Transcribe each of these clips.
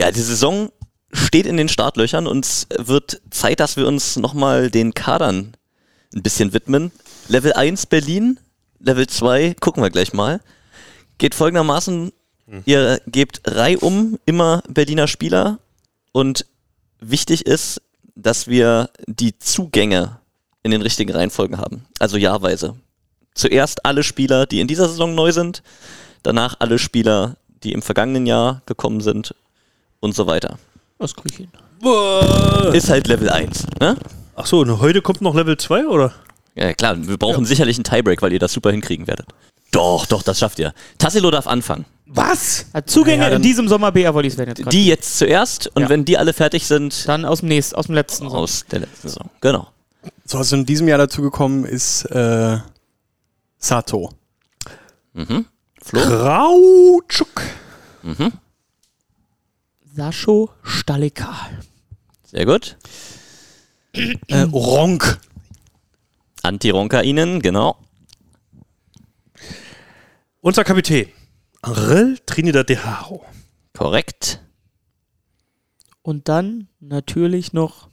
Ja, die Saison steht in den Startlöchern und es wird Zeit, dass wir uns nochmal den Kadern ein bisschen widmen. Level 1 Berlin, Level 2 gucken wir gleich mal. Geht folgendermaßen, ihr gebt reihum immer Berliner Spieler und wichtig ist, dass wir die Zugänge in den richtigen Reihenfolgen haben. Also jahrweise. Zuerst alle Spieler, die in dieser Saison neu sind, danach alle Spieler, die im vergangenen Jahr gekommen sind und so weiter. Das krieg ich hin. Ist halt Level 1. Ne? Ach so, und heute kommt noch Level 2, oder? Ja, klar, wir brauchen sicherlich einen Tiebreak, weil ihr das super hinkriegen werdet. Doch, doch, das schafft ihr. Tassilo darf anfangen. Was? Zugänge Ja, dann- in diesem Sommer BA-Volleys werden jetzt gerade. Die jetzt zuerst und Ja. wenn die alle fertig sind, Dann aus dem nächsten, aus dem letzten Sommer. aus der letzten Saison. Genau. So, was in diesem Jahr dazugekommen ist äh, Sato. Mhm. Flo? Krautschuk. Mhm. Sascho Stalika. Sehr gut. Äh, Ronk. Anti-Ronkainen, genau. Unser Kapitän. Arel Trinidad de Haro. Korrekt. Und dann natürlich noch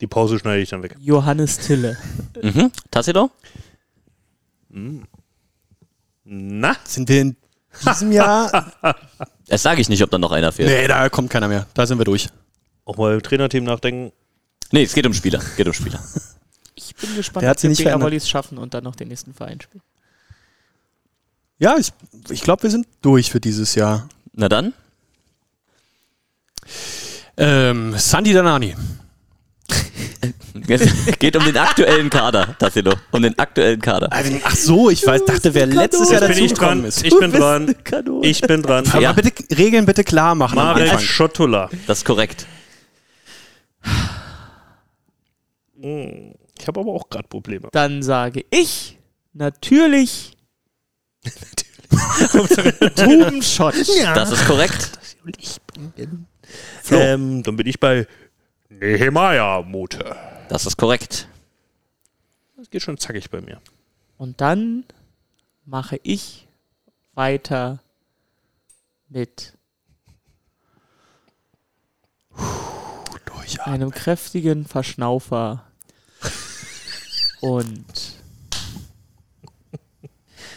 Die Pause schneide ich dann weg. Johannes Tille. Mhm. Tassilo? Na? Sind wir in diesem Jahr? Das sage ich nicht, ob da noch einer fehlt. nee, da kommt keiner mehr. Da sind wir durch. Auch mal im Trainerteam nachdenken. Nee, es geht um Spieler. Geht um Spieler. Ich bin gespannt, Der hat ob sie wir nicht verändert. BA-Volleys schaffen und dann noch den nächsten Verein spielen. Ja, ich, ich glaube, wir sind durch für dieses Jahr. Na dann. Ähm, Sandy Danani. Es geht um den aktuellen Kader, Tassilo. Um den aktuellen Kader. Ach so, ich weiß, dachte, wer letztes Jahr Jetzt bin ich dazugekommen dran. ist. Ich bin dran. Ich bin dran. Aber Ja. bitte Regeln bitte klar machen Marek. Schottula. Das ist korrekt. Ich habe aber auch gerade Probleme. Dann sage ich natürlich Ruben Schott. Das ist korrekt. Ähm, dann bin ich bei Nehemiah Mote. Das ist korrekt. Das geht schon zackig bei mir. Und dann mache ich weiter mit einem kräftigen Verschnaufer und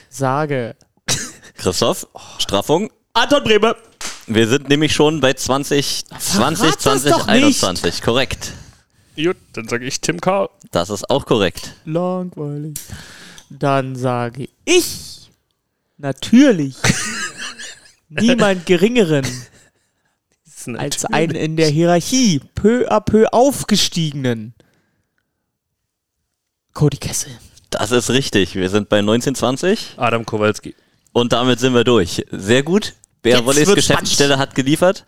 sage Christoph, Straffung. Anton Bremer. Wir sind nämlich schon bei 20, 20, Verrat das 20, doch nicht. 21. Korrekt. Gut, dann sage ich Tim K. Das ist auch korrekt. Langweilig. Dann sage ich natürlich niemand Geringeren als einen in der Hierarchie peu à peu aufgestiegenen Cody Kessel. Das ist richtig. Wir sind bei 1920 Adam Kowalski. und damit sind wir durch. Sehr gut. Wolleys wird's Geschäftsstelle hat geliefert.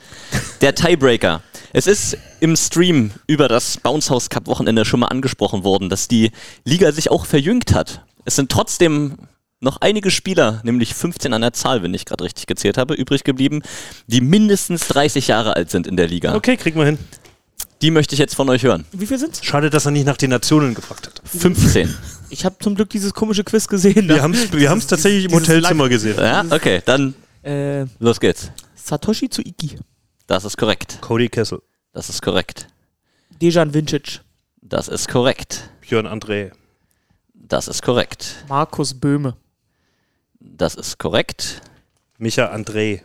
Der Tiebreaker. Es ist im Stream über das Bounce House Cup Wochenende schon mal angesprochen worden, dass die Liga sich auch verjüngt hat. Es sind trotzdem noch einige Spieler, nämlich 15 an der Zahl, wenn ich gerade richtig gezählt habe, übrig geblieben, die mindestens 30 Jahre alt sind in der Liga. Okay, kriegen wir hin. Die möchte ich jetzt von euch hören. Wie viel sind's? Schade, dass er nicht nach den Nationen gefragt hat. 15. Ich habe zum Glück dieses komische Quiz gesehen. Wir haben es wir haben's tatsächlich im Hotelzimmer gesehen. Ja, okay, dann Äh, los geht's. Satoshi Tsuiki. Das ist korrekt. Cody Kessel. Das ist korrekt. Dejan Vincic. Das ist korrekt. Björn André. Das ist korrekt. Markus Böhme. Das ist korrekt. Micha André.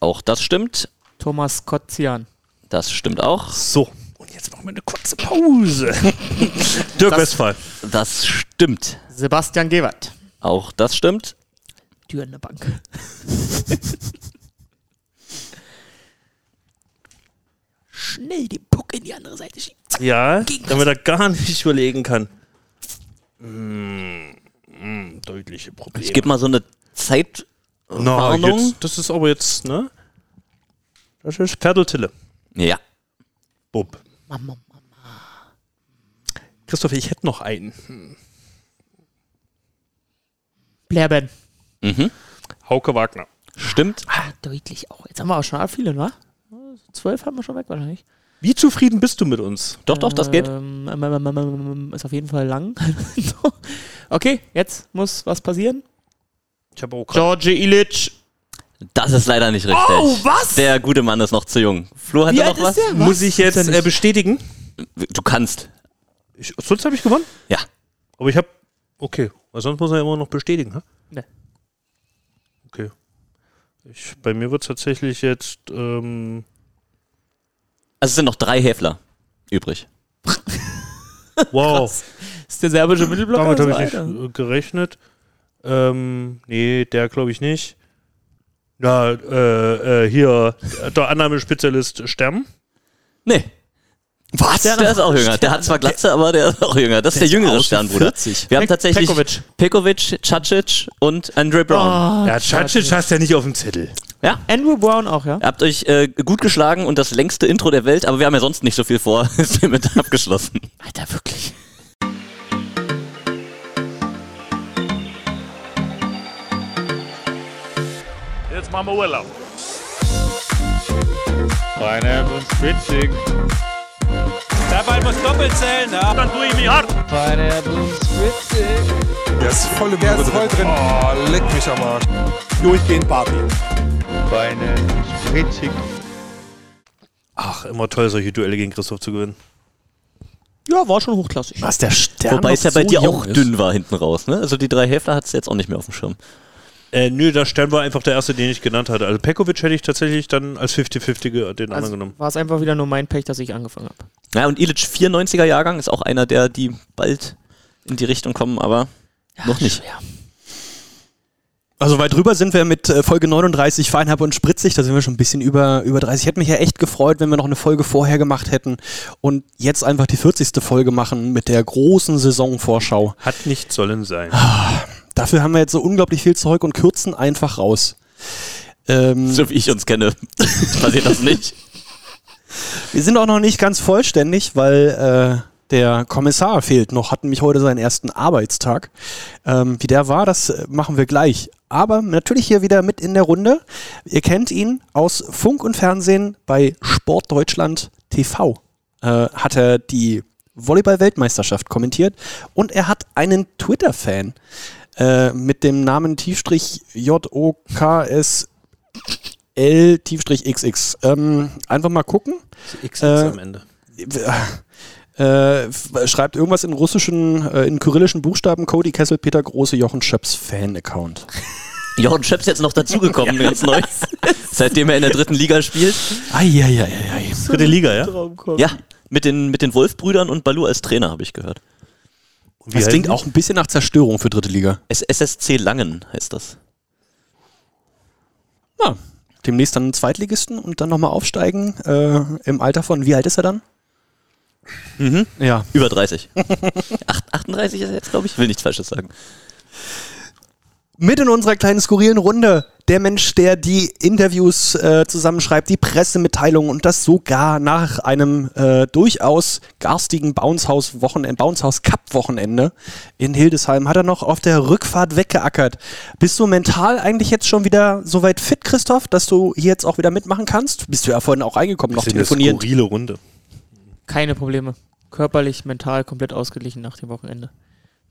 Auch das stimmt. Thomas Kotzian. Das stimmt auch. So. Und jetzt machen wir eine kurze Pause. Dirk Das- Westphal. Das stimmt. Sebastian Gewert. Auch das stimmt. Dürne Bank. Schnell den Puck in die andere Seite schieben. Ja, damit er gar nicht überlegen kann. Mm, mm, deutliche Probleme. Ich gebe mal so eine Zeit. Na, Warnung. jetzt, das ist aber jetzt, ne? Das ist Pferdeltille. Ja. Bub. Mama. Christoph, ich hätte noch einen. Blairben. Mhm. Hauke Wagner. Stimmt. Ah, deutlich auch. Jetzt haben wir auch schon viele, ne? Zwölf haben wir schon weg wahrscheinlich. Wie zufrieden bist du mit uns? Doch, doch, das geht. Ähm, ähm, ähm, ähm, ist auf jeden Fall lang. Okay, jetzt muss was passieren. Ich habe auch. George Illich. Das ist leider nicht richtig. Oh, was? Der gute Mann ist noch zu jung. Flo, hat Wie noch was? der? Muss ich jetzt äh, bestätigen? Du kannst. Ich, sonst habe ich gewonnen? Ja. Aber ich habe. Okay. Weil sonst muss er ja immer noch bestätigen, hä? Nee. Okay. Ich, bei mir wird es tatsächlich jetzt. Ähm, Also es sind noch drei Häfler übrig. wow. Ist der serbische Mittelblock? Damit habe oder ich nicht äh, gerechnet. Ähm, nee, der glaube ich nicht. Ja, äh, äh, hier, der Annahmespezialist Stern. Nee. Was? Der, ist auch jünger. Der hat zwar Glatze, aber der ist auch jünger. Das ist der, jüngere Sternbruder. 40. Wir haben tatsächlich Pekovic. Pekovic, Cacic und Andre Brown. Ah, Ja, Cacic hast du ja nicht auf dem Zettel. Ja. Andrew Brown auch, ja? Ihr habt euch äh, gut geschlagen und das längste Intro der Welt, aber wir haben ja sonst nicht so viel vor. Ist hiermit abgeschlossen. Alter, wirklich. Jetzt machen wir Urlaub. Pineapple Spritzig. Der Ball muss doppelt zählen, ja. Dann tue ich mich hart. Pineapple Spritzig. Der ist voll, der ist voll drin. Oh, leck mich am Arsch. Durchgehend Party. Pineapple Spritzig. Ach, immer toll, solche Duelle gegen Christoph zu gewinnen. Ja, war schon hochklassig. Was, der Stern Wobei es ja noch bei so dir auch ist. dünn war hinten raus. Ne? Also die drei Häfler hat es jetzt auch nicht mehr auf dem Schirm. Äh, nö, der Stern war einfach der erste, den ich genannt hatte. Also Pekovic hätte ich tatsächlich dann als 50-50 ge- den anderen Also genommen. war es einfach wieder nur mein Pech, dass ich angefangen habe. Ja, und Ilic 94er Jahrgang ist auch einer, der die bald in die Richtung kommen, aber noch nicht. Also weit drüber sind wir mit äh, Folge 39 Feinhab und Spritzig, da sind wir schon ein bisschen über, über 30. Ich hätte mich ja echt gefreut, wenn wir noch eine Folge vorher gemacht hätten und jetzt einfach die 40. Folge machen mit der großen Saisonvorschau. Hat nicht sollen sein. Dafür haben wir jetzt so unglaublich viel Zeug und kürzen einfach raus. Ähm, So wie ich uns kenne, passiert das nicht. Wir sind auch noch nicht ganz vollständig, weil äh, der Kommissar fehlt noch, hat nämlich heute seinen ersten Arbeitstag. Ähm, wie der war, das äh, machen wir gleich. Aber natürlich hier wieder mit in der Runde. Ihr kennt ihn aus Funk und Fernsehen bei Sportdeutschland TV. Äh, hat er die Volleyball-Weltmeisterschaft kommentiert und er hat einen Twitter-Fan äh, mit dem Namen Tiefstrich J-O-K-S L-XX. Ähm, einfach mal gucken. XX Äh, am Ende. Äh, schreibt irgendwas in russischen, äh, in kyrillischen Buchstaben, Cody Kessel, Peter Große, Jochen Schöps Fan-Account. Jochen Schöps jetzt noch dazugekommen, ganz neu. Seitdem er in der dritten Liga spielt. Eieieiei. Dritte Liga, ja? Ja, mit den, mit den Wolf-Brüdern und Balu als Trainer, habe ich gehört. Wie Das klingt auch ein bisschen nach Zerstörung für dritte Liga. S SSC Langen heißt das. Ja. Demnächst dann einen Zweitligisten und dann nochmal aufsteigen. Äh, Im Alter von, wie alt ist er dann? Mhm. Ja. Über 30. Acht, 38 ist er jetzt, glaube ich. Will nichts Falsches sagen. Mit in unserer kleinen skurrilen Runde der Mensch, der die Interviews äh, zusammenschreibt, die Pressemitteilungen und das sogar nach einem äh, durchaus garstigen Bouncehouse-Wochenende, Bouncehouse-Cup-Wochenende in Hildesheim hat er noch auf der Rückfahrt weggeackert. Bist du mental eigentlich jetzt schon wieder so weit fit, Christoph, dass du hier jetzt auch wieder mitmachen kannst? Bist du ja vorhin auch reingekommen, noch Das ist eine telefonieren. skurrile Runde. Keine Probleme. Körperlich, mental komplett ausgeglichen nach dem Wochenende.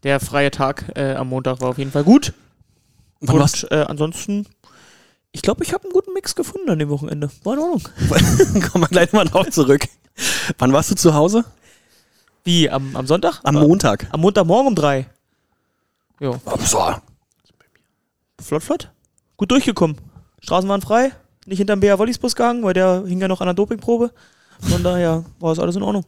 Der freie Tag äh, am Montag war auf jeden Fall gut. Wann Und äh, ansonsten, ich glaube, ich habe einen guten Mix gefunden an dem Wochenende. War in Ordnung. kommen wir gleich mal drauf zurück. Wann warst du zu Hause? Wie, am, am Sonntag? Am Äh, Montag. Am Montagmorgen um drei. Jo, So. flott, flott. Gut durchgekommen. Straßen waren frei. Nicht hinterm BA Wollisbus gehangen, weil der hing ja noch an der Dopingprobe. Von daher war es alles in Ordnung.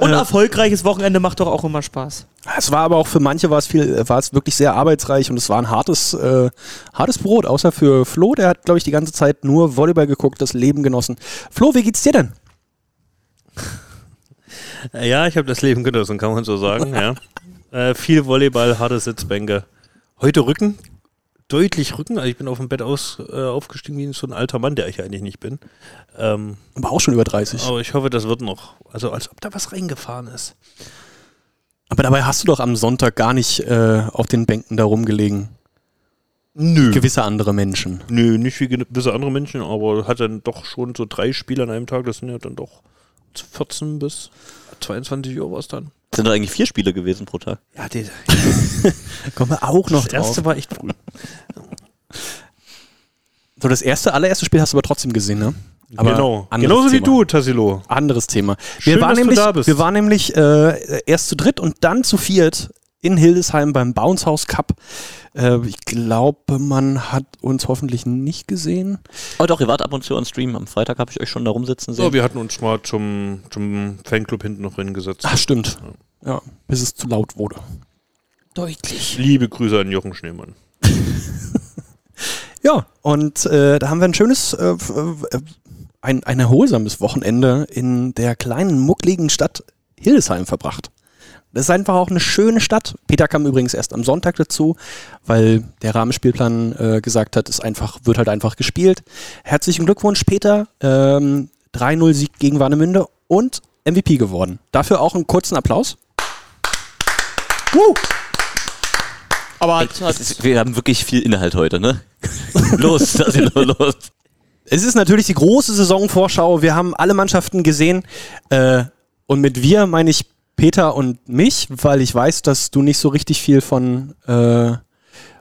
Und Äh, erfolgreiches Wochenende macht doch auch immer Spaß. Es war aber auch für manche war es viel, war es wirklich sehr arbeitsreich und es war ein hartes, äh, hartes Brot, außer für Flo, der hat, glaube ich, die ganze Zeit nur Volleyball geguckt, das Leben genossen. Flo, wie geht's dir denn? Äh, Ja, ich habe das Leben genossen, kann man so sagen. ja. äh, viel Volleyball, harte Sitzbänke. Heute Rücken, deutlich Rücken. Also ich bin auf dem Bett aus, äh, aufgestiegen wie so ein alter Mann, der ich eigentlich nicht bin. Ähm, Aber auch schon über 30. aber ich hoffe, das wird noch. Also als ob da was reingefahren ist. Aber dabei hast du doch am Sonntag gar nicht äh, auf den Bänken da rumgelegen. Nö. Gewisse andere Menschen. Nö, nicht wie gewisse andere Menschen, aber hat dann doch schon so drei Spiele an einem Tag. Das sind ja dann doch 14 bis 22 Uhr war es dann. Sind doch eigentlich vier Spiele gewesen pro Tag. Ja, die, Da kommen wir auch noch das erste war echt früh. So, das erste, allererste Spiel hast du aber trotzdem gesehen, ne? Aber genau. Genauso wie Thema. du, Tassilo. Anderes Thema. Schön, wir waren dass du nämlich, da bist. Wir waren nämlich äh, erst zu dritt und dann zu viert in Hildesheim beim Bounce House Cup. Äh, ich glaube, man hat uns hoffentlich nicht gesehen. Oh doch, ihr wart ab und zu on Stream. Am Freitag habe ich euch schon da rumsitzen sehen. So, wir hatten uns mal zum, zum Fanclub hinten noch hingesetzt. Ach, stimmt. Ja, bis es zu laut wurde. Deutlich. Liebe Grüße an Jochen Schneemann. Ja, und äh, da haben wir ein schönes, äh, äh, ein, ein erholsames Wochenende in der kleinen, muckligen Stadt Hildesheim verbracht. Das ist einfach auch eine schöne Stadt. Peter kam übrigens erst am Sonntag dazu, weil der Rahmenspielplan äh, gesagt hat, es einfach, wird halt einfach gespielt. Herzlichen Glückwunsch, Peter. Ähm, 3-0-Sieg gegen Warnemünde und MVP geworden. Dafür auch einen kurzen Applaus. Woo! Aber ist- wir haben wirklich viel Inhalt heute, ne? los, da sind wir los. Es ist natürlich die große Saisonvorschau. Wir haben alle Mannschaften gesehen. Äh, und mit wir meine ich Peter und mich, weil ich weiß, dass du nicht so richtig viel von, äh,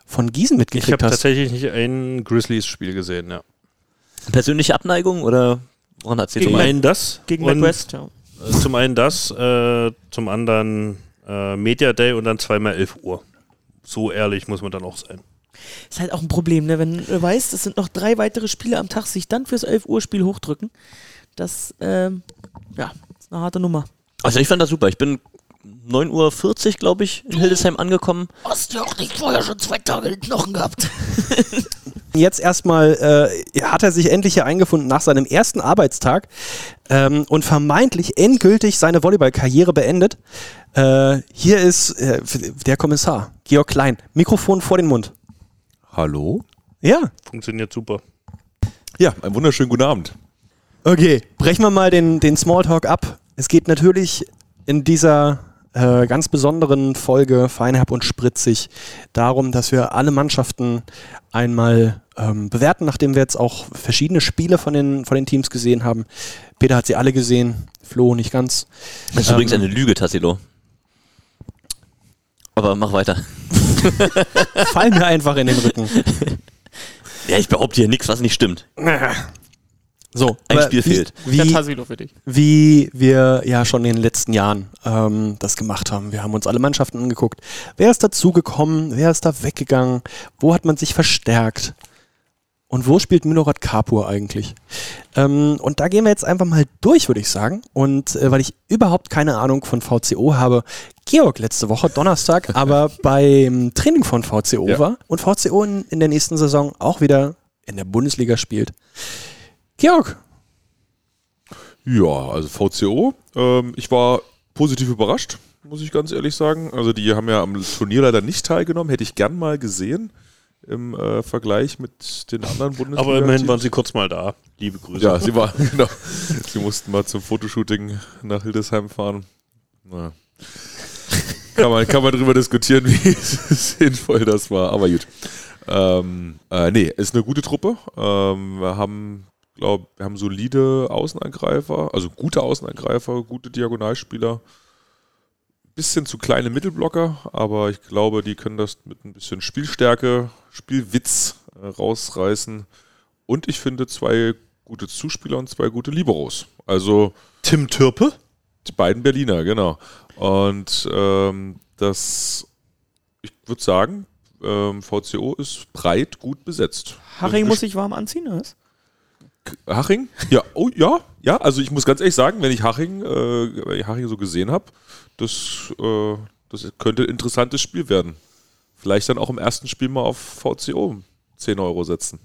von Gießen Ich mitgekriegt habe hast. tatsächlich nicht ein Grizzlies-Spiel gesehen, ja. Persönliche Abneigung oder woran hat sie Zum einen das. Gegen und, McWest, ja. äh, Zum einen das, äh, zum anderen äh, Media Day und dann zweimal 11 Uhr. So ehrlich muss man dann auch sein. Ist halt auch ein Problem, ne? wenn du weißt, es sind noch drei weitere Spiele am Tag, sich dann fürs 11 Uhr Spiel hochdrücken. Das, ähm, ja, ist eine harte Nummer. Also ich fand das super. Ich bin 9.40 Uhr, glaube ich, in Hildesheim angekommen. Hast du auch nicht vorher schon zwei Tage den Knochen gehabt? Jetzt erstmal äh, hat er sich endlich hier eingefunden nach seinem ersten Arbeitstag ähm, und vermeintlich endgültig seine Volleyballkarriere beendet. Äh, hier ist äh, der Kommissar, Georg Klein. Mikrofon vor den Mund. Hallo? Ja, Funktioniert super. Ja, einen wunderschönen guten Abend. Okay, brechen wir mal den, den Smalltalk ab. Es geht natürlich in dieser äh, ganz besonderen Folge Feinherb und Spritzig darum, dass wir alle Mannschaften einmal ähm, bewerten, nachdem wir jetzt auch verschiedene Spiele von den, von den Teams gesehen haben. Peter hat sie alle gesehen, Flo nicht ganz. Das ist Ähm, übrigens eine Lüge, Tassilo. Aber mach weiter. Fall mir einfach in den Rücken. Ja, ich behaupte hier nichts, was nicht stimmt. So, Ein Spiel wie, fehlt. Der Wie, Tassilo für dich. wie wir ja schon in den letzten Jahren ähm, das gemacht haben. Wir haben uns alle Mannschaften angeguckt. Wer ist dazugekommen? Wer ist da weggegangen? Wo hat man sich verstärkt? Und wo spielt Milorad Kapur eigentlich? Ähm, und da gehen wir jetzt einfach mal durch, würde ich sagen. Und äh, weil ich überhaupt keine Ahnung von VCO habe, Georg letzte Woche, Donnerstag, aber beim Training von VCO Ja. war und VCO in, in der nächsten Saison auch wieder in der Bundesliga spielt. Georg, Ja, also VCO. Ähm, ich war positiv überrascht, muss ich ganz ehrlich sagen. Also die haben ja am Turnier leider nicht teilgenommen. Hätte ich gern mal gesehen im äh, Vergleich mit den anderen Bundesliga. Aber immerhin waren sie kurz mal da. Liebe Grüße. Ja, sie waren, genau. Sie mussten mal zum Fotoshooting nach Hildesheim fahren. Na. Kann man, kann man drüber diskutieren, wie sinnvoll das war, aber gut. Ähm, äh, nee, ist eine gute Truppe. Ähm, wir haben, glaube wir haben solide Außenangreifer, also gute Außenangreifer, gute Diagonalspieler. Bisschen zu kleine Mittelblocker, aber ich glaube, die können das mit ein bisschen Spielstärke, Spielwitz äh, rausreißen. Und ich finde zwei gute Zuspieler und zwei gute Liberos. Also Tim Türpe? die beiden Berliner, genau. Und ähm, das, ich würde sagen, ähm, VCO ist breit gut besetzt. Haring Und muss sich warm anziehen, oder was? Haching? Ja, oh ja, ja. Also ich muss ganz ehrlich sagen, wenn ich Haching, äh, wenn ich Haching so gesehen habe, das, äh, das könnte ein interessantes Spiel werden. Vielleicht dann auch im ersten Spiel mal auf VCO 10 Euro setzen.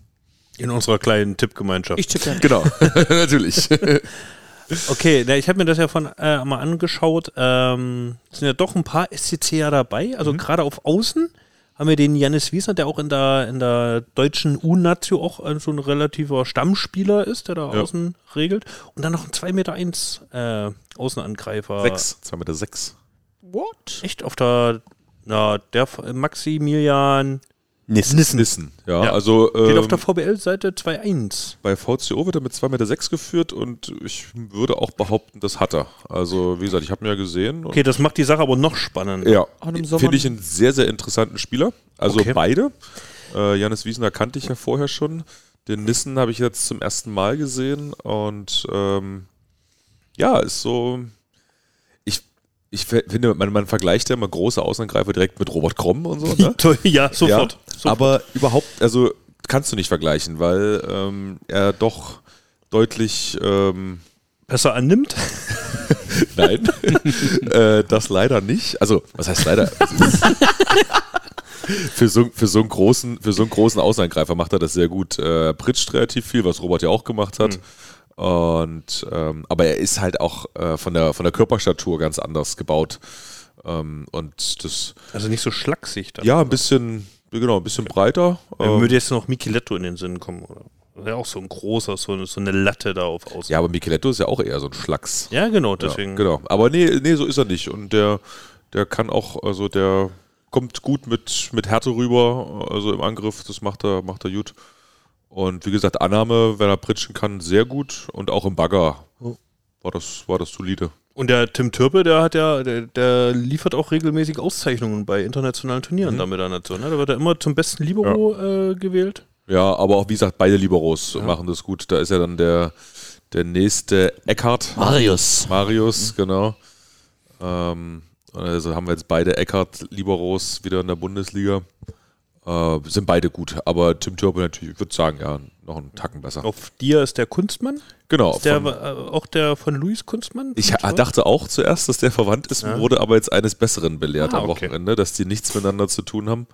In unserer kleinen Tippgemeinschaft. Ich tippe ja. Genau, natürlich. Okay, na, ich habe mir das ja von äh, mal angeschaut. Ähm, es sind ja doch ein paar SCC ja dabei. Also gerade auf Außen haben wir den Janis Wiesner, der auch in der, in der deutschen U-Nazio auch äh, so ein relativer Stammspieler ist, der da Ja. außen regelt. Und dann noch ein 2,1 Meter eins, äh, Außenangreifer. sechs, 2 Meter sechs. What? Echt auf der, na, der Maximilian Nissen. Nissen. Nissen. Ja, Ja. also ähm, auf der VBL-Seite 2,1. bei VCO wird er mit 2,6 Meter sechs geführt und ich würde auch behaupten, das hat er. Also, wie gesagt, ich habe ihn ja gesehen. Okay, das macht die Sache aber noch spannender. Ja, finde ich einen sehr, sehr interessanten Spieler. Also Okay. beide. Äh, Janis Wiesner kannte ich ja vorher schon. Den Nissen habe ich jetzt zum ersten Mal gesehen und ähm, ja, ist so. Ich, ich finde, man, man vergleicht ja immer große Außenangreifer direkt mit Robert Kromm und so. Ne? Ja, sofort. Ja, sofort. aber überhaupt, also kannst du nicht vergleichen, weil ähm, er doch deutlich. Ähm, Besser annimmt. Nein, äh, das leider nicht. Also, was heißt leider? für, so, für, so einen großen, für so einen großen Außenangreifer macht er das sehr gut. Äh, pritscht relativ viel, was Robert ja auch gemacht hat. Und, ähm, aber er ist halt auch äh, von, der, von der Körperstatur ganz anders gebaut. Ähm, und das, Also nicht so schlaksig dann. ja, ein bisschen, genau, ein bisschen breiter. Mir Ähm, würde jetzt noch Micheletto in den Sinn kommen. Oder? Ja, auch so ein großer, so, eine- so eine Latte da auf Außen. ja, aber Micheletto ist ja auch eher so ein Schlacks. Ja, genau, deswegen. Ja, genau. Aber nee, nee, so ist er nicht. Und der, der kann auch, also der kommt gut mit, mit Härte rüber, also im Angriff, das macht er, macht er gut. Und wie gesagt, Annahme, wenn er pritschen kann, sehr gut. Und auch im Bagger war das, war das solide. Und der Tim Türpe, der hat ja, der, der liefert auch regelmäßig Auszeichnungen bei internationalen Turnieren damit an Nation. Ne? Da wird er immer zum besten Libero äh, gewählt. Ja, aber auch wie gesagt, beide Liberos machen das gut. Da ist ja dann der, der nächste Eckhart. Marius. Marius, genau. Ähm, also haben wir jetzt beide Eckart Liberos wieder in der Bundesliga. Äh, sind beide gut, aber Tim Turbo natürlich, ich würde sagen, ja, noch einen Tacken besser. Auf dir ist der Kunstmann. Genau. Ist der, von- äh, auch der von Luis Kunstmann? ich dachte auch zuerst, dass der verwandt ist, Ja. wurde aber jetzt eines Besseren belehrt Ah, am okay. Wochenende, dass die nichts miteinander zu tun haben.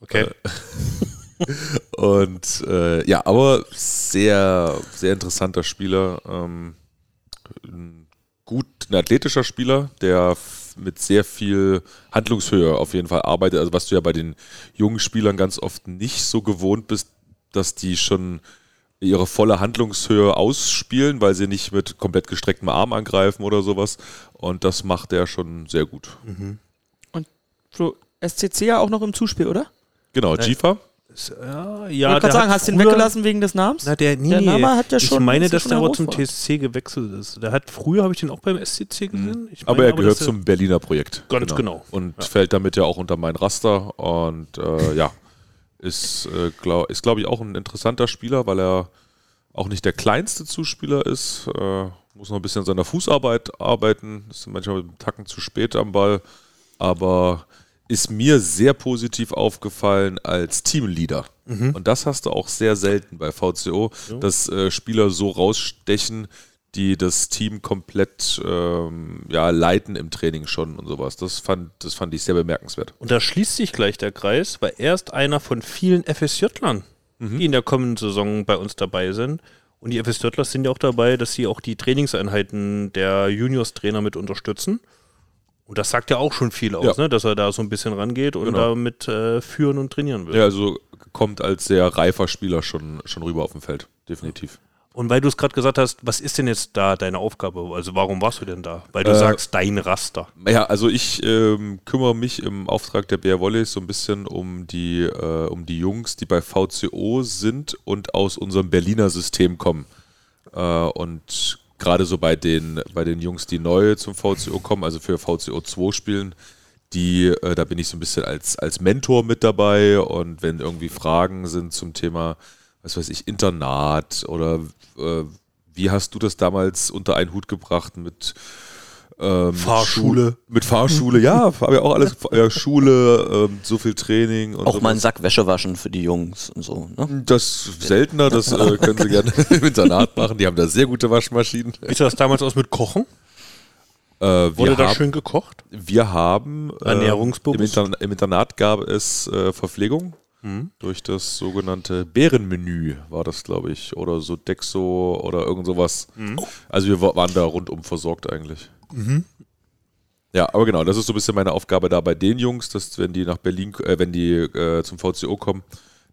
Okay. Und äh, ja, aber sehr, sehr interessanter Spieler. Ähm, ein gut, ein athletischer Spieler, der mit sehr viel Handlungshöhe auf jeden Fall arbeitet. Also was du ja bei den jungen Spielern ganz oft nicht so gewohnt bist, dass die schon ihre volle Handlungshöhe ausspielen, weil sie nicht mit komplett gestrecktem Arm angreifen oder sowas. Und das macht er schon sehr gut. So, SCC ja auch noch im Zuspiel, oder? Genau. Jifa. Ja, Ich ja wollte gerade der sagen, hat hast du den früher- weggelassen wegen des Namens? Na, der, nee, Der. Name hat ja schon- Ich meine, ja dass der aber zum. TSC gewechselt ist. Der hat früher habe ich den auch beim SCC gesehen. Ich Mhm. Aber meine er gehört dass zum Berliner Projekt. Ganz genau. Und Ja. fällt damit ja auch unter mein Raster. Und äh, ja, ist, äh, glaub, glaube ich, auch ein interessanter Spieler, weil er auch nicht der kleinste Zuspieler ist. Äh, muss noch ein bisschen an seiner Fußarbeit arbeiten. Ist manchmal mit einem Tacken zu spät am Ball. Aber ist mir sehr positiv aufgefallen als Teamleader. Und das hast du auch sehr selten bei VCO, dass äh, Spieler so rausstechen, die das Team komplett ähm, ja, leiten im Training schon und sowas. Das fand, das fand ich sehr bemerkenswert. Und da schließt sich gleich der Kreis, weil er ist einer von vielen FSJlern, Mhm. die in der kommenden Saison bei uns dabei sind. Und die FSJler sind ja auch dabei, dass sie auch die Trainingseinheiten der Juniors-Trainer mit unterstützen. Und das sagt ja auch schon viel aus, Ja. ne? dass er da so ein bisschen rangeht und Genau. damit äh, führen und trainieren will. Ja, also kommt als sehr reifer Spieler schon, schon rüber auf dem Feld. Definitiv. Und weil du es gerade gesagt hast, was ist denn jetzt da deine Aufgabe? Also warum warst du denn da? Weil du Äh, sagst, dein Raster. Ja, also ich ähm, kümmere mich im Auftrag der BR Volleys so ein bisschen um die, äh, um die Jungs, die bei VCO sind und aus unserem Berliner System kommen. Äh, und gerade so bei den, bei den Jungs, die neu zum VCO kommen, also für VCO 2 spielen, die, äh, da bin ich so ein bisschen als, als Mentor mit dabei und wenn irgendwie Fragen sind zum Thema, was weiß ich, Internat oder äh, wie hast du das damals unter einen Hut gebracht mit ähm, Fahrschule. Schu- Mit Fahrschule, ja, habe ja auch alles, ja, Schule, ähm, so viel Training und Auch sowas. mal einen Sack Wäsche waschen für die Jungs und so. Ne? Das seltener, das äh, können sie gerne im Internat machen. Die haben da sehr gute Waschmaschinen. Wie sah das damals aus mit Kochen? Äh, Wurde da haben, schön gekocht? wir haben äh, im, Ernährungsbewusst? Intern im Internat gab es äh, Verpflegung Mhm. durch das sogenannte Bärenmenü, war das, glaube ich, oder so Dexo oder irgend sowas. Mhm. Also wir wa- waren da rundum versorgt eigentlich. Ja, aber genau, das ist so ein bisschen meine Aufgabe da bei den Jungs, dass wenn die nach Berlin, äh, wenn die äh, zum VCO kommen,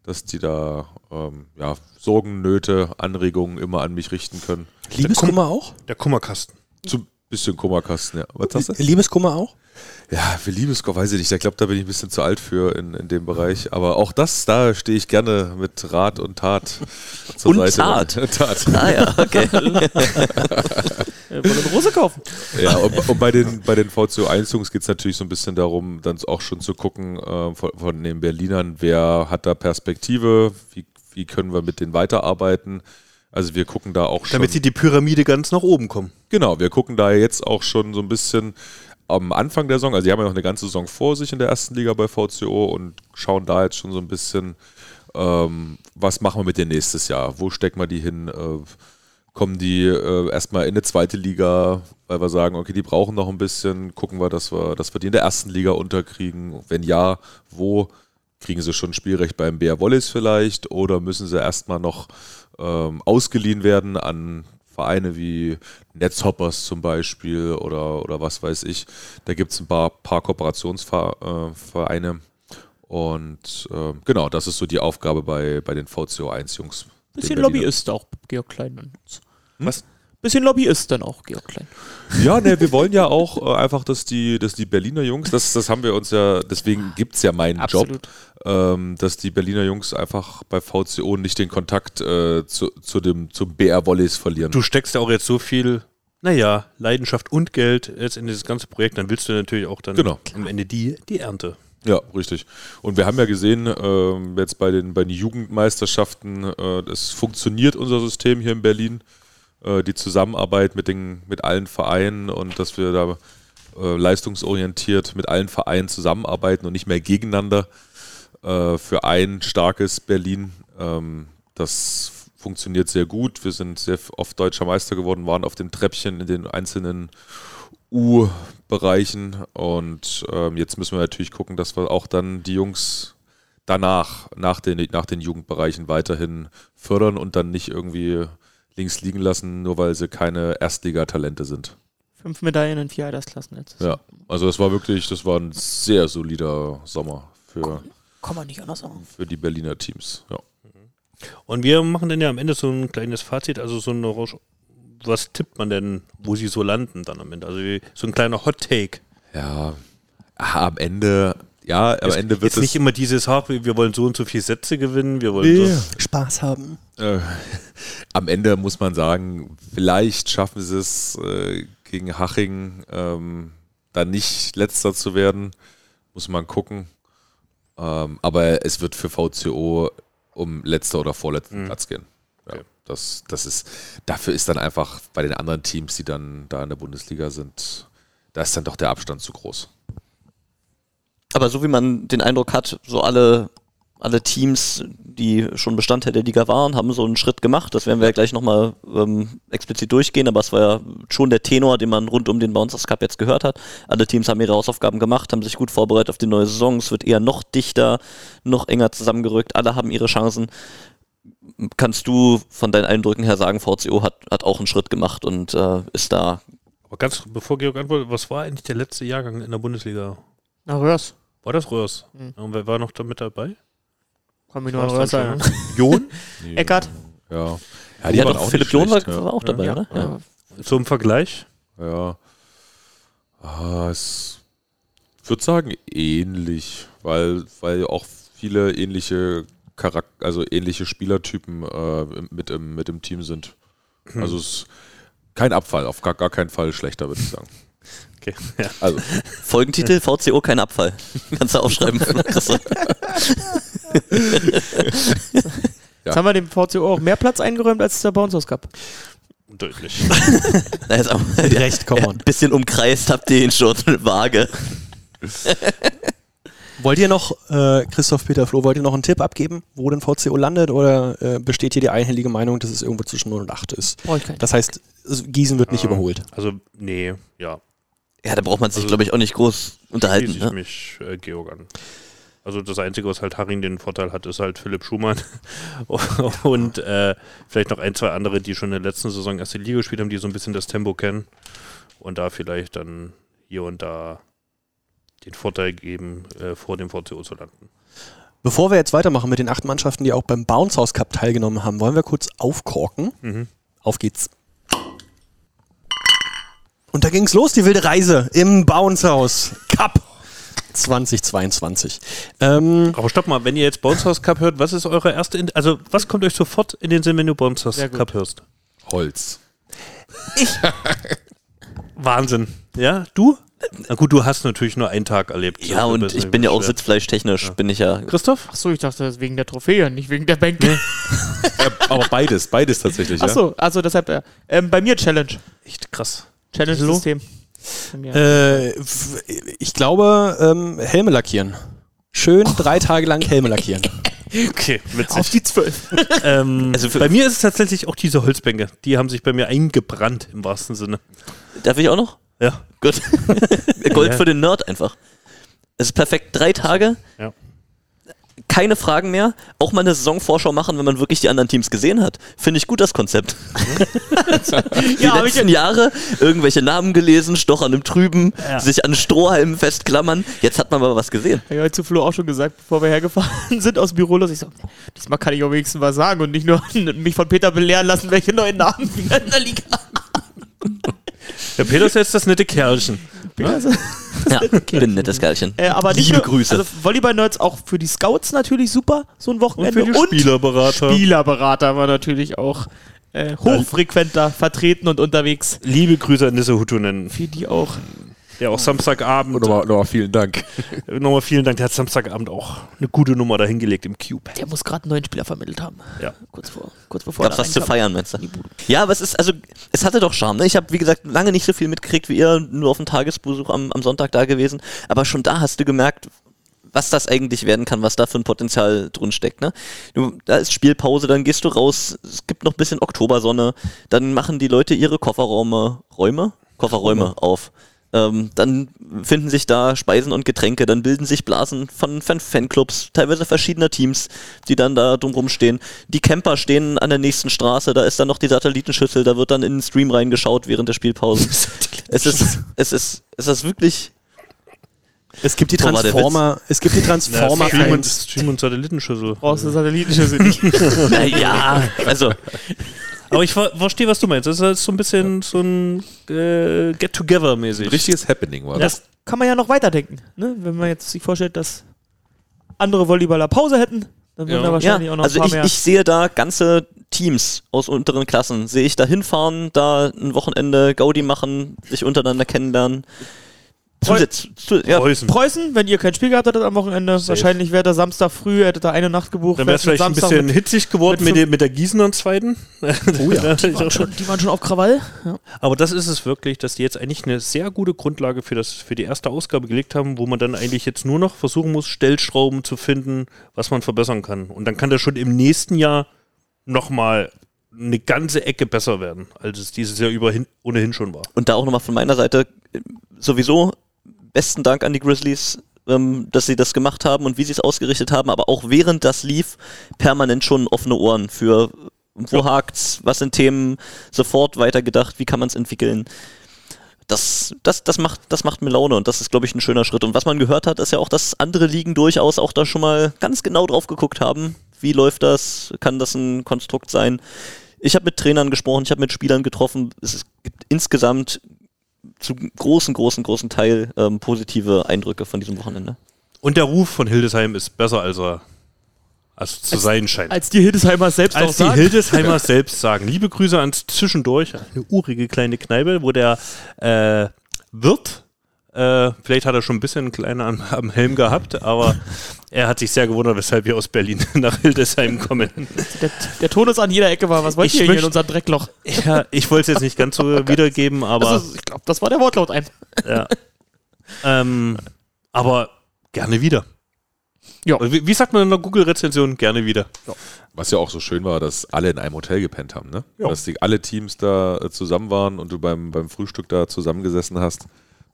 dass die da ähm, ja, Sorgen, Nöte, Anregungen immer an mich richten können. Liebeskummer auch? Der Kummerkasten. Zum bisschen Kummerkasten, ja. Was hast du? Liebeskummer auch? Ja, für Liebesgott weiß ich nicht. Ich glaube, da bin ich ein bisschen zu alt für in, in dem Bereich. Aber auch das, da stehe ich gerne mit Rat und Tat zur Und Seite. Tat. Ah ja, okay. Wollen eine Rose kaufen. Ja, und, und bei den, bei den VCO-1-Jungs geht es natürlich so ein bisschen darum, dann auch schon zu gucken äh, von, von den Berlinern, wer hat da Perspektive, wie, wie können wir mit denen weiterarbeiten. Also wir gucken da auch schon. Damit sie die Pyramide ganz nach oben kommen. Genau, wir gucken da jetzt auch schon so ein bisschen am Anfang der Saison, also die haben ja noch eine ganze Saison vor sich in der ersten Liga bei VCO und schauen da jetzt schon so ein bisschen, ähm, was machen wir mit denen nächstes Jahr? Wo stecken wir die hin? Äh, kommen die äh, erstmal in eine zweite Liga, weil wir sagen, okay, die brauchen noch ein bisschen, gucken wir, dass wir, dass wir die in der ersten Liga unterkriegen. Wenn ja, wo? Kriegen sie schon Spielrecht beim BR Wallis vielleicht oder müssen sie erstmal noch ähm, ausgeliehen werden an Vereine wie Netzhoppers zum Beispiel oder, oder was weiß ich. Da gibt es ein paar, paar Kooperationsvereine. Und äh, genau, das ist so die Aufgabe bei, bei den VCO1-Jungs. Bisschen Lobbyist auch, Georg Klein. Hm? Was? Bisschen Lobbyist dann auch, Georg Klein. Ja, ne, wir wollen ja auch äh, einfach, dass die, dass die Berliner Jungs, das, das haben wir uns ja, deswegen gibt es ja meinen Job, Absolut. ähm, dass die Berliner Jungs einfach bei VCO nicht den Kontakt äh, zu, zu dem, zum BR Volleys verlieren. Du steckst ja auch jetzt so viel, naja, Leidenschaft und Geld jetzt in dieses ganze Projekt, dann willst du natürlich auch dann Genau. am Ende die, die Ernte. Ja, richtig. Und wir haben ja gesehen, ähm, jetzt bei den, bei den Jugendmeisterschaften, äh, es funktioniert unser System hier in Berlin, äh, die Zusammenarbeit mit, den, mit allen Vereinen und dass wir da äh, leistungsorientiert mit allen Vereinen zusammenarbeiten und nicht mehr gegeneinander äh, für ein starkes Berlin. Ähm, das funktioniert sehr gut. Wir sind sehr oft deutscher Meister geworden, waren auf dem Treppchen in den einzelnen U-Bereichen und ähm, jetzt müssen wir natürlich gucken, dass wir auch dann die Jungs danach, nach den, nach den Jugendbereichen weiterhin fördern und dann nicht irgendwie links liegen lassen, nur weil sie keine Erstligatalente sind. Fünf Medaillen in vier Altersklassen jetzt. Ja, also das war wirklich, das war ein sehr solider Sommer für, Kann man nicht anders sagen. für die Berliner Teams. Ja. Und wir machen dann ja am Ende so ein kleines Fazit, also so eine Rausch. Was tippt man denn, wo sie so landen dann am Ende? Also so ein kleiner Hot Take. Ja, ah, am Ende, ja, am Ende wird Jetzt nicht es immer dieses, ach, wir wollen so und so viele Sätze gewinnen, wir wollen so. Spaß haben. Äh, am Ende muss man sagen, vielleicht schaffen sie es äh, gegen Haching ähm, dann nicht letzter zu werden. Muss man gucken. Ähm, aber es wird für VCO um letzter oder vorletzten Mhm. Platz gehen. Ja, Okay. das, das ist, dafür ist dann einfach bei den anderen Teams, die dann da in der Bundesliga sind, da ist dann doch der Abstand zu groß. Aber so wie man den Eindruck hat, so alle, alle Teams, die schon Bestandteil der Liga waren, haben so einen Schritt gemacht. Das werden wir ja gleich nochmal ähm, explizit durchgehen, aber es war ja schon der Tenor, den man rund um den Bouncers Cup jetzt gehört hat. Alle Teams haben ihre Hausaufgaben gemacht, haben sich gut vorbereitet auf die neue Saison. Es wird eher noch dichter, noch enger zusammengerückt. Alle haben ihre Chancen. Kannst du von deinen Eindrücken her sagen, VCO hat, hat auch einen Schritt gemacht und äh, ist da Aber ganz bevor Georg antwortet, was war eigentlich der letzte Jahrgang in der Bundesliga? Na, Röhrs. War das Röhrs? Mhm. Und wer war noch da mit dabei? Kann mich nur an Röhrs sagen. John? Eckart. Ja. ja waren doch, auch Philipp John war, ja. war auch dabei, Ja. oder? Ja. Zum Vergleich? Ja. Ah, es ich würde sagen ähnlich, weil, weil auch viele ähnliche Charak also ähnliche Spielertypen äh, mit, im, mit im Team sind. Also es ist kein Abfall, auf gar, gar keinen Fall schlechter, würde ich sagen. Okay. Ja. Also, Folgentitel VCO kein Abfall. Kannst du aufschreiben. Jetzt haben wir dem VCO auch mehr Platz eingeräumt als der Bouncers Cup. Deutlich. Na, jetzt auch, Recht, komm ja, ein bisschen umkreist habt ihr ihn schon, vage. Wollt ihr noch, äh, Christoph Peter Flo, wollt ihr noch einen Tipp abgeben, wo denn VCO landet oder äh, besteht hier die einhellige Meinung, dass es irgendwo zwischen 0 und 8 ist? Das heißt, es- Gießen wird nicht Ah. überholt. Also, nee, ja. Ja, da braucht man sich, Also, glaube ich, auch nicht groß unterhalten. Schließe ich Ne? mich äh, Georg an. Also das Einzige, was halt Haring den Vorteil hat, ist halt Philipp Schumann und äh, vielleicht noch ein, zwei andere, die schon in der letzten Saison erste Liga gespielt haben, die so ein bisschen das Tempo kennen und da vielleicht dann hier und da den Vorteil geben, äh, vor dem VCO zu landen. Bevor wir jetzt weitermachen mit den acht Mannschaften, die auch beim Bounce House Cup teilgenommen haben, wollen wir kurz aufkorken. Mhm. Auf geht's. Und da ging's los, die wilde Reise im Bounce House Cup 2022. Ähm, Aber stopp mal, wenn ihr jetzt Bounce House Cup hört, was ist eure erste, In also was kommt euch sofort in den Sinn, wenn du Bounce House. Cup hörst? Holz. Wahnsinn. Ja, du? Na gut, du hast natürlich nur einen Tag erlebt. Ja, Das und ich bin ja auch schwer. sitzfleischtechnisch, bin ich ja. Christoph? Achso, ich dachte, das ist wegen der Trophäe, nicht wegen der Bänke. Äh, aber beides, beides tatsächlich, ja. Achso, also deshalb, äh, ähm, bei mir Challenge. Echt krass. Challenge-System. Äh, ich glaube, ähm, Helme lackieren. Schön drei Tage lang Helme lackieren. Okay, witzig. Auf die zwölf. ähm, Also bei mir ist es tatsächlich auch diese Holzbänke. Die haben sich bei mir eingebrannt, im wahrsten Sinne. Darf ich auch noch? Ja. Gut. Gold Ja. für den Nerd einfach. Es ist perfekt. Drei Tage. Ja. Keine Fragen mehr. Auch mal eine Saisonvorschau machen, wenn man wirklich die anderen Teams gesehen hat. Finde ich gut, das Konzept. die Ja, letzten Jahre irgendwelche Namen gelesen, stochern im Trüben, Ja. sich an Strohhalmen festklammern. Jetzt hat man mal was gesehen. Hab ich heute zu Flo auch schon gesagt, bevor wir hergefahren sind aus dem Büro los. Ich so, diesmal kann ich auch wenigstens was sagen und nicht nur mich von Peter belehren lassen, welche neuen Namen wir in der Liga haben. Der Peter ist jetzt das nette Kerlchen. Also, Ja, bin ein nettes Kerlchen. äh, aber Liebe nur, Grüße. Also Volleyball-Nerds auch für die Scouts natürlich super, so ein Und Wochenende. für die Spielerberater. Spielerberater war natürlich auch äh, hochfrequenter vertreten und unterwegs. Liebe Grüße an Nisse Hutunen, Für die auch. Der auch Samstagabend, Und nochmal, nochmal vielen Dank. nochmal vielen Dank, der hat Samstagabend auch eine gute Nummer dahingelegt im Cube. Der muss gerade einen neuen Spieler vermittelt haben. Ja. Kurz, vor, kurz bevor Gab's er was zu feiern, meinst du? Ja, aber es ist, also, es hatte doch Charme. Ne? Ich habe, wie gesagt, lange nicht so viel mitgekriegt wie ihr, nur auf dem Tagesbesuch am, am Sonntag da gewesen. Aber schon da hast du gemerkt, was das eigentlich werden kann, was da für ein Potenzial drin steckt. Ne? Du, da ist Spielpause, dann gehst du raus, es gibt noch ein bisschen Oktobersonne, dann machen die Leute ihre Kofferräume, Räume? Kofferräume auf. Ähm, dann finden sich da Speisen und Getränke, dann bilden sich Blasen von, von Fanclubs, teilweise verschiedener Teams, die dann da drumrum stehen. Die Camper stehen an der nächsten Straße, da ist dann noch die Satellitenschüssel, da wird dann in den Stream reingeschaut während der Spielpausen. es ist, es ist, es ist wirklich, Es gibt die Transformer, es gibt die Transformer Stream, und. Stream und Satellitenschüssel. Brauchst du Satellitenschüssel nicht. naja, also, Aber ich ver verstehe, was du meinst. Das ist so ein bisschen so ein äh, Get-Together-mäßig. Richtiges Happening war das. Das kann man ja noch weiterdenken. Ne? Wenn man jetzt sich vorstellt, dass andere Volleyballer Pause hätten, dann würden Ja. da wahrscheinlich ja, auch noch also ein paar ich, mehr. ich sehe da ganze Teams aus unteren Klassen, sehe ich da hinfahren, da ein Wochenende Gaudi machen, sich untereinander kennenlernen. Zusatz, zu, ja, Preußen. Preußen, wenn ihr kein Spiel gehabt hättet am Wochenende, wahrscheinlich wäre der Samstag früh, hättet ihr eine Nacht gebucht. Dann wäre es vielleicht ein Samstag bisschen mit- hitzig geworden mit mit, der- mit der Gießener zweiten. Oh ja. die, waren schon, die waren schon auf Krawall. Ja. Aber das ist es wirklich, dass die jetzt eigentlich eine sehr gute Grundlage für, das, für die erste Ausgabe gelegt haben, wo man dann eigentlich jetzt nur noch versuchen muss, Stellschrauben zu finden, was man verbessern kann. Und dann kann das schon im nächsten Jahr nochmal eine ganze Ecke besser werden, als es dieses Jahr überhin, ohnehin schon war. Und da auch nochmal von meiner Seite äh, sowieso besten Dank an die Grizzlies, ähm, dass sie das gemacht haben und wie sie es ausgerichtet haben, aber auch während das lief, permanent schon offene Ohren für wo hakt's, was sind Themen, sofort weitergedacht, wie kann man es entwickeln. Das, das, das, macht, das macht mir Laune und das ist, glaube ich, ein schöner Schritt. Und was man gehört hat, ist ja auch, dass andere Ligen durchaus auch da schon mal ganz genau drauf geguckt haben. Wie läuft das? Kann das ein Konstrukt sein? Ich habe mit Trainern gesprochen, ich habe mit Spielern getroffen. Es gibt insgesamt zu großen, großen, großen Teil ähm, positive Eindrücke von diesem Wochenende. Und der Ruf von Hildesheim ist besser, als er als zu sein scheint. Als die Hildesheimer selbst auch Als die sagen. Hildesheimer selbst sagen. Liebe Grüße ans Zwischendurch, eine urige kleine Kneipe, wo der äh, Wirt, äh, vielleicht hat er schon ein bisschen einen kleinen am, am Helm gehabt, aber er hat sich sehr gewundert, weshalb wir aus Berlin nach Hildesheim kommen. Der, der Tonus an jeder Ecke war, was wollt Ich ihr hier in unserem Dreckloch? Ja, ich wollte es jetzt nicht ganz so wiedergeben, aber Also, ich glaube, das war der Wortlaut ein. ja. ähm, aber gerne wieder. Ja. Wie, wie sagt man in der Google-Rezension? Gerne wieder. Was ja auch so schön war, dass alle in einem Hotel gepennt haben, ne? Ja. Dass die, alle Teams da äh, zusammen waren und du beim, beim Frühstück da zusammengesessen hast.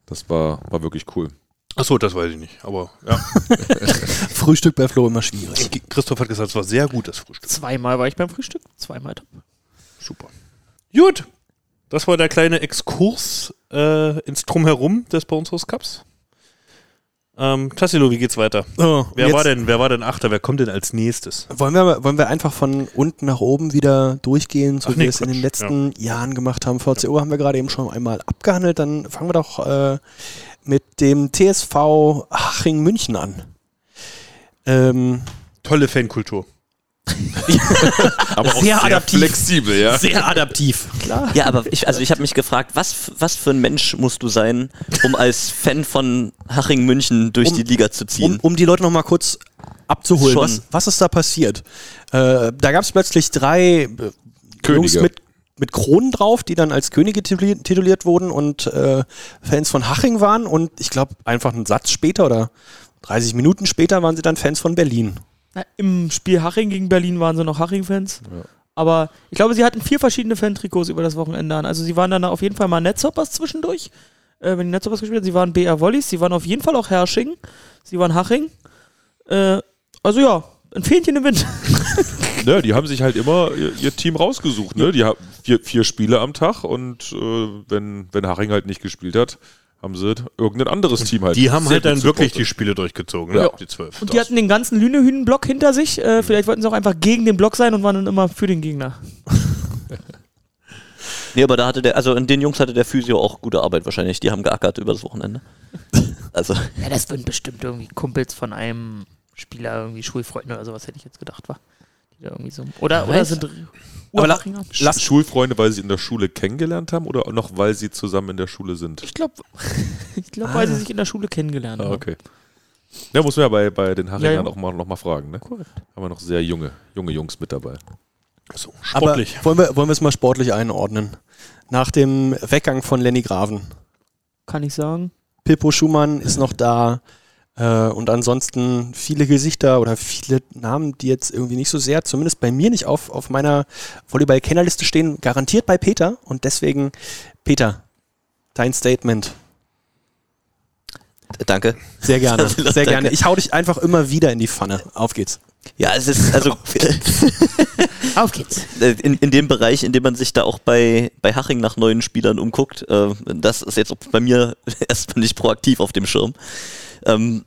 Das war, war wirklich cool. Achso, das weiß ich nicht. Aber ja. Frühstück bei Flo immer schwierig. Christoph hat gesagt, es war sehr gut, das Frühstück. Zweimal war ich beim Frühstück, zweimal top. Super. Gut. Das war der kleine Exkurs äh, ins Drumherum des Bouncers Cups. Ähm, Tassilo, wie geht's weiter? Oh, Wer war denn, wer war denn Achter? Wer kommt denn als nächstes? Wollen wir, wollen wir einfach von unten nach oben wieder durchgehen, so Ach wie nee, wir es in den letzten Jahren gemacht haben? VCO haben wir gerade eben schon einmal abgehandelt. Dann fangen wir doch äh, mit dem TSV Haching München an. Ähm, Tolle Fankultur. Aber auch Sehr sehr, adaptiv. flexibel, ja. Sehr adaptiv. Klar. Ja, aber ich, also ich habe mich gefragt, was, was für ein Mensch musst du sein, um als Fan von Haching München durch Um- die Liga zu Um, ziehen? um die Leute noch mal kurz abzuholen, was, was ist da passiert? Äh, da gab es plötzlich drei äh, Jungs Könige. mit, mit Kronen drauf, die dann als Könige tituli- tituliert wurden und äh, Fans von Haching waren. Und ich glaube, einfach einen Satz später oder 30 Minuten später waren sie dann Fans von Berlin. Na, Im Spiel Haching gegen Berlin waren sie noch Haching-Fans. Aber ich glaube, sie hatten vier verschiedene Fan-Trikots über das Wochenende an. Also sie waren dann auf jeden Fall mal Netzhoppers zwischendurch, äh, wenn die Netzhoppers gespielt haben. Sie waren BR Wollies, sie waren auf jeden Fall auch Hersching, sie waren Haching. Äh, also ja, ein Fähnchen im Wind. Ne, die haben sich halt immer ihr, ihr Team rausgesucht. Ne? Die haben vier, vier Spiele am Tag und äh, wenn, wenn Haring halt nicht gespielt hat, haben sie irgendein anderes Team halt. Die haben halt dann wirklich die. Spiele durchgezogen, Ja. ne? die zwölf. Und die hatten den ganzen Lünehühnen-Block hinter sich. Äh, vielleicht wollten sie auch einfach gegen den Block sein und waren dann immer für den Gegner. Nee, aber da hatte der, also in den Jungs hatte der Physio auch gute Arbeit wahrscheinlich. Die haben geackert über das Wochenende. Also, Ja, das würden bestimmt irgendwie Kumpels von einem Spieler, irgendwie Schulfreunde oder sowas, hätte ich jetzt gedacht, war. Irgendwie so. Oder, oder sind Aber la- Schulfreunde, weil sie in der Schule kennengelernt haben oder noch weil sie zusammen in der Schule sind? Ich glaube, ich glaub, weil sie sich in der Schule kennengelernt Ah, haben. okay. Ja, muss man ja bei, bei den Haringern Ja, ja. auch mal, noch mal fragen. Ne? Korrekt. Haben wir noch sehr junge, junge Jungs mit dabei. So, Aber sportlich. wollen wir, wollen wir es mal sportlich einordnen? Nach dem Weggang von Lenny Graven. Kann ich sagen. Pippo Schumann ist noch da. Äh, und ansonsten viele Gesichter oder viele Namen, die jetzt irgendwie nicht so sehr, zumindest bei mir nicht auf, auf meiner Volleyball-Kennerliste stehen, garantiert bei Peter. Und deswegen, Peter, dein Statement. danke. Sehr gerne, sehr gerne. Ich hau dich einfach immer wieder in die Pfanne. Auf geht's. Ja, es ist, also Auf geht's. äh, in, in dem Bereich, in dem man sich da auch bei, bei Haching nach neuen Spielern umguckt, äh, das ist jetzt bei mir erstmal nicht proaktiv auf dem Schirm. Ähm,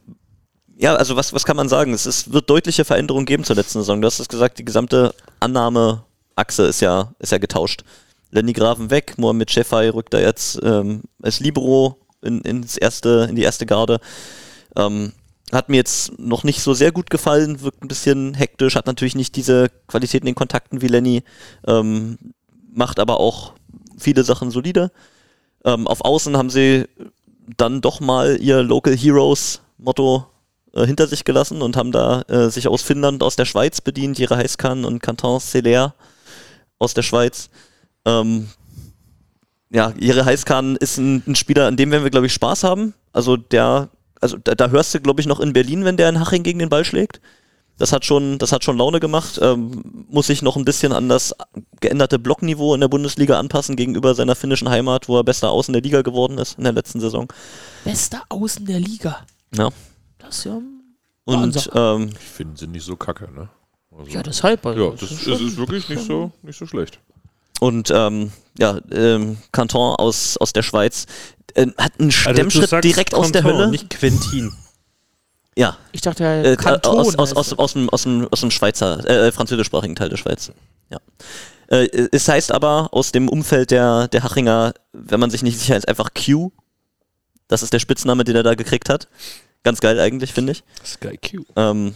ja, also was, was kann man sagen? Es ist, wird deutliche Veränderungen geben zur letzten Saison. Du hast es gesagt, die gesamte Annahmeachse ist ja, ist ja getauscht. Lenny Graven weg, Mohamed Shefai rückt da jetzt ähm, als Libero in, ins erste, in die erste Garde. Ähm, hat mir jetzt noch nicht so sehr gut gefallen, wirkt ein bisschen hektisch, hat natürlich nicht diese Qualität in den Kontakten wie Lenny, ähm, macht aber auch viele Sachen solide. Ähm, auf Außen haben sie dann doch mal ihr Local Heroes Motto äh, hinter sich gelassen und haben da äh, sich aus Finnland, aus der Schweiz bedient, Jere Heiskan und Canton Celer aus der Schweiz. Ähm, ja, Jere Heiskan ist ein, ein Spieler, an dem werden wir, glaube ich, Spaß haben. Also der, also da, da hörst du, glaube ich, noch in Berlin, wenn der in Haching gegen den Ball schlägt. Das hat schon, das hat schon Laune gemacht. Ähm, muss sich noch ein bisschen an das geänderte Blockniveau in der Bundesliga anpassen gegenüber seiner finnischen Heimat, wo er bester Außen der Liga geworden ist in der letzten Saison. Bester Außen der Liga. Ja. Das ist ja. Und ähm, Ich finde sie nicht so kacke, ne? Also, Ja, deshalb. Also, ja, das ist, ist wirklich nicht so, nicht so schlecht. Und ähm, ja, ähm, Canton aus, aus der Schweiz äh, hat einen Also Stemmschritt sagst direkt aus der Canton, Hölle. Nicht Quentin. Ja, Ich dachte ja, äh, Kanton. aus, aus, heißt aus, das. aus, dem, aus, dem, aus dem Schweizer, äh, französischsprachigen Teil der Schweiz. Ja. Äh, es heißt aber aus dem Umfeld der, der Hachinger, wenn man sich nicht sicher ist, einfach Q. Das ist der Spitzname, den er da gekriegt hat. Ganz geil eigentlich, finde ich. Sky Q. Ähm,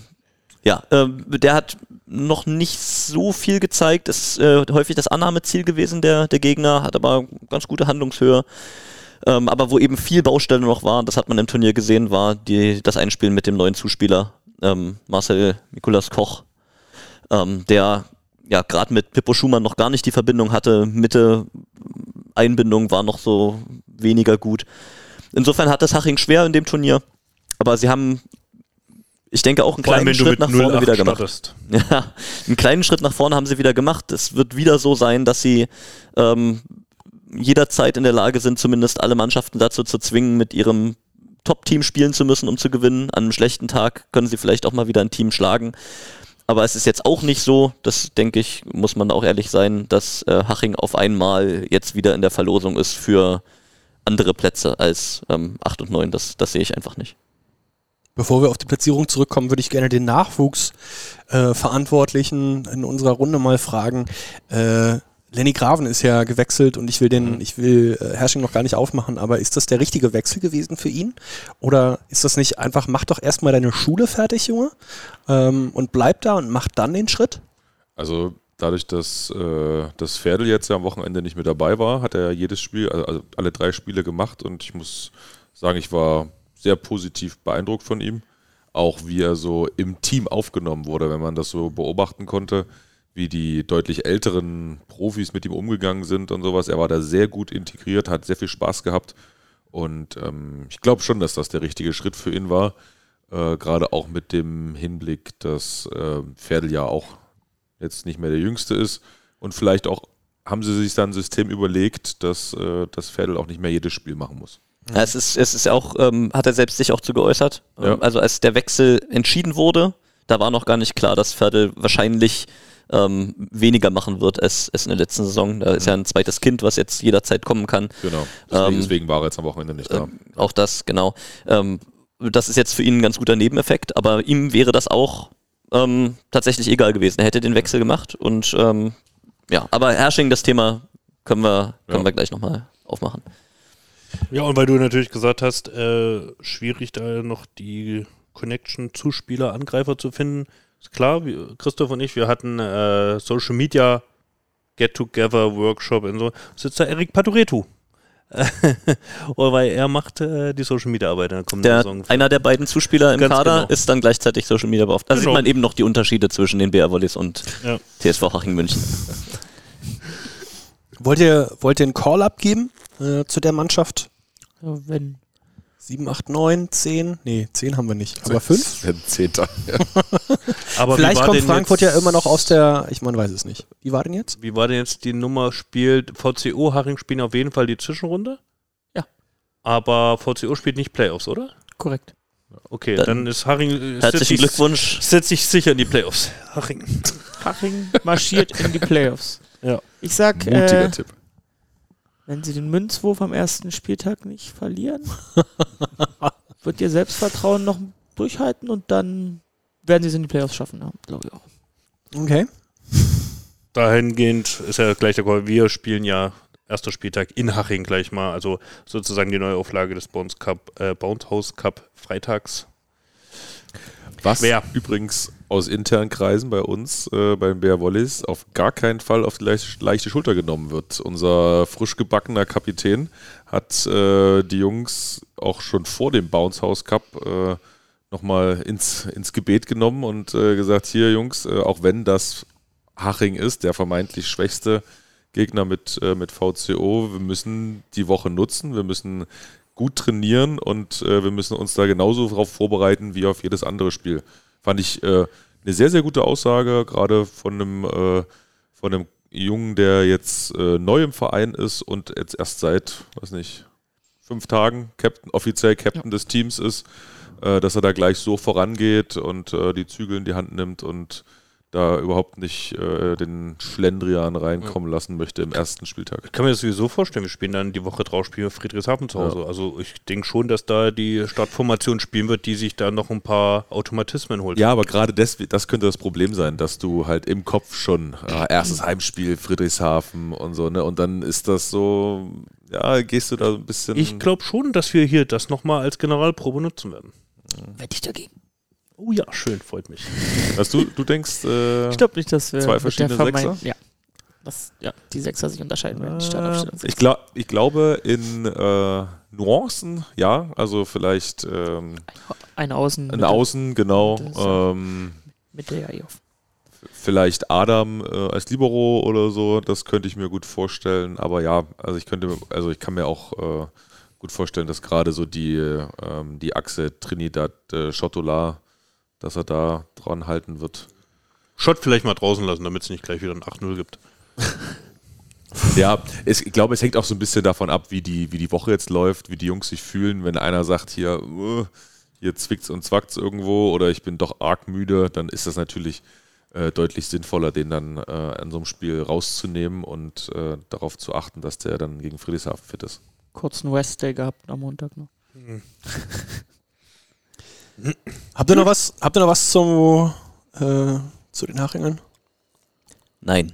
ja, ähm, der hat noch nicht so viel gezeigt. Ist äh, häufig das Annahmeziel gewesen der, der Gegner, hat aber ganz gute Handlungshöhe. Ähm, aber wo eben viel Baustelle noch war, das hat man im Turnier gesehen, war die, das Einspielen mit dem neuen Zuspieler, ähm, Marcel Nikolas Koch, ähm, der ja gerade mit Pippo Schumann noch gar nicht die Verbindung hatte. Mitte Einbindung war noch so weniger gut. Insofern hat das Haching schwer in dem Turnier. Aber sie haben, ich denke, auch einen Vor kleinen Schritt nach vorne 0 wieder gemacht. startest. Ja, einen kleinen Schritt nach vorne haben sie wieder gemacht. Es wird wieder so sein, dass sie ähm, jederzeit in der Lage sind, zumindest alle Mannschaften dazu zu zwingen, mit ihrem Top-Team spielen zu müssen, um zu gewinnen. An einem schlechten Tag können sie vielleicht auch mal wieder ein Team schlagen. Aber es ist jetzt auch nicht so, das denke ich, muss man auch ehrlich sein, dass äh, Haching auf einmal jetzt wieder in der Verlosung ist für andere Plätze als ähm, 8 und 9. Das, das sehe ich einfach nicht. Bevor wir auf die Platzierung zurückkommen, würde ich gerne den Nachwuchsverantwortlichen in unserer Runde mal fragen. Äh, Lenny Graven ist ja gewechselt und ich will den, ich will äh, Hersching noch gar nicht aufmachen, aber ist das der richtige Wechsel gewesen für ihn? Oder ist das nicht einfach, mach doch erstmal deine Schule fertig, Junge, ähm, und bleib da und mach dann den Schritt? Also dadurch, dass äh, das Pferdel jetzt ja am Wochenende nicht mit dabei war, hat er jedes Spiel, also, also alle drei Spiele gemacht und ich muss sagen, ich war sehr positiv beeindruckt von ihm. Auch wie er so im Team aufgenommen wurde, wenn man das so beobachten konnte, wie die deutlich älteren Profis mit ihm umgegangen sind und sowas. Er war da sehr gut integriert, hat sehr viel Spaß gehabt und ähm, ich glaube schon, dass das der richtige Schritt für ihn war. Äh, Gerade auch mit dem Hinblick, dass äh, Pferdel ja auch jetzt nicht mehr der Jüngste ist und vielleicht auch haben sie sich dann ein System überlegt, dass äh, das Pferdel auch nicht mehr jedes Spiel machen muss. Ja, es ist, es ist ja auch, ähm, hat er selbst sich auch zu geäußert. Ja. Also als der Wechsel entschieden wurde, da war noch gar nicht klar, dass Pferdel wahrscheinlich ähm, weniger machen wird als, als in der letzten Saison. Da ist ja ein zweites Kind, was jetzt jederzeit kommen kann. Genau. Deswegen, Ähm, deswegen war er jetzt am Wochenende nicht da. Ähm, auch das, genau. Ähm, das ist jetzt für ihn ein ganz guter Nebeneffekt, aber ihm wäre das auch ähm, tatsächlich egal gewesen. Er hätte den Wechsel gemacht und ähm, ja, aber Herrsching, das Thema können wir, können Ja. wir gleich nochmal aufmachen. Ja, und weil du natürlich gesagt hast, äh, schwierig da noch die Connection zu Spieler, Angreifer zu finden. Ist klar, Christoph und ich, wir hatten äh, Social Media Get-Together Workshop und so. Sitzt da Erik Paduretu. Oder weil er macht äh, die Social Media Arbeit in der kommenden Der, Saison. einer der beiden Zuspieler im Ganz Kader genau. ist dann gleichzeitig Social Media beauftragt. Da Genau. sieht man eben noch die Unterschiede zwischen den BR Volleys und Ja. TSV Haching München. Wollt ihr, wollt ihr einen Call abgeben äh, zu der Mannschaft? Wenn. 7, 8, 9, 10? Nee, 10 haben wir nicht. Aber 5? Ein Zehnter. Ja. Aber Vielleicht kommt Frankfurt ja immer noch aus der, ich man weiß es nicht. Wie war denn jetzt? Wie war denn jetzt die Nummer? Spielt VCO Haring spielen auf jeden Fall die Zwischenrunde? Ja. Aber VCO spielt nicht Playoffs, oder? Korrekt. Okay, Dann dann, ist Haring. äh, Herzlichen setzt sich- Glückwunsch. Setzt sich sicher in die Playoffs. Haring. Haching marschiert in die Playoffs. Ja. Ich sag, Mutiger äh, Tipp. Wenn sie den Münzwurf am ersten Spieltag nicht verlieren, wird ihr Selbstvertrauen noch durchhalten und dann werden sie es in die Playoffs schaffen, ja, glaube ich auch. Okay. Dahingehend ist ja gleich der Call. Wir spielen ja erster Spieltag in Haching gleich mal. Also sozusagen die neue Auflage des Bounce Cup, äh, Bounce House Cup freitags. Was Wer? übrigens aus internen Kreisen bei uns, äh, beim Bär Wallis, auf gar keinen Fall auf die leicht, leichte Schulter genommen wird. Unser frisch gebackener Kapitän hat äh, die Jungs auch schon vor dem Bounce House Cup äh, nochmal ins, ins Gebet genommen und äh, gesagt, hier Jungs, äh, auch wenn das Haching ist, der vermeintlich schwächste Gegner mit, äh, mit VCO, wir müssen die Woche nutzen, wir müssen gut trainieren und äh, wir müssen uns da genauso darauf vorbereiten wie auf jedes andere Spiel. Fand ich äh, eine sehr, sehr gute Aussage, gerade von einem, äh, von einem Jungen, der jetzt äh, neu im Verein ist und jetzt erst seit, weiß nicht, fünf Tagen Captain, offiziell Captain des Teams ist, äh, dass er da gleich so vorangeht und äh, die Zügel in die Hand nimmt und da überhaupt nicht äh, den Schlendrian reinkommen lassen möchte im ersten Spieltag. Ich kann mir das sowieso vorstellen. Wir spielen dann die Woche drauf, spielen wir Friedrichshafen zu Hause. Also ich denke schon, dass da die Startformation spielen wird, die sich da noch ein paar Automatismen holt. Ja, aber gerade das, das könnte das Problem sein, dass du halt im Kopf schon ah, erstes Heimspiel Friedrichshafen und so, ne? Und dann ist das so, ja, gehst du da ein bisschen. Ich glaube schon, dass wir hier das nochmal als Generalprobe nutzen werden. Wette ich dagegen. Oh ja, schön, freut mich. dass du, du denkst, äh, Ich glaube nicht, dass wir Zwei verschiedene Sechser? Ja. Dass, ja, die Sechser sich unterscheiden werden. Die äh, ich, glaub, ich glaube in äh, Nuancen, ja, also vielleicht ähm, Ein Außen. ein Außen, genau. Das. Ähm, Mit der ja auf. vielleicht Adam äh, als Libero oder so, das könnte ich mir gut vorstellen. Aber ja, also ich könnte, also ich kann mir auch äh, gut vorstellen, dass gerade so die, ähm, die Achse Trinidad äh, Schotola, dass er da dran halten wird. Shot vielleicht mal draußen lassen, damit es nicht gleich wieder ein 8-0 gibt. Ja, es, ich glaube, es hängt auch so ein bisschen davon ab, wie die, wie die Woche jetzt läuft, wie die Jungs sich fühlen. Wenn einer sagt, hier, uh, hier zwickt's und zwackt's irgendwo oder ich bin doch arg müde, dann ist das natürlich äh, deutlich sinnvoller, den dann äh, an so einem Spiel rauszunehmen und äh, darauf zu achten, dass der dann gegen Friedrichshafen fit ist. Kurzen West-Day gehabt am Montag noch. Habt ihr noch was, habt ihr noch was zu, äh, zu den Hachingern? Nein.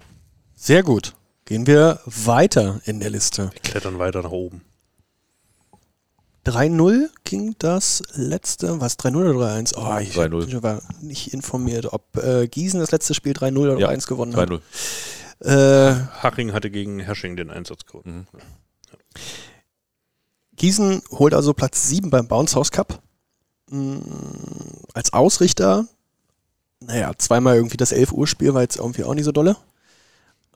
Sehr gut. Gehen wir weiter in der Liste. Wir klettern weiter nach oben. 3-0 ging das letzte, was 3-0 oder 3-1? Oh, ich 3-0. war nicht informiert, ob äh, Gießen das letzte Spiel 3-0 oder Ja, 1 gewonnen hat. 3-0. Äh, Haching hatte gegen Hersching den Einsatzcode. Mhm. Gießen holt also Platz 7 beim Bounce House Cup. Mm, Als Ausrichter, naja, zweimal irgendwie das 11 Uhr Spiel war jetzt irgendwie auch nicht so dolle.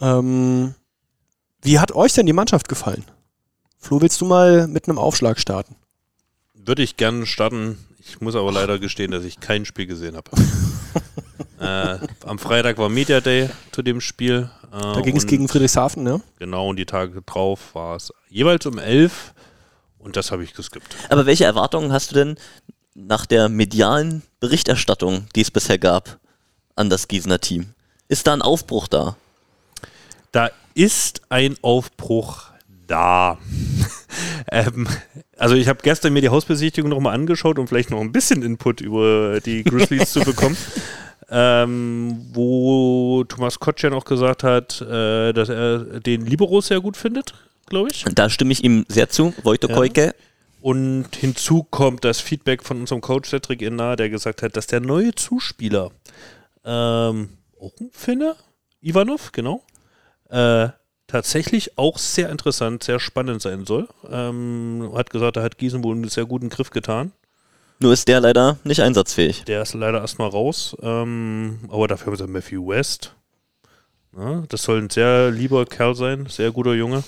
Ähm, wie hat euch denn die Mannschaft gefallen? Flo, willst du mal mit einem Aufschlag starten? Würde ich gerne starten. Ich muss aber leider gestehen, dass ich kein Spiel gesehen habe. äh, am Freitag war Media Day zu dem Spiel. Äh, Da ging es gegen Friedrichshafen, ne? Genau, und die Tage drauf war es jeweils um 11 und das habe ich geskippt. Aber welche Erwartungen hast du denn nach der medialen Berichterstattung, die es bisher gab, an das Gießener Team? Ist da ein Aufbruch da? Da ist ein Aufbruch da. ähm, also ich habe gestern mir die Hausbesichtigung nochmal angeschaut, um vielleicht noch ein bisschen Input über die Grizzlies zu bekommen. Ähm, wo Thomas Kotschan auch gesagt hat, äh, dass er den Libero sehr gut findet, glaube ich. Da stimme ich ihm sehr zu. Wojto Ja. Koike. Und hinzu kommt das Feedback von unserem Coach Cedric Inna, der gesagt hat, dass der neue Zuspieler, ähm, auch ein Finne, Ivanov, genau, äh, tatsächlich auch sehr interessant, sehr spannend sein soll. Ähm, hat gesagt, er hat Gießen wohl einen sehr guten Griff getan. Nur ist der leider nicht einsatzfähig. Der ist leider erstmal raus. Ähm, aber dafür haben sie Matthew West. Ja, das soll ein sehr lieber Kerl sein, sehr guter Junge.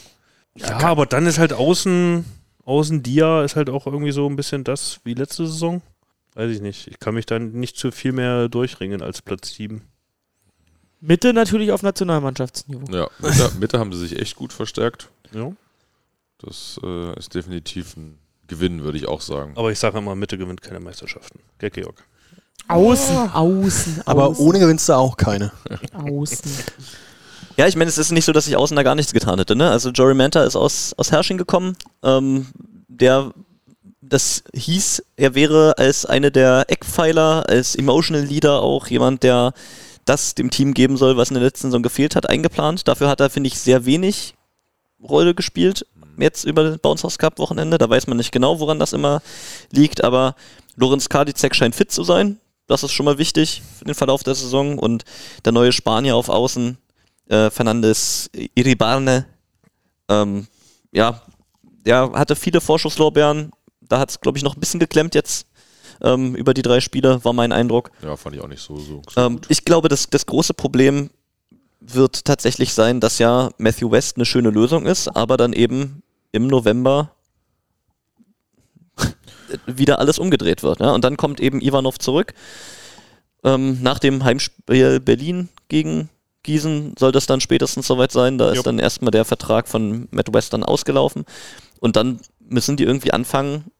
Ja, aber dann ist halt außen, außen Dia ist halt auch irgendwie so ein bisschen das wie letzte Saison. Weiß ich nicht. Ich kann mich dann nicht zu viel mehr durchringen als Platz 7. Mitte natürlich auf Nationalmannschaftsniveau. Ja, Mitte, Mitte haben sie sich echt gut verstärkt. Ja. Das äh, ist definitiv ein Gewinn, würde ich auch sagen. Aber ich sage immer, Mitte gewinnt keine Meisterschaften. Gell, Georg? Außen, außen, Aber außen, ohne gewinnst du auch keine. außen. Ja, ich meine, es ist nicht so, dass ich außen da gar nichts getan hätte. Ne? Also Jory Manta ist aus, aus Hersching gekommen. Ähm, der, das hieß, er wäre als eine der Eckpfeiler, als Emotional Leader auch jemand, der das dem Team geben soll, was in der letzten Saison gefehlt hat, eingeplant. Dafür hat er, finde ich, sehr wenig Rolle gespielt. Jetzt über den Bounce House Cup Wochenende. Da weiß man nicht genau, woran das immer liegt, aber Lorenz Kardicek scheint fit zu sein. Das ist schon mal wichtig für den Verlauf der Saison. Und der neue Spanier auf Außen, äh, Fernandes Iribarne, ähm, ja, der hatte viele Vorschusslorbeeren. Da hat es, glaube ich, noch ein bisschen geklemmt jetzt ähm, über die drei Spiele, war mein Eindruck. Ja, fand ich auch nicht so, so, so Ähm, ich glaube, das, das große Problem wird tatsächlich sein, dass ja Matthew West eine schöne Lösung ist, aber dann eben im November wieder alles umgedreht wird. Ja? Und dann kommt eben Ivanov zurück. Ähm, nach dem Heimspiel Berlin gegen Gießen soll das dann spätestens soweit sein. Da ist Jupp. dann erstmal der Vertrag von Matt West dann ausgelaufen. Und dann müssen die irgendwie anfangen,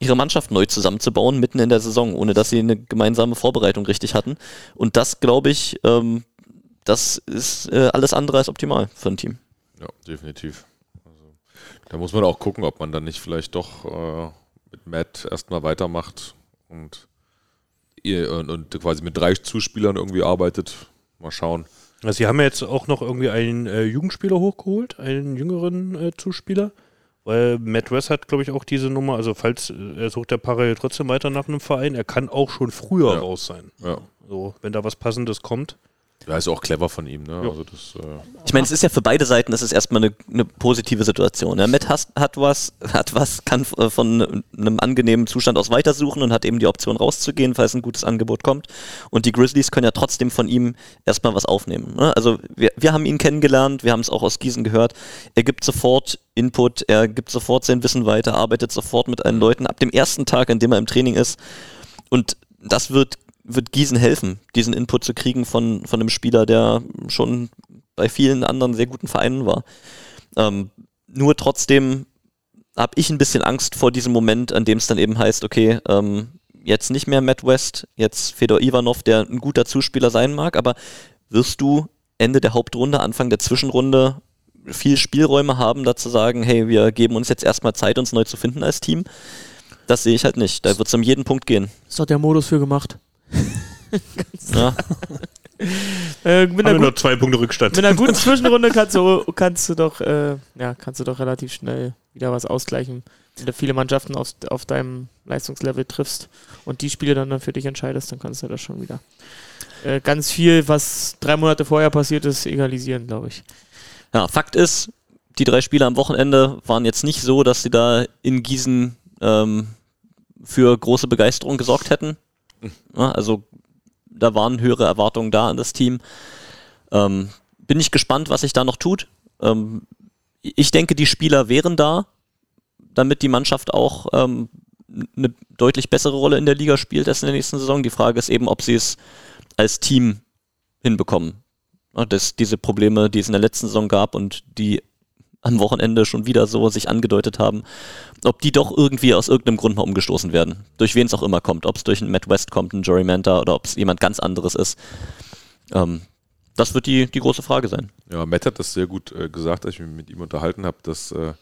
ihre Mannschaft neu zusammenzubauen, mitten in der Saison, ohne dass sie eine gemeinsame Vorbereitung richtig hatten. Und das, glaube ich, ähm, das ist äh, alles andere als optimal für ein Team. Ja, definitiv. Also, da muss man auch gucken, ob man dann nicht vielleicht doch äh, mit Matt erstmal weitermacht und, ihr- und, und quasi mit drei Zuspielern irgendwie arbeitet. Mal schauen. Also sie haben ja jetzt auch noch irgendwie einen äh, Jugendspieler hochgeholt, einen jüngeren äh, Zuspieler. Weil Matt West hat, glaube ich, auch diese Nummer, also falls äh, er sucht der parallel trotzdem weiter nach einem Verein, er kann auch schon früher Ja. raus sein. Ja. So, wenn da was Passendes kommt. Ja, ist auch clever von ihm, ne? Ja. Also das, äh, Ich meine, es ist ja für beide Seiten, es ist erstmal eine, eine positive Situation. Ja, Matt has, hat was, hat was, kann äh, von einem angenehmen Zustand aus weitersuchen und hat eben die Option rauszugehen, falls ein gutes Angebot kommt. Und die Grizzlies können ja trotzdem von ihm erstmal was aufnehmen. Ne? Also wir, wir haben ihn kennengelernt, wir haben es auch aus Gießen gehört. Er gibt sofort Input, er gibt sofort sein Wissen weiter, arbeitet sofort mit allen Leuten ab dem ersten Tag, an dem er im Training ist. Und das wird, wird Gießen helfen, diesen Input zu kriegen von, von einem Spieler, der schon bei vielen anderen sehr guten Vereinen war. Ähm, nur trotzdem habe ich ein bisschen Angst vor diesem Moment, an dem es dann eben heißt, okay, ähm, jetzt nicht mehr Matt West, jetzt Fedor Ivanov, der ein guter Zuspieler sein mag, aber wirst du Ende der Hauptrunde, Anfang der Zwischenrunde viel Spielräume haben, da zu sagen, hey, wir geben uns jetzt erstmal Zeit, uns neu zu finden als Team? Das sehe ich halt nicht. Da wird es um jeden Punkt gehen. Ist doch der Modus für gemacht. Ja. Äh, mit, Haben einer nur zwei Punkte Rückstand. mit einer guten Zwischenrunde kannst du, kannst du doch, äh, ja, kannst du doch relativ schnell wieder was ausgleichen. Wenn du viele Mannschaften auf, auf deinem Leistungslevel triffst und die Spiele dann, dann für dich entscheidest, dann kannst du das schon wieder äh, ganz viel, was drei Monate vorher passiert ist, egalisieren, glaube ich. Ja, Fakt ist, die drei Spiele am Wochenende waren jetzt nicht so, dass sie da in Gießen ähm, für große Begeisterung gesorgt hätten. Ja, also da waren höhere Erwartungen da an das Team. Ähm, bin ich gespannt, was sich da noch tut. Ähm, ich denke, die Spieler wären da, damit die Mannschaft auch ähm, eine deutlich bessere Rolle in der Liga spielt als in der nächsten Saison. Die Frage ist eben, ob sie es als Team hinbekommen. Ja, das, diese Probleme, die es in der letzten Saison gab und die am Wochenende schon wieder so sich angedeutet haben, ob die doch irgendwie aus irgendeinem Grund mal umgestoßen werden. Durch wen es auch immer kommt. Ob es durch einen Matt West kommt, einen Jory Manta oder ob es jemand ganz anderes ist. Ähm, das wird die, die große Frage sein. Ja, Matt hat das sehr gut äh, gesagt, als ich mich mit ihm unterhalten habe, dass äh,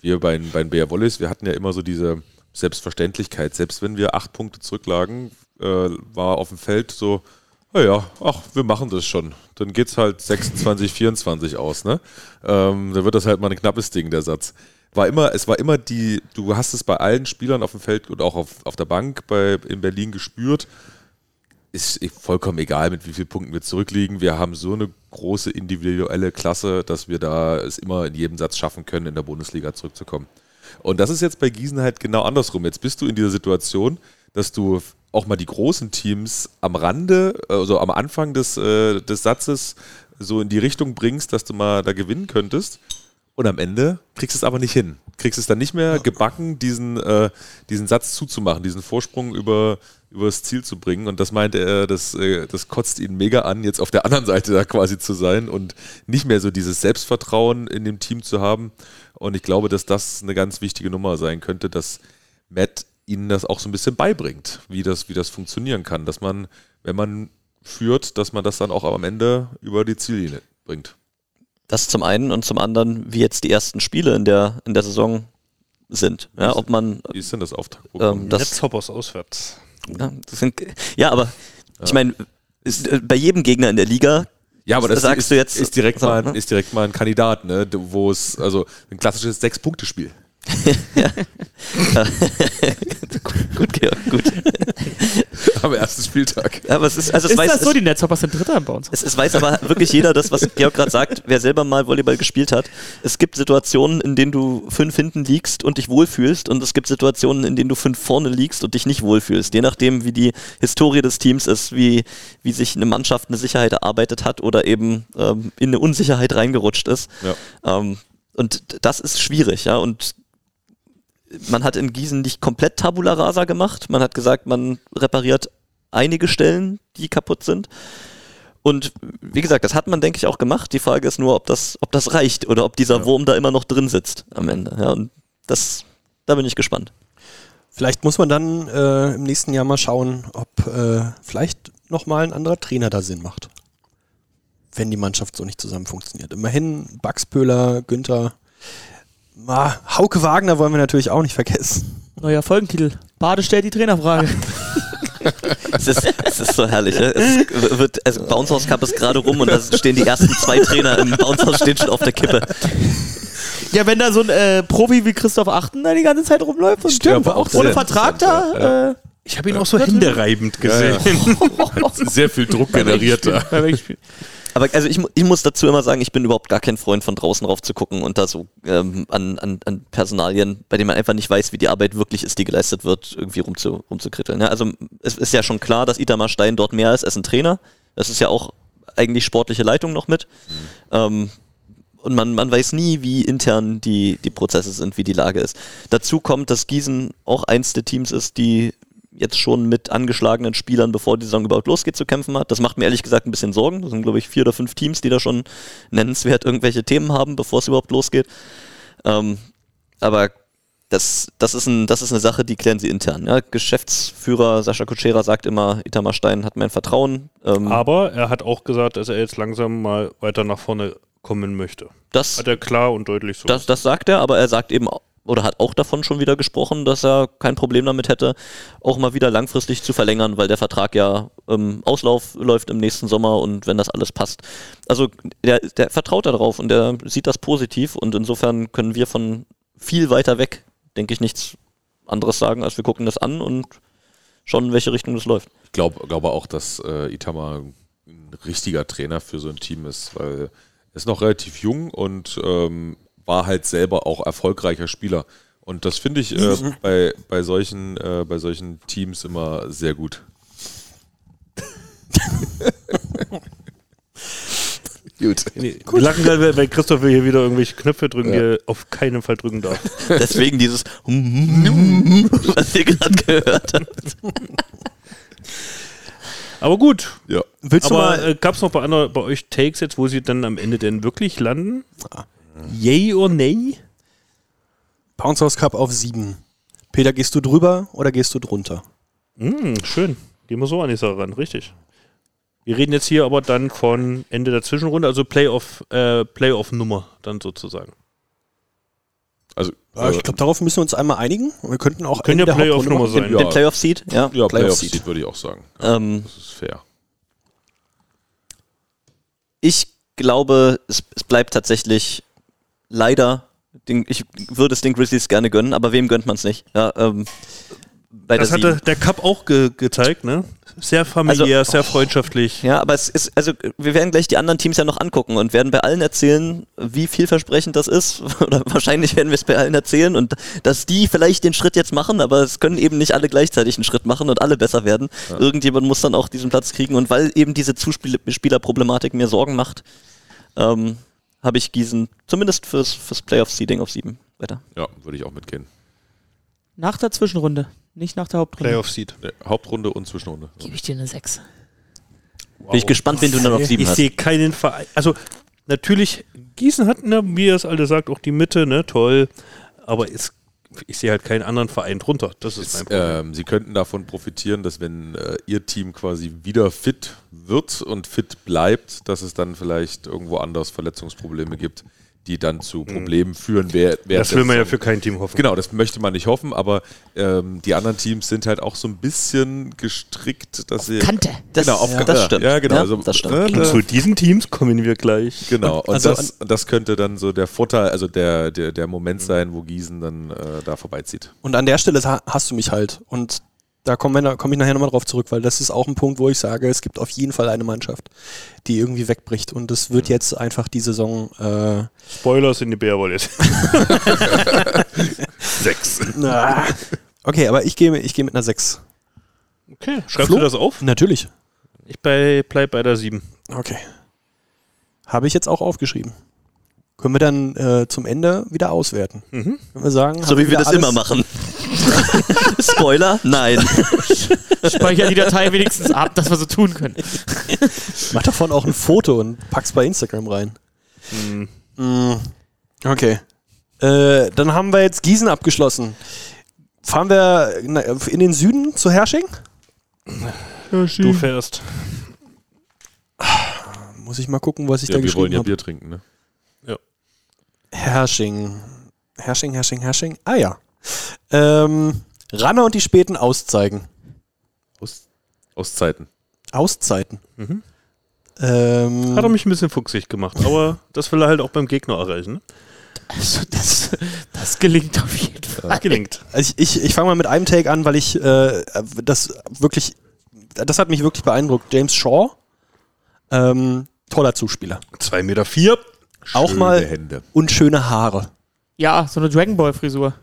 wir bei, bei den Bär Wallis, wir hatten ja immer so diese Selbstverständlichkeit. Selbst wenn wir acht Punkte zurücklagen, äh, war auf dem Feld so, naja, ach, wir machen das schon. Dann geht es halt 26, 24 aus, ne? Ähm, dann wird das halt mal ein knappes Ding, der Satz. War immer, es war immer die, du hast es bei allen Spielern auf dem Feld und auch auf, auf der Bank bei, in Berlin gespürt, ist vollkommen egal, mit wie vielen Punkten wir zurückliegen. Wir haben so eine große individuelle Klasse, dass wir da es immer in jedem Satz schaffen können, in der Bundesliga zurückzukommen. Und das ist jetzt bei Gießen halt genau andersrum. Jetzt bist du in dieser Situation, dass du auch mal die großen Teams am Rande, also am Anfang des, äh, des Satzes so in die Richtung bringst, dass du mal da gewinnen könntest. Und am Ende kriegst du es aber nicht hin. Kriegst es dann nicht mehr gebacken, diesen, äh, diesen Satz zuzumachen, diesen Vorsprung über, übers Ziel zu bringen. Und das meinte er, das, äh, das kotzt ihn mega an, jetzt auf der anderen Seite da quasi zu sein und nicht mehr so dieses Selbstvertrauen in dem Team zu haben. Und ich glaube, dass das eine ganz wichtige Nummer sein könnte, dass Matt ihnen das auch so ein bisschen beibringt, wie das, wie das funktionieren kann. Dass man, wenn man führt, dass man das dann auch am Ende über die Ziellinie bringt. Das zum einen und zum anderen, wie jetzt die ersten Spiele in der, in der Saison sind. Ja, ob man, Wie ist denn das Auftaktprogramm? ähm, das, Netzhoppers auswärts. ja, das sind, ja, aber ich meine, äh, bei jedem Gegner in der Liga ja, aber das sagst ist, du jetzt- ist, direkt mal, ne? ist direkt mal ein Kandidat, ne? wo es, also ein klassisches Sechs-Punkte-Spiel. gut, Georg, gut. Am ersten Spieltag. Aber es ist, also es Ist weiß, das so? Die Netzhoppers sind Dritter bei uns. es, es weiß aber wirklich jeder, das, was Georg gerade sagt, wer selber mal Volleyball gespielt hat. Es gibt Situationen, in denen du fünf hinten liegst und dich wohlfühlst und es gibt Situationen, in denen du fünf vorne liegst und dich nicht wohlfühlst. Je nachdem, wie die Historie des Teams ist, wie, wie sich eine Mannschaft eine Sicherheit erarbeitet hat oder eben ähm, in eine Unsicherheit reingerutscht ist. Ja. Ähm, und das ist schwierig, ja. Und man hat in Gießen nicht komplett Tabula Rasa gemacht. Man hat gesagt, man repariert einige Stellen, die kaputt sind. Und wie gesagt, das hat man, denke ich, auch gemacht. Die Frage ist nur, ob das, ob das reicht oder ob dieser Wurm da immer noch drin sitzt am Ende. Ja, und das, da bin ich gespannt. Vielleicht muss man dann äh, im nächsten Jahr mal schauen, ob äh, vielleicht nochmal ein anderer Trainer da Sinn macht. Wenn die Mannschaft so nicht zusammen funktioniert. Immerhin Baxpöhler, Günther, ah, Hauke Wagner wollen wir natürlich auch nicht vergessen. Neuer Folgentitel. Bade stellt die Trainerfrage. Es ist, es ist so herrlich. Ja? Es wird, also Bounce House Cup ist gerade rum und da stehen die ersten zwei Trainer im Bounce House stehen schon auf der Kippe. ja, wenn da so ein äh, Profi wie Christoph Achten da die ganze Zeit rumläuft und Stimmt, auch ohne Vertrag da. Äh, Ich habe ihn auch so händereibend gesehen. Sehr viel Druck generiert da. Aber also ich, ich muss dazu immer sagen, ich bin überhaupt gar kein Freund von draußen rauf zu gucken und da so ähm, an, an, an Personalien, bei denen man einfach nicht weiß, wie die Arbeit wirklich ist, die geleistet wird, irgendwie rumzu, rumzukritteln. Ja, also es ist ja schon klar, dass Itamar Stein dort mehr ist als ein Trainer. Das ist ja auch eigentlich sportliche Leitung noch mit. Ähm, und man, man weiß nie, wie intern die, die Prozesse sind, wie die Lage ist. Dazu kommt, dass Gießen auch eins der Teams ist, die jetzt schon mit angeschlagenen Spielern, bevor die Saison überhaupt losgeht, zu kämpfen hat. Das macht mir ehrlich gesagt ein bisschen Sorgen. Das sind, glaube ich, vier oder fünf Teams, die da schon nennenswert irgendwelche Themen haben, bevor es überhaupt losgeht. Ähm, aber das, das, ist ein, das ist eine Sache, die klären sie intern. Ja? Geschäftsführer Sascha Kutschera sagt immer, Itamar Stein hat mein Vertrauen. Ähm, Aber er hat auch gesagt, dass er jetzt langsam mal weiter nach vorne kommen möchte. das, Hat er klar und deutlich so. Das, das sagt er, aber er sagt eben au- oder hat auch davon schon wieder gesprochen, dass er kein Problem damit hätte, auch mal wieder langfristig zu verlängern, weil der Vertrag ja ähm, Auslauf läuft im nächsten Sommer und wenn das alles passt. Also der, der vertraut darauf und der sieht das positiv und insofern können wir von viel weiter weg denke ich, nichts anderes sagen, als wir gucken das an und schauen, in welche Richtung das läuft. Ich glaub, glaube auch, dass äh, Itama ein richtiger Trainer für so ein Team ist, weil er ist noch relativ jung und ähm, war halt selber auch erfolgreicher Spieler. Und das finde ich äh, bei, bei, solchen, äh, bei solchen Teams immer sehr gut. gut. Wir lachen gerade, weil- Christoph hier wieder irgendwelche Knöpfe drücken, die er auf keinen Fall drücken darf. Deswegen dieses, was ihr gerade gehört habt. Aber gut. Ja. Willst du Aber mal. äh, gab es noch bei, anderen, bei euch Takes jetzt, wo sie dann am Ende denn wirklich landen? Ah. Yay or nay? Bounce House Cup auf 7. Peter, gehst du drüber oder gehst du drunter? Hm, schön. Gehen wir so an die Sache ran, richtig. Wir reden jetzt hier aber dann von Ende der Zwischenrunde, also Playoff, äh, Playoff-Nummer dann sozusagen. Also, Ja, ich glaube, darauf müssen wir uns einmal einigen. Wir könnten auch Können Ende ja der Playoff-Nummer sein. Ja. Den Playoff-Seed, ja. ja, Playoff Playoff Seed. Seed würde ich auch sagen. Ähm, Das ist fair. ich glaube, es, es bleibt tatsächlich leider, den, ich würde es den Grizzlies gerne gönnen, aber wem gönnt man es nicht? Ja, ähm, Das hatte Sieben. der Cup auch ge gezeigt, ne? Sehr familiär, Also- sehr freundschaftlich. Ja, aber es ist, also wir werden gleich die anderen Teams ja noch angucken und werden bei allen erzählen, wie vielversprechend das ist. Oder wahrscheinlich werden wir es bei allen erzählen und dass die vielleicht den Schritt jetzt machen, aber es können eben nicht alle gleichzeitig einen Schritt machen und alle besser werden. Irgendjemand muss dann auch diesen Platz kriegen und weil eben diese Zuspielerproblematik mir Sorgen macht, ähm, habe ich Gießen zumindest fürs, fürs Playoff-Seeding auf sieben weiter. Ja, würde ich auch mitgehen. Nach der Zwischenrunde, nicht nach der Hauptrunde. Playoff-Seed. Nee, Hauptrunde und Zwischenrunde. Gebe ich dir eine 6. Bin ich gespannt, wen du dann auf sieben Ich hast. sehe keinen Verein. Also, natürlich, Gießen hat, ne, wie ihr es alle sagt, auch die Mitte, ne, toll. Aber es, ich sehe halt keinen anderen Verein drunter. Das ist mein Problem. Ähm, sie könnten davon profitieren, dass wenn äh, ihr Team quasi wieder fit wird und fit bleibt, dass es dann vielleicht irgendwo anders Verletzungsprobleme gibt, die dann zu Problemen führen. Wer, wer Mhm. das will man ja für kein Team hoffen. Genau, das möchte man nicht hoffen, aber ähm, die anderen Teams sind halt auch so ein bisschen gestrickt, dass sie. Kante. Das, genau, auf ja, das stimmt. Ja, genau. Ja, also, das stimmt. ne, Und da- zu diesen Teams kommen wir gleich. Genau, und Also das, das könnte dann so der Vorteil, also der, der, der Moment sein, wo Gießen dann äh, da vorbeizieht. Und an der Stelle ha- hast du mich halt. Und da komme komm ich nachher nochmal drauf zurück, weil das ist auch ein Punkt, wo ich sage, es gibt auf jeden Fall eine Mannschaft, die irgendwie wegbricht. Und es wird jetzt einfach die Saison. Äh, Spoilers in die Bärwolle. Sechs. na. okay, aber ich gehe ich geh mit einer 6. Okay, schreibst Flo? du das auf? Natürlich. Ich bei, bleib bei der 7. Okay. Habe ich jetzt auch aufgeschrieben. Können wir dann äh, zum Ende wieder auswerten. Mhm. Können wir sagen, So wie wir das immer machen. Spoiler? Nein. Speicher die Datei wenigstens ab, dass wir so tun können. Mach davon auch ein Foto und pack's bei Instagram rein. Mhm. Mm, Okay. Äh, dann haben wir jetzt Gießen abgeschlossen. Fahren wir in den Süden zu Hersching? Du fährst. Muss ich mal gucken, was ich Ja, da wir wollen geschrieben ja habe. Bier trinken, ne? Hersching. Hersching, Hersching, Hersching. Ah ja. Ähm, Ranner und die späten Auszeigen. Aus, aus Zeiten. Auszeiten. Mhm. Ähm, Hat er mich ein bisschen fuchsig gemacht, aber das will er halt auch beim Gegner erreichen. Ne? Also das, das gelingt auf jeden Fall. Gelingt. Also ich, ich, ich fange mal mit einem Take an, weil ich äh, das wirklich, das hat mich wirklich beeindruckt. James Shaw, ähm, toller Zuspieler. 2,4 Meter. Vier. Auch mal Hände. und schöne Haare. Ja, so eine Dragon Ball Frisur.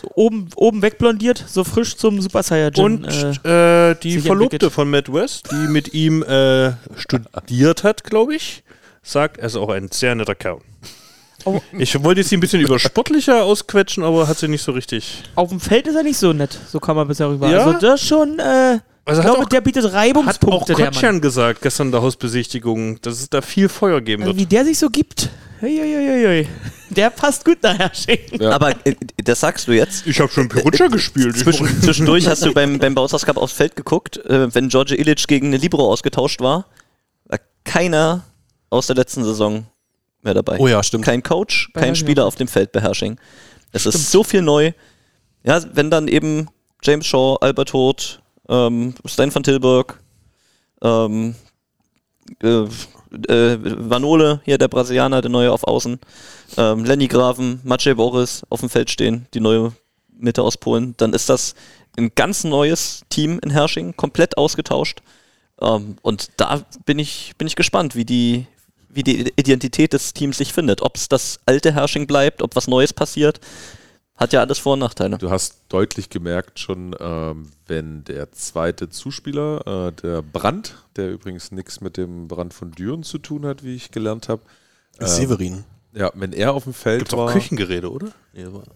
So oben, oben wegblondiert, so frisch zum Super Saiyajin. Und äh, äh, die Verlobte entwickelt. von Matt West, die mit ihm äh, studiert hat, glaube ich, sagt, er ist auch ein sehr netter Kerl. Oh. Ich wollte sie ein bisschen über sportlicher ausquetschen, aber hat sie nicht so richtig. auf dem Feld ist er nicht so nett, so kann man bisher rüber. Ja? Also das schon, äh, Also ich glaube, auch, der bietet hat auch Reibungspunkte, der Mann. Kotschan gesagt gestern in der Hausbesichtigung, dass es da viel Feuer geben Also wird. wie der sich so gibt. Uiuiuiui. Der passt gut nach Hersching. Aber äh, das sagst du jetzt. Ich habe schon Perutscha gespielt. Zwischen, zwischendurch hast du beim, beim Bowsers Cup aufs Feld geguckt, äh, wenn George Illich gegen eine Libero ausgetauscht war, war keiner aus der letzten Saison mehr dabei. Oh ja, stimmt. Kein Coach, Bei kein Spieler auf dem Feld bei Hersching. Es ist so viel neu. Ja, wenn dann eben James Shaw, Albert Hoth, ähm, Stein van Tilburg, ähm, äh, äh, Vanole, hier der Brasilianer, der neue auf Außen, ähm, Lenny Graven, Maciej Boris auf dem Feld stehen, die neue Mitte aus Polen, dann ist das ein ganz neues Team in Hersching, komplett ausgetauscht. Ähm, und da bin ich, bin ich gespannt, wie die, wie die Identität des Teams sich findet. Ob es das alte Hersching bleibt, ob was Neues passiert. Hat ja alles Vor- und Nachteile. Du hast deutlich gemerkt schon, ähm, wenn der zweite Zuspieler, äh, der Brand, der übrigens nichts mit dem Brand von Düren zu tun hat, wie ich gelernt habe. Ähm, Severin. Ja, wenn er auf dem Feld Gibt war, auch Küchengeräte, oder?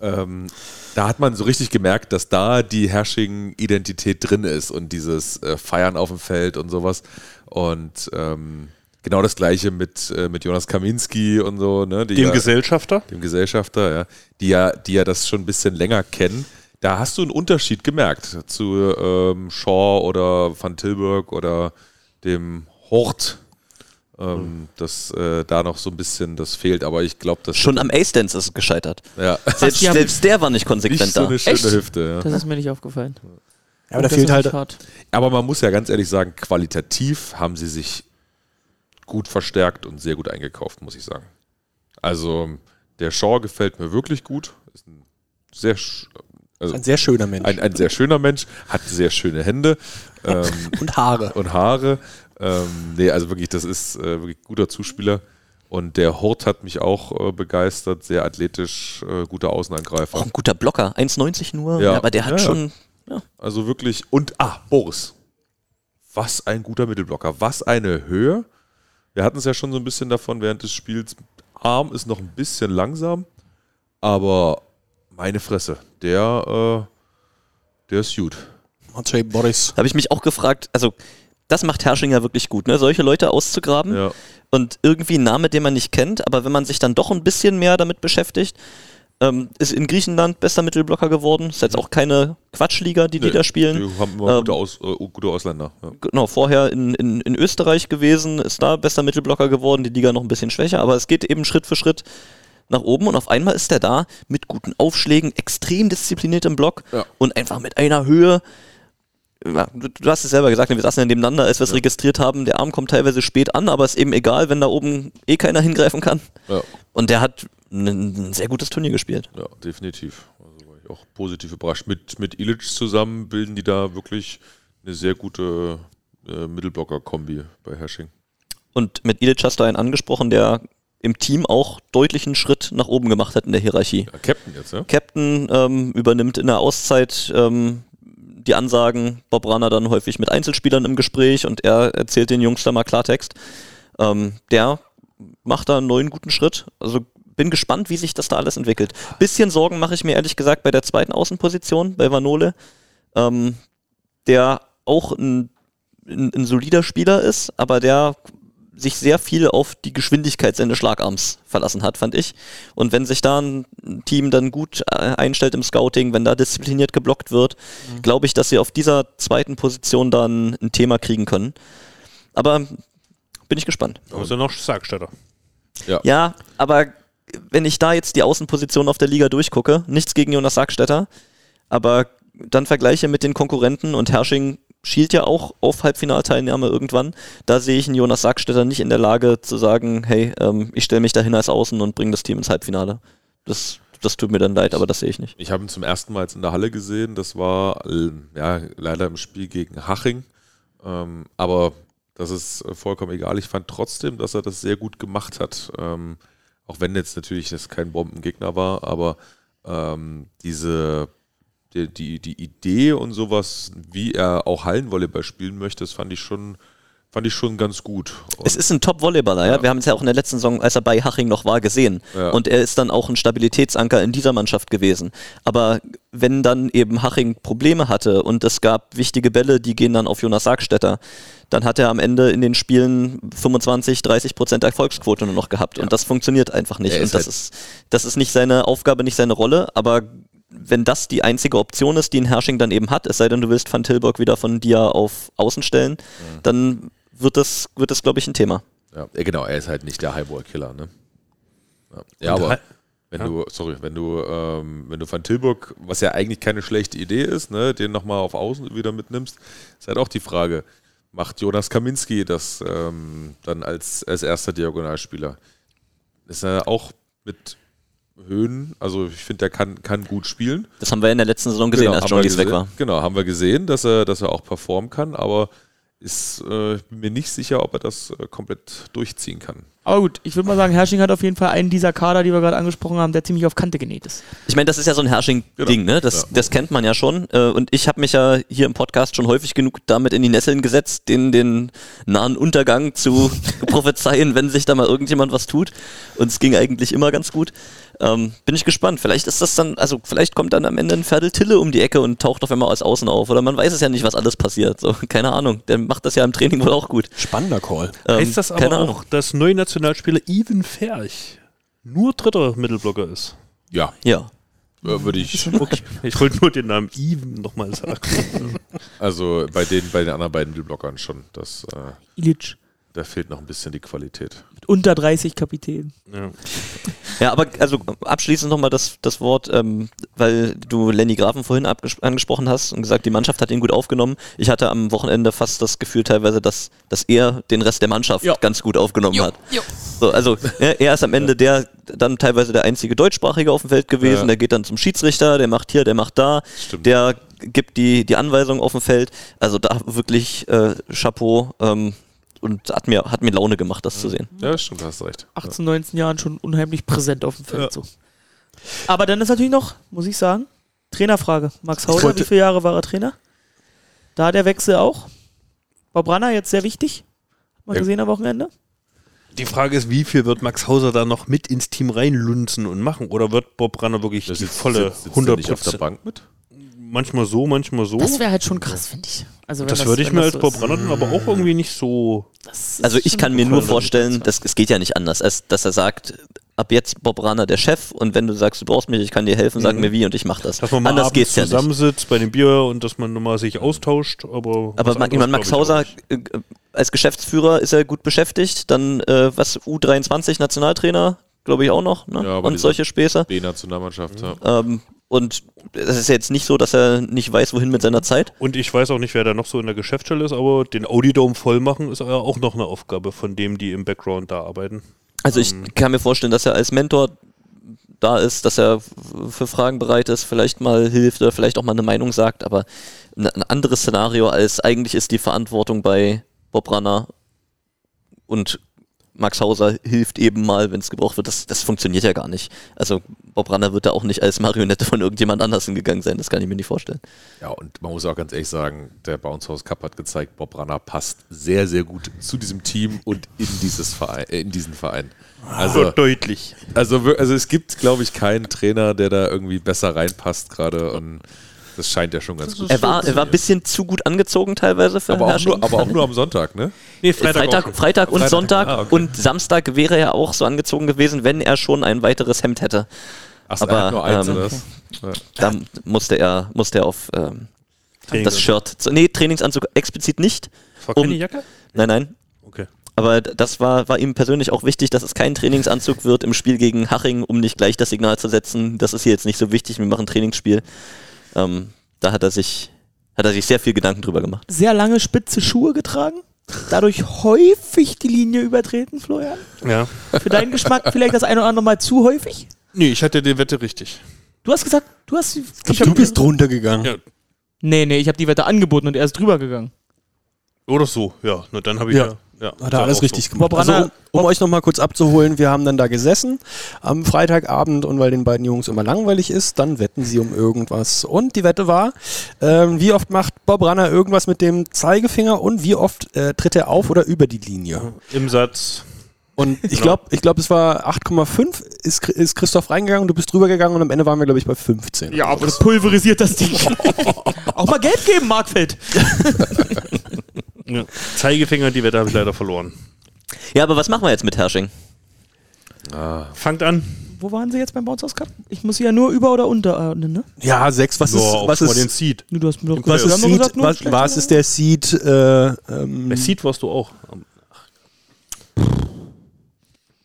Ähm, da hat man so richtig gemerkt, dass da die Hersching-Identität drin ist und dieses äh, Feiern auf dem Feld und sowas. Und ähm, genau das gleiche mit, äh, mit Jonas Kaminski und so, ne? Die Dem ja, Gesellschafter? dem Gesellschafter, ja, die ja, die ja das schon ein bisschen länger kennen. Da hast du einen Unterschied gemerkt zu ähm, Shaw oder Van Tilburg oder dem Hort. Ähm, dass äh, da noch so ein bisschen das fehlt, aber ich glaube, dass Schon am Ace-Dance ist es gescheitert. ja, Selbst, selbst der war nicht konsequent nicht so da. eine schöne Echt? Hüfte. Ja. Das ist mir nicht aufgefallen. Ja, aber da fehlt halt. hart. Aber man muss ja ganz ehrlich sagen, qualitativ haben sie sich gut verstärkt und sehr gut eingekauft, muss ich sagen. Also der Shaw gefällt mir wirklich gut. Ist ein sehr, also Ein sehr schöner Mensch. ein, ein sehr schöner Mensch, hat sehr schöne Hände ähm, und Haare. und Haare. Ähm, nee, also wirklich, das ist äh, wirklich guter Zuspieler. Und der Hort hat mich auch äh, begeistert, sehr athletisch, äh, guter Außenangreifer. Auch ein guter Blocker, 1,90 nur, Ja. aber der hat Ja, ja. schon. Also wirklich, und ah, Boris. Was ein guter Mittelblocker, was eine Höhe. Wir hatten es ja schon so ein bisschen davon während des Spiels. Arm ist noch ein bisschen langsam, aber meine Fresse, der, äh, der ist gut. Maciej Boris. Da habe ich mich auch gefragt, also das macht Herrschinger wirklich gut, ne? solche Leute auszugraben Ja. und irgendwie ein Name, den man nicht kennt, aber wenn man sich dann doch ein bisschen mehr damit beschäftigt, ähm, ist in Griechenland bester Mittelblocker geworden. Ist jetzt auch keine Quatschliga, die die Nee, da spielen. Die haben immer Ähm, gute, Aus, äh, gute Ausländer. Ja. genau, vorher in, in, in Österreich gewesen, ist da bester Mittelblocker geworden, die Liga noch ein bisschen schwächer, aber es geht eben Schritt für Schritt nach oben und auf einmal ist er da mit guten Aufschlägen, extrem diszipliniert im Block Ja. und einfach mit einer Höhe. Ja, du, du hast es selber gesagt, wir saßen ja nebeneinander, als wir es registriert haben, der Arm kommt teilweise spät an, aber ist eben egal, wenn da oben eh keiner hingreifen kann. Ja, Und der hat ein, sehr gutes Turnier gespielt. ja, definitiv. Also war ich auch positiv überrascht. Mit, mit Ilic zusammen bilden die da wirklich eine sehr gute äh, Mittelblocker-Kombi bei Hersching. Und mit Ilic hast du einen angesprochen, der im Team auch deutlichen Schritt nach oben gemacht hat in der Hierarchie. Ja, Captain jetzt, ja? Captain ähm, übernimmt in der Auszeit ähm, die Ansagen, Bob Ranner dann häufig mit Einzelspielern im Gespräch und er erzählt den Jungs da mal Klartext. Ähm, der macht da einen neuen guten Schritt. Also bin gespannt, wie sich das da alles entwickelt. Bisschen Sorgen mache ich mir ehrlich gesagt bei der zweiten Außenposition, bei Vanole, ähm, der auch ein, ein, ein solider Spieler ist, aber der sich sehr viel auf die Geschwindigkeit seines Schlagarms verlassen hat, fand ich. Und wenn sich da ein Team dann gut äh, einstellt im Scouting, wenn da diszipliniert geblockt wird, glaube ich, dass sie auf dieser zweiten Position dann ein Thema kriegen können. Aber bin ich gespannt. Ist ja noch Sargstätter. Ja, aber wenn ich da jetzt die Außenposition auf der Liga durchgucke, nichts gegen Jonas Sackstetter, aber dann vergleiche mit den Konkurrenten und Hersching schielt ja auch auf Halbfinalteilnahme irgendwann. Da sehe ich einen Jonas Sackstetter nicht in der Lage zu sagen, hey, ähm, ich stelle mich dahin als Außen und bringe das Team ins Halbfinale. Das, das tut mir dann leid, aber das sehe ich nicht. Ich habe ihn zum ersten Mal jetzt in der Halle gesehen. Das war äh, ja, leider im Spiel gegen Haching. Ähm, aber das ist vollkommen egal. Ich fand trotzdem, dass er das sehr gut gemacht hat. Ähm, auch wenn jetzt natürlich das kein Bombengegner war, aber ähm, diese die, die, die Idee und sowas, wie er auch Hallenvolleyball spielen möchte, das fand ich schon, fand ich schon ganz gut. Und Es ist ein Top-Volleyballer, ja. Ja. Wir haben es ja auch in der letzten Saison, als er bei Haching noch war, gesehen. Ja. Und er ist dann auch ein Stabilitätsanker in dieser Mannschaft gewesen. Aber wenn dann eben Haching Probleme hatte und es gab wichtige Bälle, die gehen dann auf Jonas Sargstetter, dann hat er am Ende in den Spielen 25, 30 Prozent Erfolgsquote nur noch gehabt. Und das funktioniert einfach nicht. Er und das halt- ist, das ist nicht seine Aufgabe, nicht seine Rolle, aber wenn das die einzige Option ist, die ein Hersching dann eben hat, es sei denn, du willst Van Tilburg wieder von dir auf Außen stellen, Mhm. dann wird das, wird das glaube ich, ein Thema. Ja, ja, genau, er ist halt nicht der Highball-Killer, ne? Ja, ja aber Hi- wenn Ja. du, sorry, wenn du, ähm, wenn du Van Tilburg, was ja eigentlich keine schlechte Idee ist, ne, den nochmal auf Außen wieder mitnimmst, ist halt auch die Frage, macht Jonas Kaminski das ähm, dann als, als erster Diagonalspieler. Ist er auch mit Höhen, also ich finde, der kann, kann gut spielen. Das haben wir in der letzten Saison gesehen, als haben John weg war. Genau, haben wir gesehen, dass er, dass er auch performen kann, aber ist äh, mir nicht sicher, ob er das äh, komplett durchziehen kann. Aber gut, ich würde mal sagen, Hersching hat auf jeden Fall einen dieser Kader, die wir gerade angesprochen haben, der ziemlich auf Kante genäht ist. Ich meine, das ist ja so ein Herrsching-Ding, ne? Das, Ja. das kennt man ja schon. Äh, Und ich habe mich ja hier im Podcast schon häufig genug damit in die Nesseln gesetzt, den, den nahen Untergang zu prophezeien, wenn sich da mal irgendjemand was tut. Und es ging eigentlich immer ganz gut. Ähm, bin ich gespannt. Vielleicht ist das dann, also vielleicht kommt dann am Ende ein Ferdel Tille um die Ecke und taucht auf einmal aus Außen auf. Oder man weiß es ja nicht, was alles passiert. So, keine Ahnung. Der macht das ja im Training wohl auch gut. Spannender Call. Ähm, heißt das aber auch, dass neue Nationalspieler Even Ferch nur dritter Mittelblocker ist? Ja, Ja. äh, würde ich. Okay. Ich wollte nur den Namen Even nochmal sagen. Also bei den, bei den anderen beiden Mittelblockern schon. Das, äh, Ilic. Da fehlt noch ein bisschen die Qualität. Mit unter 30 Kapitän. ja. Ja, aber also abschließend nochmal das, das Wort, ähm, weil du Lenny Grafen vorhin angesprochen hast und gesagt, die Mannschaft hat ihn gut aufgenommen. Ich hatte am Wochenende fast das Gefühl teilweise, dass, dass er den Rest der Mannschaft Ja. ganz gut aufgenommen hat. So, also er, er ist am Ende der dann teilweise der einzige Deutschsprachige auf dem Feld gewesen. Ja. Der geht dann zum Schiedsrichter, der macht hier, der macht da, Stimmt. der gibt die, die Anweisung auf dem Feld. Also da wirklich äh, Chapeau ähm, und hat mir, hat mir Laune gemacht, das zu sehen. Ja, stimmt, hast recht. 18, 19 Jahren schon unheimlich präsent auf dem Feld. So. Aber dann ist natürlich noch, muss ich sagen, Trainerfrage. Max Hauser, wie viele Jahre war er Trainer? Da der Wechsel auch. Bob Branner jetzt sehr wichtig. Hat man Ja. gesehen am Wochenende. Die Frage ist, wie viel wird Max Hauser da noch mit ins Team reinlunzen und machen? Oder wird Bob Ranner wirklich Das die sitzt- volle sitzt- sitzt er 100 nicht auf der Bank mit? Manchmal so, manchmal so. Das wäre halt schon krass, finde ich. Also Das würde ich mir das als so Bob ist. Ranner dann aber auch irgendwie nicht so. Das Also ich kann mir nur vorstellen, dass es geht ja nicht anders, als dass er sagt, ab jetzt Bob Rahner der Chef und wenn du sagst, du brauchst mich, ich kann dir helfen, sag mir wie und ich mach das. Dass man mal anders geht's ja nicht. zusammensitzt bei dem Bier und dass man nochmal sich austauscht, aber. Aber was man, anderes Max Hauser nicht. äh, als Geschäftsführer ist er gut beschäftigt, dann äh, was U23 Nationaltrainer, glaube ich auch noch, ne? Ja, aber und solche Späße. B-Nationalmannschaft, ja. Ähm, und es ist jetzt nicht so, dass er nicht weiß, wohin mit seiner Zeit. Und ich weiß auch nicht, wer da noch so in der Geschäftsstelle ist, aber den Audi-Dome voll machen ist ja auch noch eine Aufgabe von dem, die im Background da arbeiten. Also ich kann mir vorstellen, dass er als Mentor da ist, dass er für Fragen bereit ist, vielleicht mal hilft oder vielleicht auch mal eine Meinung sagt, aber ein, anderes Szenario als eigentlich ist die Verantwortung bei Bob Ranner und Max Hauser hilft eben mal, wenn es gebraucht wird. Das, das funktioniert ja gar nicht. Also Bob Ranner wird da auch nicht als Marionette von irgendjemand anders hingegangen sein. Das kann ich mir nicht vorstellen. Ja, und man muss auch ganz ehrlich sagen, der Bounce House Cup hat gezeigt, Bob Ranner passt sehr, sehr gut zu diesem Team und in, dieses Verein, äh, in diesen Verein. Also, deutlich. also, also es gibt, glaube ich, keinen Trainer, der da irgendwie besser reinpasst gerade und das scheint ja schon ganz gut Er war, er war ein bisschen zu gut angezogen teilweise für aber auch, nur, aber auch nur am Sonntag, ne? Nee, Freitag, Freitag, und Freitag, Sonntag ah, okay. und Samstag wäre er auch so angezogen gewesen, wenn er schon ein weiteres Hemd hätte. Ach, Aber, er hat nur eins, ähm, oder was? Ja. Da musste er, musste er auf ähm, Training- das Shirt. Nee, Trainingsanzug explizit nicht. War keine um- Jacke? Nein, nein. Okay. Aber das war, war ihm persönlich auch wichtig, dass es kein Trainingsanzug wird im Spiel gegen Haching, um nicht gleich das Signal zu setzen, das ist hier jetzt nicht so wichtig, wir machen ein Trainingsspiel. Ähm, da hat er sich, hat er sich sehr viel Gedanken drüber gemacht. Sehr lange spitze Schuhe getragen. Dadurch häufig die Linie übertreten, Florian. Ja. Für deinen Geschmack vielleicht das eine oder andere Mal zu häufig. Nee, ich hatte die Wette richtig. Du hast gesagt, du hast. Ich Du bist drunter gegangen. Ja. Nee, nee, ich habe die Wette angeboten und er ist drüber gegangen. Oder so, ja. Na, dann habe ich Ja. ja. Ja, Hat er alles richtig so. gemacht. Bob Also, Ranner- um, um euch nochmal kurz abzuholen, wir haben dann da gesessen am Freitagabend und weil den beiden Jungs immer langweilig ist, dann wetten sie um irgendwas. Und die Wette war, ähm, wie oft macht Bob Ranner irgendwas mit dem Zeigefinger und wie oft äh, tritt er auf oder über die Linie. Im Satz. Und ich Genau. glaube, ich glaub, es war 8,5, ist, ist Christoph reingegangen, du bist drüber gegangen und am Ende waren wir, glaube ich, bei 15. Ja, aber das pulverisiert das Ding. Auch mal Geld geben, Markfeld. Ja. Zeigefinger, die Wette habe ich leider verloren. Ja, aber was machen wir jetzt mit Hersching? Fangt an. Wo waren sie jetzt beim Bounce House Cup? Ich muss sie ja nur über- oder unterordnen, ne? Ja, 6, was Ja, ist, was mal den ist, Seed. Du hast mir doch was ist, Seed, gesagt, nur was, was ist der Seed? Äh, ähm, Bei Seed warst du auch.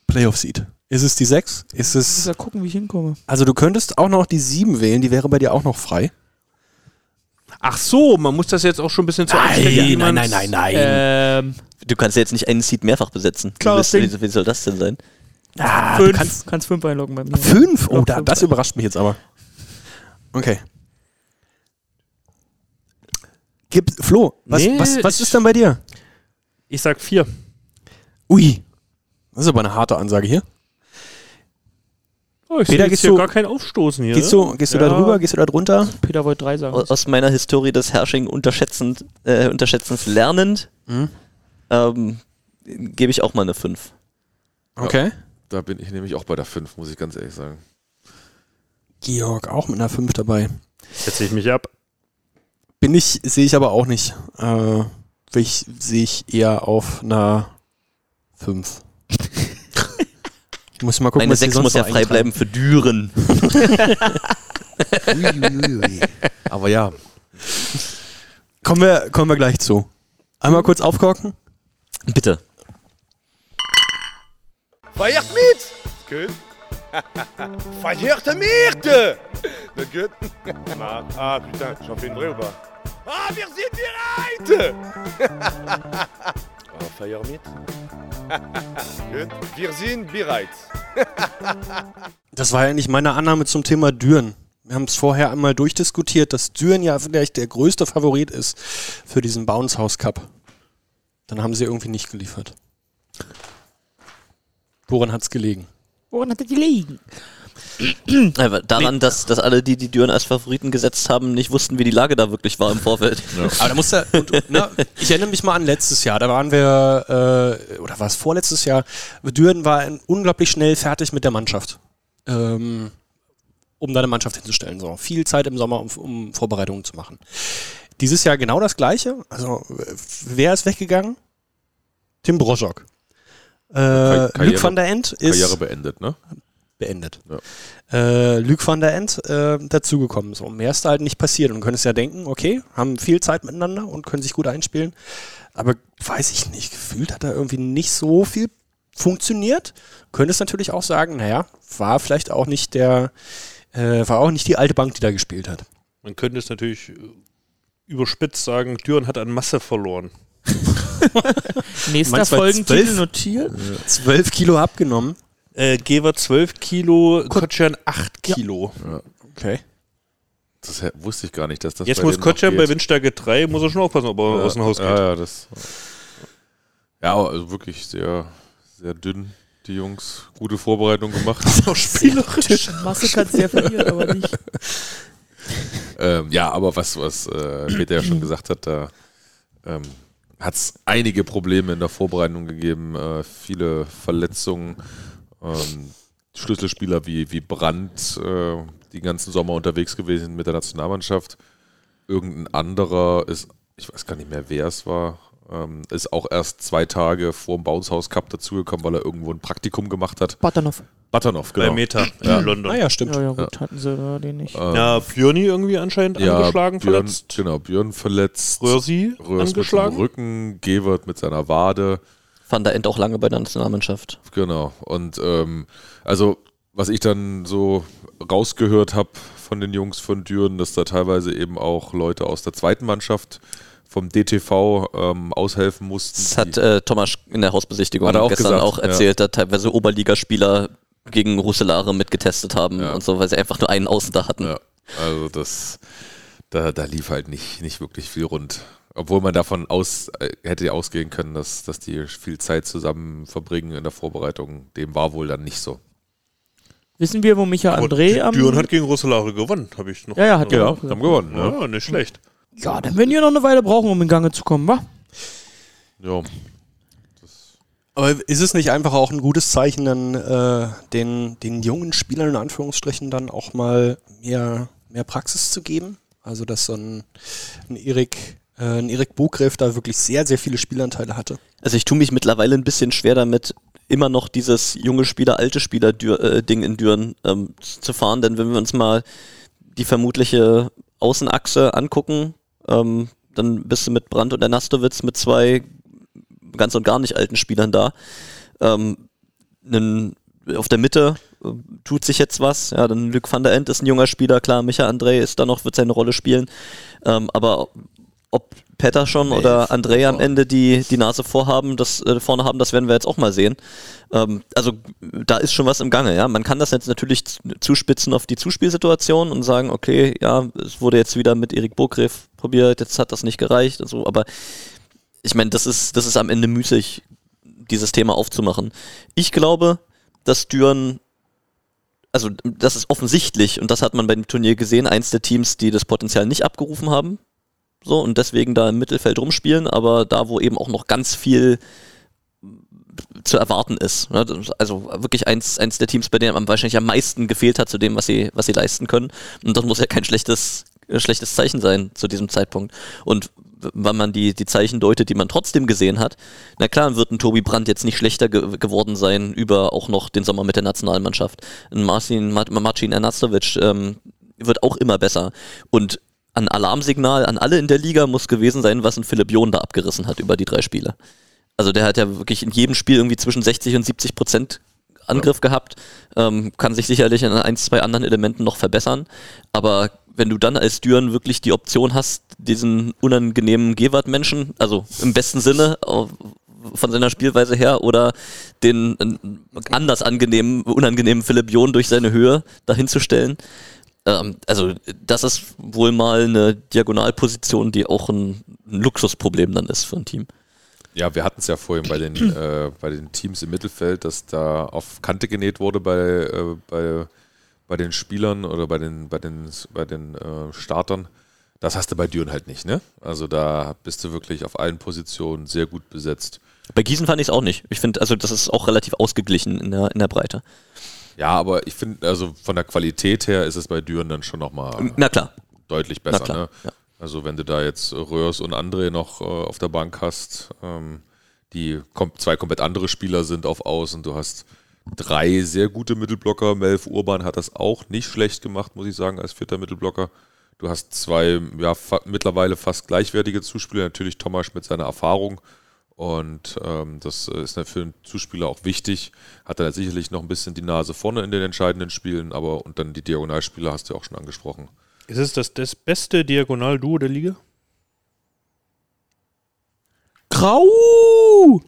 Playoff Seed. Ist es die 6? Ist Ich muss es. ja gucken, wie ich hinkomme. Also du könntest auch noch die 7 wählen, die wäre bei dir auch noch frei. Ach so, man muss das jetzt auch schon ein bisschen zu nein, nein, man's- nein, nein. Ähm, Du kannst ja jetzt nicht einen Seed mehrfach besetzen. Wie, Ding. wie, wie soll das denn sein? Ah, du fünf. kannst kannst fünf einloggen bei mir. fünf? Oh, da, fünf. das überrascht mich jetzt aber. Okay. Gib, Flo, was, Nee, was, was ist denn bei dir? Ich sag vier. Ui, das ist aber eine harte Ansage hier. Oh, ich Peter, sehe gehst jetzt hier du- gar kein Aufstoßen hier. Gehst du, gehst du Ja. da drüber, gehst du da drunter? Peter wollte drei sagen. Aus meiner Historie des Herrsching unterschätzend, äh, unterschätzens lernend Mhm. ähm, gebe ich auch mal eine 5. Okay. Da bin ich nämlich auch bei der 5, muss ich ganz ehrlich sagen. Georg auch mit einer 5 dabei. Setze ich mich ab. Bin ich, sehe ich aber auch nicht. Äh, ich, sehe ich eher auf einer 5. ich muss mal gucken, Meine was die 6 sonst muss ja frei bleiben für Düren. Aber ja, Kommen wir, kommen wir gleich zu. Einmal kurz aufkorken. Bitte. Feiert mit! Gut. Feiert mit! Na gut. Ah, putain, j'en fais une vraie ou pas? Ah, wir sind bereit! feiert mit? gut. Wir sind bereit. Das war ja nicht meine Annahme zum Thema Düren. Wir haben es vorher einmal durchdiskutiert, dass Düren ja vielleicht der größte Favorit ist für diesen Bounce House Cup. Dann haben sie irgendwie nicht geliefert. Woran hat es gelegen? Woran hat liegen? Aber daran, dass, dass alle, die die Düren als Favoriten gesetzt haben, nicht wussten, wie die Lage da wirklich war im Vorfeld. Aber da muss und, und, ne, ich erinnere mich mal an letztes Jahr, da waren wir, äh, oder war es vorletztes Jahr, Düren war ein- unglaublich schnell fertig mit der Mannschaft. Ähm, um da eine Mannschaft hinzustellen. So. Viel Zeit im Sommer, um, um Vorbereitungen zu machen. Dieses Jahr genau das Gleiche. Also, wer ist weggegangen? Tim Broschok. Äh, Karriere- Luc van der End ist Karriere beendet, ne? Beendet. Ja. Äh, Luc van der End äh, dazugekommen. So, mehr ist da halt nicht passiert. Und du könntest ja denken, okay, haben viel Zeit miteinander und können sich gut einspielen. Aber weiß ich nicht, gefühlt hat da irgendwie nicht so viel funktioniert. Könntest natürlich auch sagen, naja, war vielleicht auch nicht der, äh, war auch nicht die alte Bank, die da gespielt hat. Man könnte es natürlich äh, überspitzt sagen, Düren hat an Masse verloren. Nächster Folgentitel notiert. Zwölf Kilo abgenommen. Äh, Geber 12 Kilo, Kotschan 8 Kilo. Okay. Das wusste ich gar nicht, dass das Jetzt bei muss Kotschan bei. Windstärke 3, muss er schon aufpassen, ob er ja, aus dem Haus geht. Ja, ja, das. Ja, also wirklich sehr, sehr dünn, die Jungs. Gute Vorbereitung gemacht. Spielerisch. Masse kannst du ja verlieren, aber nicht. ähm, ja, aber was, was äh, Peter ja schon gesagt hat, da ähm, hat es einige Probleme in der Vorbereitung gegeben, äh, viele Verletzungen. Ähm, Schlüsselspieler wie, wie Brandt, äh, die ganzen Sommer unterwegs gewesen mit der Nationalmannschaft. Irgendein anderer ist, ich weiß gar nicht mehr, wer es war, ähm, ist auch erst zwei Tage vor dem Bounce House Cup dazugekommen, weil er irgendwo ein Praktikum gemacht hat. Butternoff. Butternoff, Bei genau. Meta Ja. in London. Ah ja, stimmt. Ja, ja, gut, hatten sie da den nicht. Ähm, Ja, Björni irgendwie anscheinend ja, angeschlagen, Björn, verletzt. Genau, Björn verletzt. Röhrsi Röhrs mit dem angeschlagen. Rücken, Gewert mit seiner Wade. Van der End auch lange bei der Nationalmannschaft. Genau. Und ähm, also, was ich dann so rausgehört habe von den Jungs von Düren, dass da teilweise eben auch Leute aus der zweiten Mannschaft vom DTV ähm, aushelfen mussten. Das hat äh, Thomas in der Hausbesichtigung auch gestern gesagt, auch ja. erzählt, dass teilweise Oberligaspieler gegen Russelare mitgetestet haben Ja. und so, weil sie einfach nur einen Außen da hatten. Ja, also das, da, da lief halt nicht, nicht wirklich viel rund. Obwohl man davon aus, äh, hätte ausgehen können, dass, dass die viel Zeit zusammen verbringen in der Vorbereitung. Dem war wohl dann nicht so. Wissen wir, wo Micha Aber André am. Düren hat gegen Rosselare gewonnen, habe ich noch. Ja, ja, hat ja. er. Haben gewonnen, ne? Ja, nicht schlecht. Ja, dann werden wir noch eine Weile brauchen, um in Gange zu kommen, wa? Ja. Aber ist es nicht einfach auch ein gutes Zeichen, dann äh, den, den jungen Spielern in Anführungsstrichen dann auch mal mehr, mehr Praxis zu geben? Also, dass so ein, ein Erik, äh, Erik Bogreff da wirklich sehr, sehr viele Spielanteile hatte. Also ich tue mich mittlerweile ein bisschen schwer damit, immer noch dieses junge Spieler, alte Spieler Dür äh, in Düren ähm, zu fahren, denn wenn wir uns mal die vermutliche Außenachse angucken, ähm, dann bist du mit Brandt und der Nastowitz mit zwei ganz und gar nicht alten Spielern da. Ähm, einen, auf der Mitte äh, tut sich jetzt was. Ja, dann Luc van der End ist ein junger Spieler, klar, Micha André ist da noch, wird seine Rolle spielen. Ähm, aber ob Pettersson Nee, oder André am Ende die, die Nase vorhaben, das äh, vorne haben, das werden wir jetzt auch mal sehen. Ähm, also da ist schon was im Gange, ja. Man kann das jetzt natürlich zuspitzen auf die Zuspielsituation und sagen, okay, ja, es wurde jetzt wieder mit Erik Burgreff probiert, jetzt hat das nicht gereicht und so, aber ich meine, das ist, das ist am Ende müßig, dieses Thema aufzumachen. Ich glaube, dass Düren, also das ist offensichtlich, und das hat man bei dem Turnier gesehen, eins der Teams, die das Potenzial nicht abgerufen haben. So, und deswegen da im Mittelfeld rumspielen, aber da, wo eben auch noch ganz viel zu erwarten ist. ne, ist Also wirklich eins, eins der Teams, bei denen am wahrscheinlich am meisten gefehlt hat zu dem, was sie, was sie leisten können. Und das muss ja kein schlechtes, äh, schlechtes Zeichen sein zu diesem Zeitpunkt. Und wenn man die, die Zeichen deutet, die man trotzdem gesehen hat, na klar wird ein Tobi Brandt jetzt nicht schlechter ge geworden sein über auch noch den Sommer mit der Nationalmannschaft. Ein Marcin, Ma- Marcin Ernatovic ähm, wird auch immer besser. Und ein Alarmsignal an alle in der Liga muss gewesen sein, was ein Philipp John da abgerissen hat über die drei Spiele. Also der hat ja wirklich in jedem Spiel irgendwie zwischen 60 und 70 Prozent Angriff gehabt, ähm, kann sich sicherlich an ein, zwei anderen Elementen noch verbessern, aber wenn du dann als Düren wirklich die Option hast, diesen unangenehmen Gewart-Menschen, also im besten Sinne von seiner Spielweise her, oder den äh, anders angenehmen, unangenehmen Philipp John durch seine Höhe dahinzustellen, ähm, also das ist wohl mal eine Diagonalposition, die auch ein, ein Luxusproblem dann ist für ein Team. Ja, wir hatten es ja vorhin bei den, äh, bei den Teams im Mittelfeld, dass da auf Kante genäht wurde bei, äh, bei, bei den Spielern oder bei den, bei den, bei den äh, Startern. Das hast du bei Düren halt nicht, ne? Also da bist du wirklich auf allen Positionen sehr gut besetzt. Bei Gießen fand ich es auch nicht. Ich finde, also das ist auch relativ ausgeglichen in der, in der Breite. Ja, aber ich finde, also von der Qualität her ist es bei Düren dann schon nochmal Na klar. deutlich Na besser. klar, Ne? ja. Also wenn du da jetzt Röhrs und André noch äh, auf der Bank hast, ähm, die kom zwei komplett andere Spieler sind auf Außen, du hast drei sehr gute Mittelblocker. Melf Urban hat das auch nicht schlecht gemacht, muss ich sagen, als vierter Mittelblocker. Du hast zwei ja, fa mittlerweile fast gleichwertige Zuspieler, natürlich Thomas mit seiner Erfahrung. Und ähm, das ist für einen Zuspieler auch wichtig. Hat er sicherlich noch ein bisschen die Nase vorne in den entscheidenden Spielen, aber und dann die Diagonalspieler hast du ja auch schon angesprochen. Ist es das, das beste Diagonal-Duo der Liga? Grau!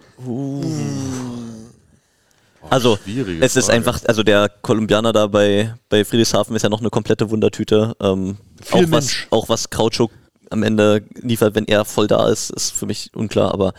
Also Schwierige es ist Frage. einfach, also der Kolumbianer da bei, bei Friedrichshafen ist ja noch eine komplette Wundertüte. Ähm, auch, Viel was, Mensch. auch was Krautschuk am Ende liefert, wenn er voll da ist, ist für mich unklar, aber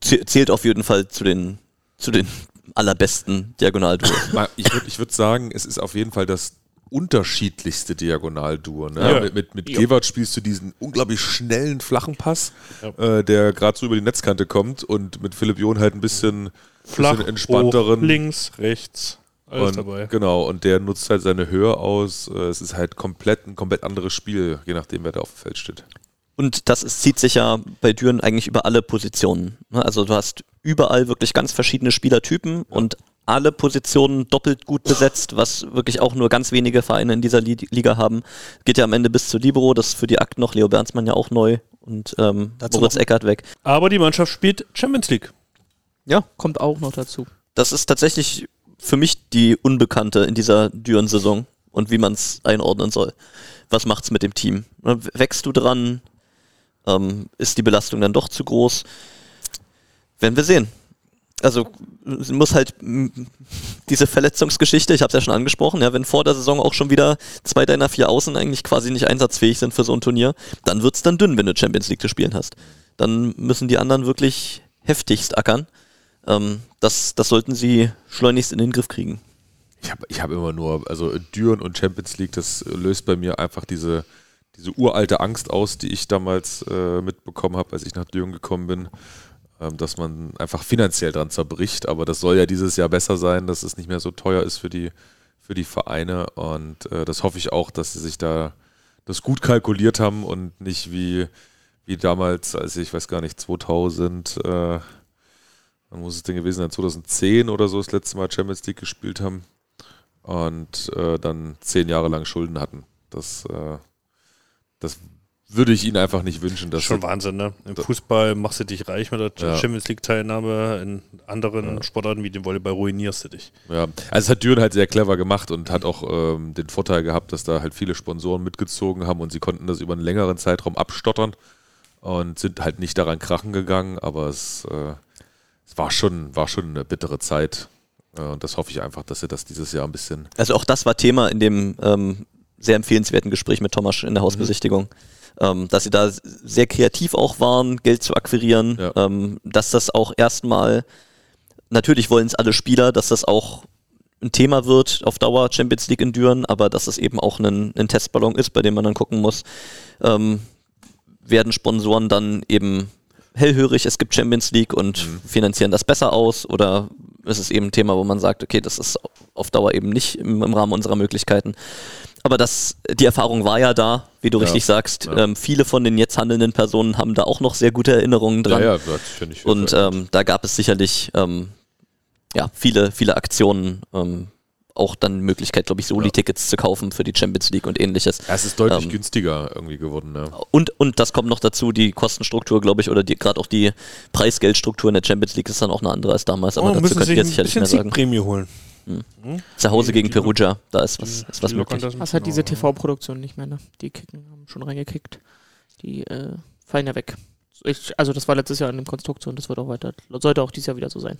zählt auf jeden Fall zu den, zu den allerbesten Diagonalduos. Ich würde ich würd sagen, es ist auf jeden Fall das unterschiedlichste Diagonalduo. Ne? Ja. Mit, mit, mit Ja. Gewart spielst du diesen unglaublich schnellen, flachen Pass, Ja. äh, der gerade so über die Netzkante kommt und mit Philipp John halt ein bisschen, Flach, bisschen entspannteren. hoch, links, rechts, alles und, dabei. Genau, und der nutzt halt seine Höhe aus. Äh, Es ist halt komplett ein komplett anderes Spiel, je nachdem, wer da auf dem Feld steht. Und das ist, zieht sich ja bei Düren eigentlich über alle Positionen. ne? Also du hast überall wirklich ganz verschiedene Spielertypen und alle Positionen doppelt gut besetzt, was wirklich auch nur ganz wenige Vereine in dieser Li Liga haben. Geht ja am Ende bis zu Libero, das ist für die Akt noch Leo Bernsmann ja auch neu und ähm, Dazu Moritz Eckert weg. Aber die Mannschaft spielt Champions League. Ja, Kommt auch noch dazu. das ist tatsächlich für mich die Unbekannte in dieser Düren-Saison und wie man es einordnen soll. Was macht's mit dem Team? Ne, Wächst du dran? Ähm, ist die Belastung dann doch zu groß? Werden wir sehen. Also es muss halt diese Verletzungsgeschichte, ich habe es ja schon angesprochen, ja, wenn vor der Saison auch schon wieder zwei deiner vier Außen eigentlich quasi nicht einsatzfähig sind für so ein Turnier, dann wird's dann dünn, wenn du Champions League zu spielen hast. Dann müssen die anderen wirklich heftigst ackern. Ähm, das, das sollten sie schleunigst in den Griff kriegen. Ich habe ich hab immer nur, also Düren und Champions League, das löst bei mir einfach diese, diese uralte Angst aus, die ich damals äh, mitbekommen habe, als ich nach Düren gekommen bin, ähm, dass man einfach finanziell dran zerbricht. Aber das soll ja dieses Jahr besser sein, dass es nicht mehr so teuer ist für die, für die Vereine. Und äh, das hoffe ich auch, dass sie sich da das gut kalkuliert haben und nicht wie, wie damals, als ich weiß gar nicht, 2000, äh, wann muss es denn gewesen sein, 2010 oder so das letzte Mal Champions League gespielt haben und äh, dann zehn Jahre lang Schulden hatten. Das, äh, das würde ich ihnen einfach nicht wünschen, Das dass ist schon Wahnsinn, ne? Im Fußball machst du dich reich mit der Ja. Champions League-Teilnahme, in anderen Sportarten wie dem Volleyball ruinierst du dich. Ja, also es hat Düren halt sehr clever gemacht und hat auch ähm, den Vorteil gehabt, dass da halt viele Sponsoren mitgezogen haben und sie konnten das über einen längeren Zeitraum abstottern und sind halt nicht daran krachen gegangen, aber es, äh, es war, schon, war schon eine bittere Zeit. Äh, und das hoffe ich einfach, dass sie das dieses Jahr ein bisschen. Also auch das war Thema in dem ähm, sehr empfehlenswerten Gespräch mit Thomas in der Hausbesichtigung. Ähm, dass sie da sehr kreativ auch waren, Geld zu akquirieren, Ja. ähm, dass das auch erstmal, natürlich wollen es alle Spieler, dass das auch ein Thema wird auf Dauer Champions League in Düren, aber dass es eben auch ein, ein Testballon ist, bei dem man dann gucken muss, ähm, werden Sponsoren dann eben hellhörig, es gibt Champions League und finanzieren das besser aus oder ist es eben ein Thema, wo man sagt, okay, das ist auf Dauer eben nicht im, im Rahmen unserer Möglichkeiten. Aber das, die Erfahrung war ja da, wie du Ja. richtig sagst. Ja. Ähm, viele von den jetzt handelnden Personen haben da auch noch sehr gute Erinnerungen dran. Ja, ja, das finde ich. Und ähm, da gab es sicherlich ähm, ja, viele, viele Aktionen, ähm, auch dann die Möglichkeit, glaube ich, Soli-Tickets zu kaufen für die Champions League und ähnliches. ja, es ist deutlich ähm, günstiger irgendwie geworden. Ne? Und, und das kommt noch dazu, die Kostenstruktur, glaube ich, oder die- gerade auch die Preisgeldstruktur in der Champions League ist dann auch eine andere als damals, aber Oh, dazu könnt ihr ein sicherlich mehr sagen. Siegprämie holen. Zu Hause Die- gegen die- Perugia, da ist was, ist was möglich. das Hast halt diese. TV-Produktion nicht mehr, ne? Die kicken, haben schon reingekickt. Die äh, fallen ja weg. Ich, also das war letztes Jahr in dem Konstrukt so und das wird auch weiter, sollte auch dieses Jahr wieder so sein.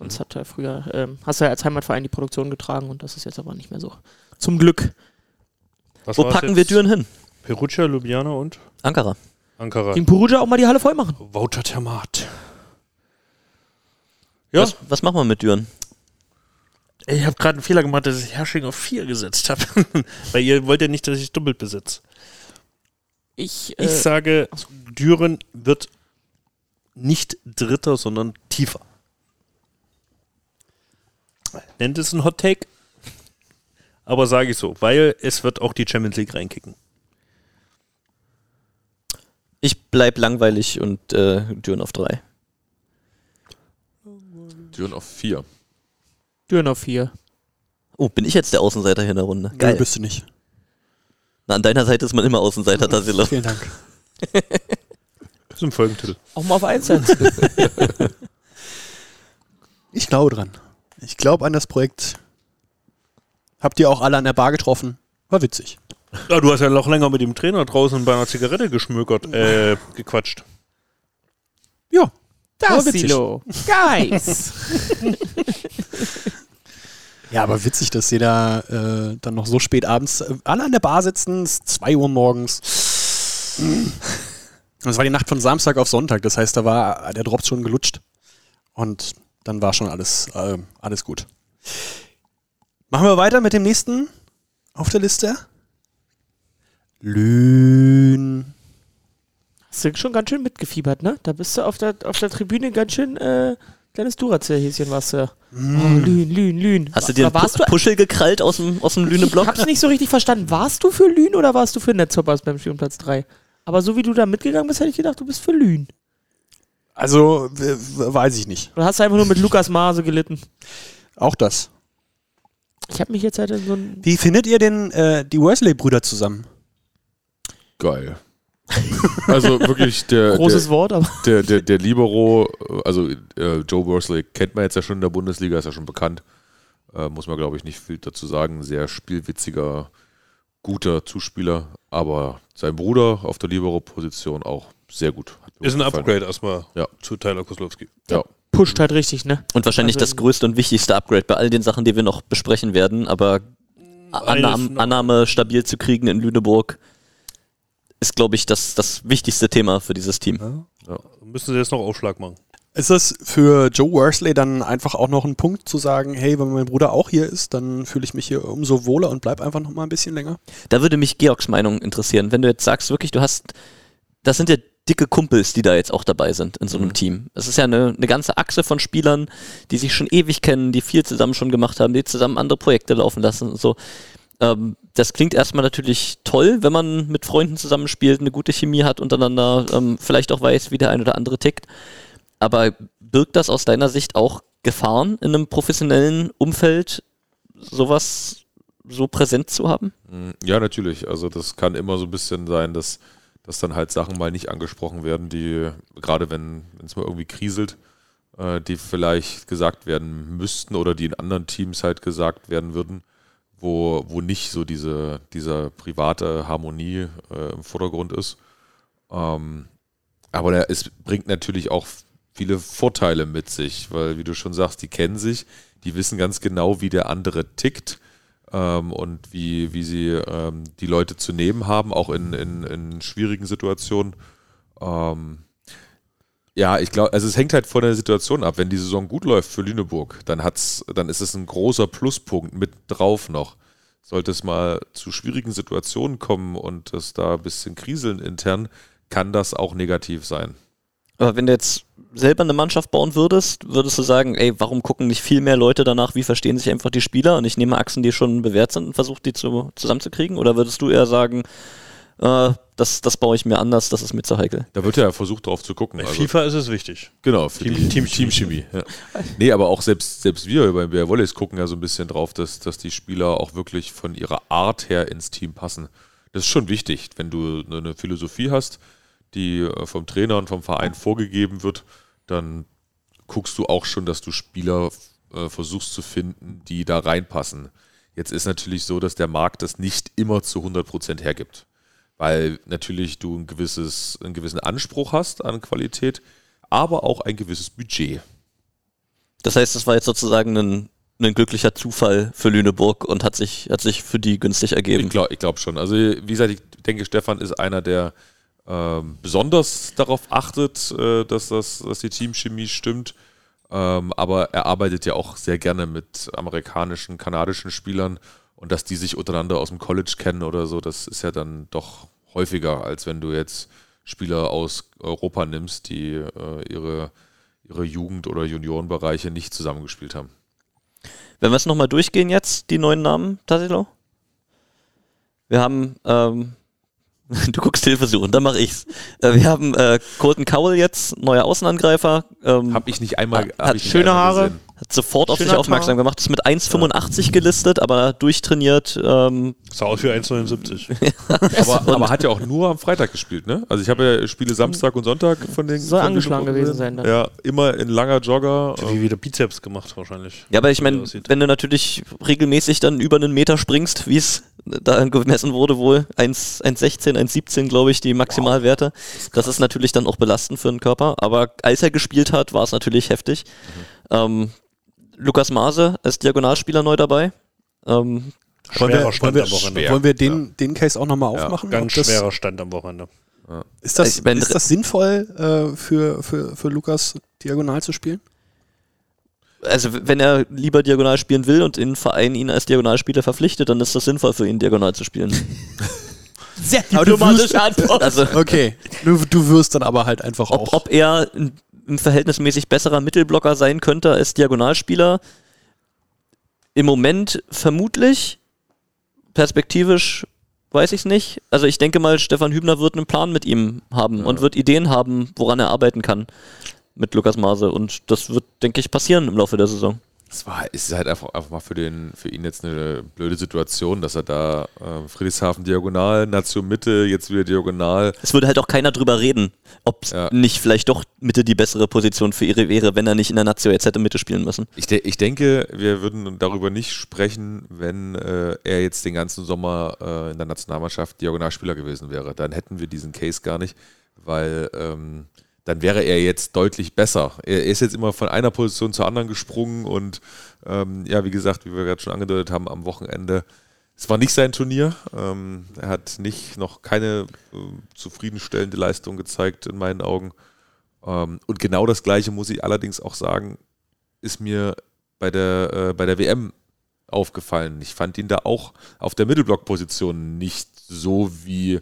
Sonst hat er früher, ähm, hast du ja als Heimatverein die Produktion getragen und das ist jetzt aber nicht mehr so. Zum Glück. Was Wo packen wir Düren hin? Perugia, Ljubljana und Ankara. Ankara. Gegen Perugia auch mal die Halle voll machen. Wouter Termat. Ja, Was, was machen wir mit Düren? ich habe gerade einen Fehler gemacht, dass ich Hersching auf 4 gesetzt habe. Weil ihr wollt ja nicht, dass ich doppelt besitze. Ich, Ich äh, sage, Düren wird nicht Dritter, sondern tiefer. Nennt es ein Hot Take, aber sage ich so, weil es wird auch die Champions League reinkicken. Ich bleib langweilig und äh, Düren auf drei. Düren auf vier. Düren auf vier. Oh, bin ich jetzt der Außenseiter hier in der Runde? Geil. Geil. bist du nicht. Na, an deiner Seite ist man immer Außenseiter, Tassilo. Vielen Dank. Das ist ein Folgentitel. Auch mal auf eins setzen. Ich glaube dran. Ich glaube an das Projekt. Habt ihr auch alle an der Bar getroffen? War witzig. Ja, du hast ja noch länger mit dem Trainer draußen bei einer Zigarette geschmökert, äh, gequatscht. Ja. Das Aber witzig. Silo. Guys. Ja, aber witzig, dass sie da äh, dann noch so spät abends äh, alle an der Bar sitzen, es ist 2 Uhr morgens. Das war die Nacht von Samstag auf Sonntag, das heißt, da war der Drops schon gelutscht. Und dann war schon alles, äh, alles gut. Machen wir weiter mit dem nächsten auf der Liste. Lühn. Hast du schon ganz schön mitgefiebert, ne? Da bist du auf der, auf der Tribüne ganz schön, äh, kleines Duracell-Häschen warst du. Oh, Lühn, Lühn, Lühn. Hast du dir einen du, Puschel gekrallt aus dem, aus dem ich Lüne-Block? hab's nicht so richtig verstanden. Warst du für Lühn oder warst du für Netzhoppers beim Spiel um Platz 3? Aber so wie du da mitgegangen bist, hätte ich gedacht, du bist für Lühn. Also, weiß ich nicht. Oder hast du einfach nur mit Lukas Mase gelitten? Auch das. Ich habe mich jetzt halt in so ein. Wie findet ihr denn äh, die Worsley-Brüder zusammen? Geil. Also wirklich der, Großes der, Wort, aber. der, der, der Libero, also äh, Joe Worsley kennt man jetzt ja schon in der Bundesliga, ist ja schon bekannt. Äh, muss man, glaube ich, nicht viel dazu sagen. Sehr spielwitziger, guter Zuspieler. Aber sein Bruder auf der Libero-Position auch sehr gut. Ist ein. Upgrade erstmal Ja. zu Tyler Koslowski. Ja. Pusht halt richtig, ne? Und wahrscheinlich Also- das größte und wichtigste Upgrade bei all den Sachen, die wir noch besprechen werden, aber Annahme. Annahme stabil zu kriegen in Lüneburg ist, glaube ich, das, das wichtigste Thema für dieses Team. Müssen sie jetzt noch Aufschlag machen. Ist das für Joe Worsley dann einfach auch noch ein Punkt zu sagen, hey, wenn mein Bruder auch hier ist, dann fühle ich mich hier umso wohler und bleib einfach noch mal ein bisschen länger? Da würde mich Georgs Meinung interessieren. Wenn du jetzt sagst, wirklich, du hast, das sind ja dicke Kumpels, die da jetzt auch dabei sind in so einem Team. Es ist ja eine, eine ganze Achse von Spielern, die sich schon ewig kennen, die viel zusammen schon gemacht haben, die zusammen andere Projekte laufen lassen und so. Ähm, das klingt erstmal natürlich toll, wenn man mit Freunden zusammenspielt, eine gute Chemie hat untereinander, ähm, vielleicht auch weiß, wie der ein oder andere tickt. Aber birgt das aus deiner Sicht auch Gefahren in einem professionellen Umfeld, sowas so präsent zu haben? Mm, Ja, natürlich. Also das kann immer so ein bisschen sein, dass, dass dann halt Sachen mal nicht angesprochen werden, die, gerade wenn es mal irgendwie kriselt, äh, die vielleicht gesagt werden müssten oder die in anderen Teams halt gesagt werden würden, wo, wo nicht so diese, diese private Harmonie äh, im Vordergrund ist. Ähm, aber der, es bringt natürlich auch viele Vorteile mit sich, weil, wie du schon sagst, die kennen sich, die wissen ganz genau, wie der andere tickt ähm, und wie, wie sie ähm, die Leute zu nehmen haben, auch in, in, in schwierigen Situationen. Ähm, ja, ich glaube, also es hängt halt von der Situation ab. Wenn die Saison gut läuft für Lüneburg, dann hat's, dann ist es ein großer Pluspunkt mit drauf noch. Sollte es mal zu schwierigen Situationen kommen und es da ein bisschen kriseln intern, kann das auch negativ sein. Aber wenn du jetzt selber eine Mannschaft bauen würdest, würdest du sagen, ey, warum gucken nicht viel mehr Leute danach, wie verstehen sich einfach die Spieler und ich nehme Achsen, die schon bewährt sind und versuche die zu, zusammenzukriegen? Oder würdest du eher sagen, äh, das, das baue ich mir anders, das ist mir zu heikel? Da wird ja versucht, drauf zu gucken. Bei Also, FIFA ist es wichtig. genau, für Team- die Teamchemie. Teamchemie. Ja. Nee, aber auch selbst, selbst wir bei Bear Volleys gucken ja so ein bisschen drauf, dass, dass die Spieler auch wirklich von ihrer Art her ins Team passen. Das ist schon wichtig, wenn du eine Philosophie hast, die äh, vom Trainer und vom Verein vorgegeben wird, dann guckst du auch schon, dass du Spieler äh, versuchst zu finden, die da reinpassen. Jetzt ist natürlich so, dass der Markt das nicht immer zu 100% hergibt, weil natürlich du ein gewisses, einen gewissen Anspruch hast an Qualität, aber auch ein gewisses Budget. Das heißt, das war jetzt sozusagen ein, ein glücklicher Zufall für Lüneburg und hat sich, hat sich für die günstig ergeben. Ich glaube ich glaub schon. Also wie gesagt, ich denke, Stefan ist einer, der ähm, besonders darauf achtet, äh, dass, das, dass die Teamchemie stimmt. Ähm, aber er arbeitet ja auch sehr gerne mit amerikanischen, kanadischen Spielern und dass die sich untereinander aus dem College kennen oder so, das ist ja dann doch häufiger, als wenn du jetzt Spieler aus Europa nimmst, die äh, ihre, ihre Jugend- oder Juniorenbereiche nicht zusammengespielt haben. Wenn wir es nochmal durchgehen jetzt, die neuen Namen, Tassilo? Wir haben, ähm, du guckst Hilfesuchen, dann mache ich's. Äh, wir haben äh, Colton Cowell jetzt, neuer Außenangreifer. Ähm, Hab ich nicht einmal, Hat- hab hat ich nicht schöne einmal Haare. Hat sofort auf sich Schöner aufmerksam Tar. gemacht, ist mit 1,85 gelistet, aber durchtrainiert. Ähm, Sah aus wie 1,79. Aber, aber hat ja auch nur am Freitag gespielt, ne? Also ich habe ja Spiele Samstag und Sonntag von den. Soll von angeschlagen Lüneburg gewesen sein dann. Ja, immer in langer Jogger. wie wieder Bizeps gemacht wahrscheinlich. ja, aber ich meine, wenn du natürlich regelmäßig dann über einen Meter springst, wie es da gemessen wurde, wohl 1 1,16, 1,17, glaube ich, die Maximalwerte. Das ist natürlich dann auch belastend für den Körper. Aber als er gespielt hat, war es natürlich heftig. Ähm, Lukas Maase ist Diagonalspieler neu dabei. Wollen Ähm, wir, Schwerer wollen Stand wir, am Wochenende. schwer. wollen wir den, den Case auch nochmal Ja, aufmachen? Ganz das, schwerer Stand am Wochenende. Ist das, Ich ist das sinnvoll äh, für, für, für Lukas diagonal zu spielen? also wenn er lieber diagonal spielen will und in Verein ihn als Diagonalspieler verpflichtet, dann ist das sinnvoll für ihn, diagonal zu spielen. Sehr Aber du diplomatische Antwort. Also Okay, du, du wirst dann aber halt einfach ob, auch. ob er ein, ein verhältnismäßig besserer Mittelblocker sein könnte als Diagonalspieler, im Moment vermutlich, perspektivisch weiß ich es nicht. Also ich denke mal, Stefan Hübner wird einen Plan mit ihm haben und wird Ideen haben, woran er arbeiten kann mit Lukas Maase und das wird, denke ich, passieren im Laufe der Saison. Es war, ist halt einfach, einfach mal für, den, für ihn jetzt eine blöde Situation, dass er da äh, Friedrichshafen diagonal, Nation Mitte, jetzt wieder diagonal. Es würde halt auch keiner drüber reden, ob Ja. nicht vielleicht doch Mitte die bessere Position für ihre wäre, wenn er nicht in der Nazio jetzt hätte Mitte spielen müssen. Ich, de ich denke, wir würden darüber nicht sprechen, wenn äh, er jetzt den ganzen Sommer äh, in der Nationalmannschaft Diagonalspieler gewesen wäre. Dann hätten wir diesen Case gar nicht, weil ähm, dann wäre er jetzt deutlich besser. Er ist jetzt immer von einer Position zur anderen gesprungen und ähm, ja, wie gesagt, wie wir gerade schon angedeutet haben, am Wochenende. Es war nicht sein Turnier. Ähm, er hat nicht noch keine äh, zufriedenstellende Leistung gezeigt in meinen Augen. Ähm, und genau das Gleiche muss ich allerdings auch sagen, ist mir bei der, äh, bei der WM aufgefallen. Ich fand ihn da auch auf der Mittelblock-Position nicht so, wie,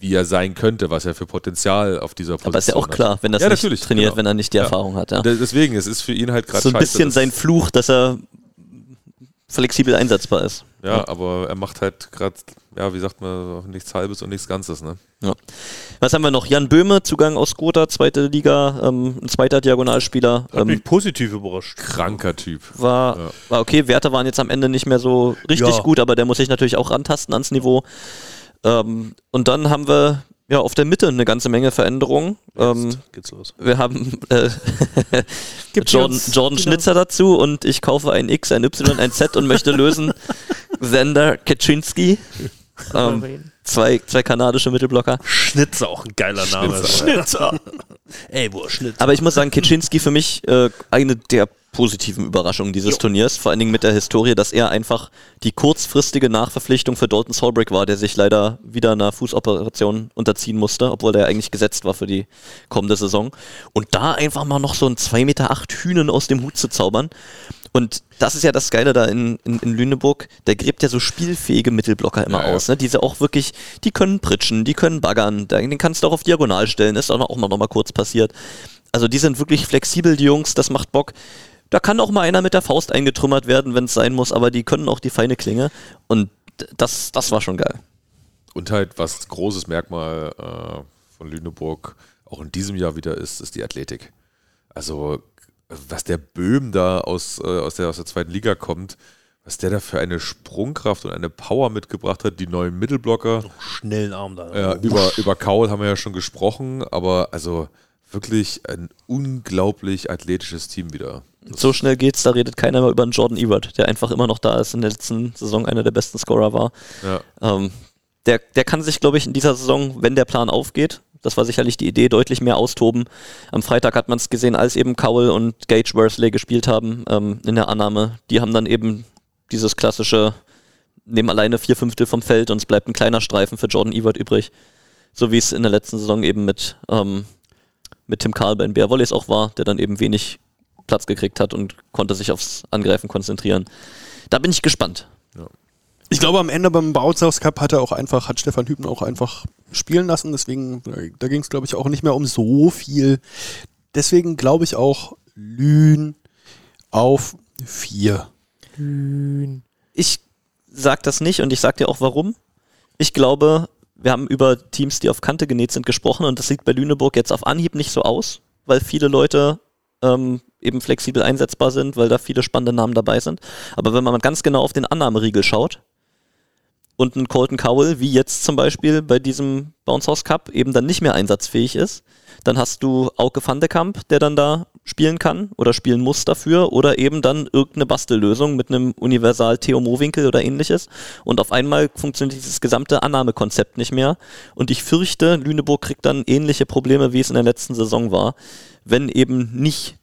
wie er sein könnte, was er für Potenzial auf dieser Position Aber ist ja auch hat. klar, wenn das Ja, nicht trainiert, genau. wenn er nicht die Ja. Erfahrung hat. Ja. Deswegen, es ist für ihn halt gerade so ein scheiße, bisschen sein Fluch, dass er flexibel einsetzbar ist. Ja, aber er macht halt gerade, ja, wie sagt man, nichts Halbes und nichts Ganzes, ne? Was haben wir noch? Jan Böhme, Zugang aus Gotha, zweite Liga, ähm, ein zweiter Diagonalspieler. Hat mich Ähm, positiv überrascht. Kranker Typ. war, Ja. war okay, Werte waren jetzt am Ende nicht mehr so richtig Ja. gut, aber der muss sich natürlich auch rantasten ans Niveau. Ähm, und dann haben wir Ja, auf der Mitte eine ganze Menge Veränderungen. Ähm, Jetzt geht's los. wir haben äh, Jordan, Jordan genau. Schnitzer dazu und ich kaufe ein X, ein Y, ein Z und möchte lösen. Xander Kaczynski. Ähm, zwei, zwei kanadische Mittelblocker. Schnitzer, auch ein geiler Name. Schnitzer. Ey, wo Schnitzer? Aber ich muss sagen, Kaczynski für mich äh, eine der positiven Überraschungen dieses Turniers, vor allen Dingen mit der Historie, dass er einfach die kurzfristige Nachverpflichtung für Dalton Solbrick war, der sich leider wieder einer Fußoperation unterziehen musste, obwohl er eigentlich gesetzt war für die kommende Saison. Und da einfach mal noch so ein 2,8 Meter Hühnen aus dem Hut zu zaubern. Und das ist ja das Geile da in, in, in Lüneburg, der gräbt ja so spielfähige Mittelblocker immer Ja, aus, ne? Diese auch wirklich, die können pritschen, die können baggern, den kannst du auch auf Diagonal stellen, ist auch noch, mal, noch mal kurz passiert. Also die sind wirklich flexibel, die Jungs, das macht Bock. Da kann auch mal einer mit der Faust eingetrümmert werden, wenn es sein muss, aber die können auch die feine Klinge. Und das, das war schon geil. Und halt, was großes Merkmal äh, von Lüneburg auch in diesem Jahr wieder ist, ist die Athletik. Also, was der Böhm da aus, äh, aus, der, aus der zweiten Liga kommt, was der da für eine Sprungkraft und eine Power mitgebracht hat, die neuen Mittelblocker. Schnellen Arm da. Ja, über, über Kaul haben wir ja schon gesprochen, aber also wirklich ein unglaublich athletisches Team wieder. So schnell geht's, da redet keiner mehr über einen Jordan Ebert, der einfach immer noch da ist, in der letzten Saison einer der besten Scorer war. Ja. Ähm, der, der kann sich, glaube ich, in dieser Saison, wenn der Plan aufgeht, das war sicherlich die Idee, deutlich mehr austoben. Am Freitag hat man es gesehen, als eben Cowell und Gage Worsley gespielt haben ähm, in der Annahme. Die haben dann eben dieses klassische, nehmen alleine vier Fünftel vom Feld und es bleibt ein kleiner Streifen für Jordan Ebert übrig. So wie es in der letzten Saison eben mit, ähm, mit Tim Karl bei den Bear Volleys auch war, der dann eben wenig Platz gekriegt hat und konnte sich aufs Angreifen konzentrieren. Da bin ich gespannt. Ich glaube, am Ende beim Bauhaus Cup hat er auch einfach, hat Stefan Hüben auch einfach spielen lassen. Deswegen, äh, da ging es, glaube ich, auch nicht mehr um so viel. Deswegen glaube ich auch Lün auf vier. Ich sag das nicht und ich sag dir auch warum. Ich glaube, wir haben über Teams, die auf Kante genäht sind, gesprochen und das sieht bei Lüneburg jetzt auf Anhieb nicht so aus, weil viele Leute ähm, eben flexibel einsetzbar sind, weil da viele spannende Namen dabei sind. Aber wenn man ganz genau auf den Annahmeriegel schaut und ein Colton Cowell, wie jetzt zum Beispiel bei diesem Bounce House Cup, eben dann nicht mehr einsatzfähig ist, dann hast du Auke van de Kamp, der dann da spielen kann oder spielen muss dafür oder eben dann irgendeine Bastellösung mit einem Universal Theo Mowinkel oder ähnliches und auf einmal funktioniert dieses gesamte Annahmekonzept nicht mehr und ich fürchte, Lüneburg kriegt dann ähnliche Probleme, wie es in der letzten Saison war, wenn eben nicht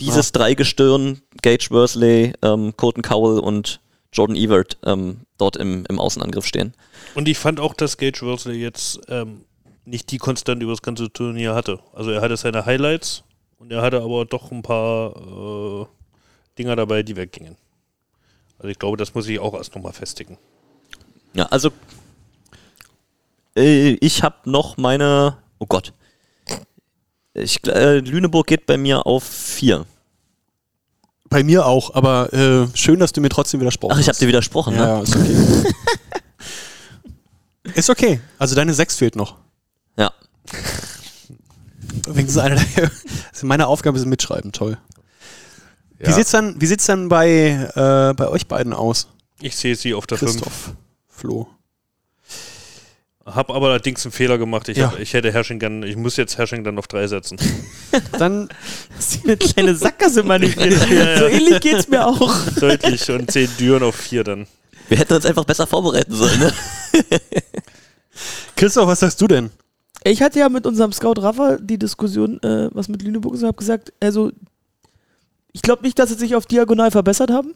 dieses Dreigestirn, Gage Worsley, ähm, Colton Cowell und Jordan Evert ähm, dort im, im Außenangriff stehen. Und ich fand auch, dass Gage Worsley jetzt ähm, nicht die Konstante über das ganze Turnier hatte. Also er hatte seine Highlights und er hatte aber doch ein paar äh, Dinger dabei, die weggingen. Also ich glaube, das muss ich auch erst nochmal festigen. Ja, also äh, ich habe noch meine, oh Gott, ich, äh, Lüneburg geht bei mir auf vier. Bei mir auch, aber äh, schön, dass du mir trotzdem widersprochen Ach, ich habe hast. dir widersprochen, Ja, ne? ja, ist okay. ist okay. Also deine sechs fehlt noch. Ja. Wenigstens eine der, also meine Aufgabe ist mitschreiben, toll. Wie Ja. sieht's dann, wie sieht's dann bei, äh, bei euch beiden aus? Ich sehe sie auf der 5. Christoph, Flo. Hab aber allerdings einen Fehler gemacht. Ich, Ja. hab, ich hätte Herrsching gern, ich muss jetzt Herrsching dann auf 3 setzen. Dann Sie eine kleine Sackgasse manipuliert. So ähnlich geht's mir auch. Deutlich. Und 10 Düren auf 4 dann. Wir hätten uns einfach besser vorbereiten sollen, ne? Christoph, was sagst du denn? Ich hatte ja mit unserem Scout Rafa die Diskussion, äh, was mit Lüneburg ist, und habe gesagt, also ich glaube nicht, dass sie sich auf diagonal verbessert haben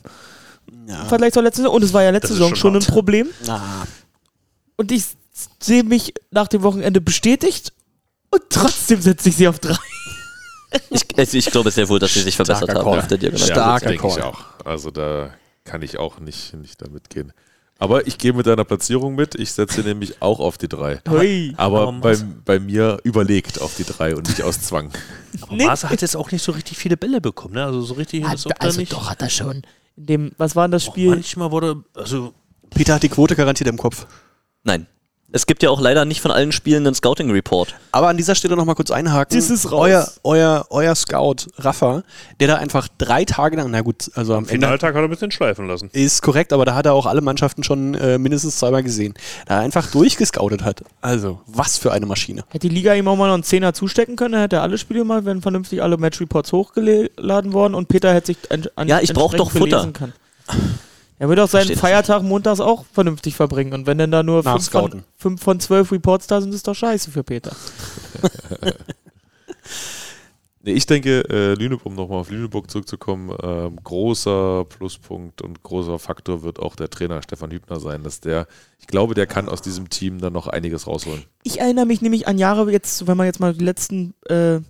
im Vergleich zur letzten Saison. Und es war ja letzte ist Saison schon schon ein. Problem. Ah, Und ich sehe mich nach dem Wochenende bestätigt und trotzdem setze ich sie auf drei. Ich, also ich glaube sehr wohl, dass sie sich verbessert Starker haben auf der Diagonal. Stark. Starker denke ich Call. auch. Also da kann ich auch nicht, nicht damit gehen. Aber ich gehe mit deiner Platzierung mit. Ich setze nämlich auch auf die drei. Hui. Aber Aber bei, bei mir überlegt auf die drei und nicht aus Zwang. Aber Nee. Hat jetzt auch nicht so richtig viele Bälle bekommen, ne? Also so richtig da also nicht. doch hat er schon. In dem, was war denn das Spiel? manchmal wurde, also Peter hat die Quote garantiert im Kopf. Nein. Es gibt ja auch leider nicht von allen Spielen einen Scouting-Report. Aber an dieser Stelle nochmal kurz einhaken. Das ist raus. Euer, euer, euer Scout, Rafa, der da einfach drei Tage lang, na gut, also am Ende Finaltag hat er ein bisschen schleifen lassen. ist korrekt, aber da hat er auch alle Mannschaften schon äh, mindestens zweimal gesehen. Da er einfach durchgescoutet hat. Also, was für eine Maschine. Hätte die Liga ihm auch mal noch einen Zehner zustecken können, dann hätte er alle Spiele mal, wenn vernünftig alle Match-Reports hochgeladen worden und Peter hätte sich an, Ja, ich brauch doch Futter. Können. Er würde auch seinen Versteht Feiertag montags auch vernünftig verbringen. Und wenn dann da nur fünf von, fünf von zwölf Reports da sind, ist doch scheiße für Peter. Nee, ich denke, äh, Lüneburg, um nochmal auf Lüneburg zurückzukommen, ähm, großer Pluspunkt und großer Faktor wird auch der Trainer Stefan Hübner sein, dass der, ich glaube, der kann aus diesem Team dann noch einiges rausholen. Ich erinnere mich nämlich an Jahre, jetzt, wenn man jetzt mal die letzten äh,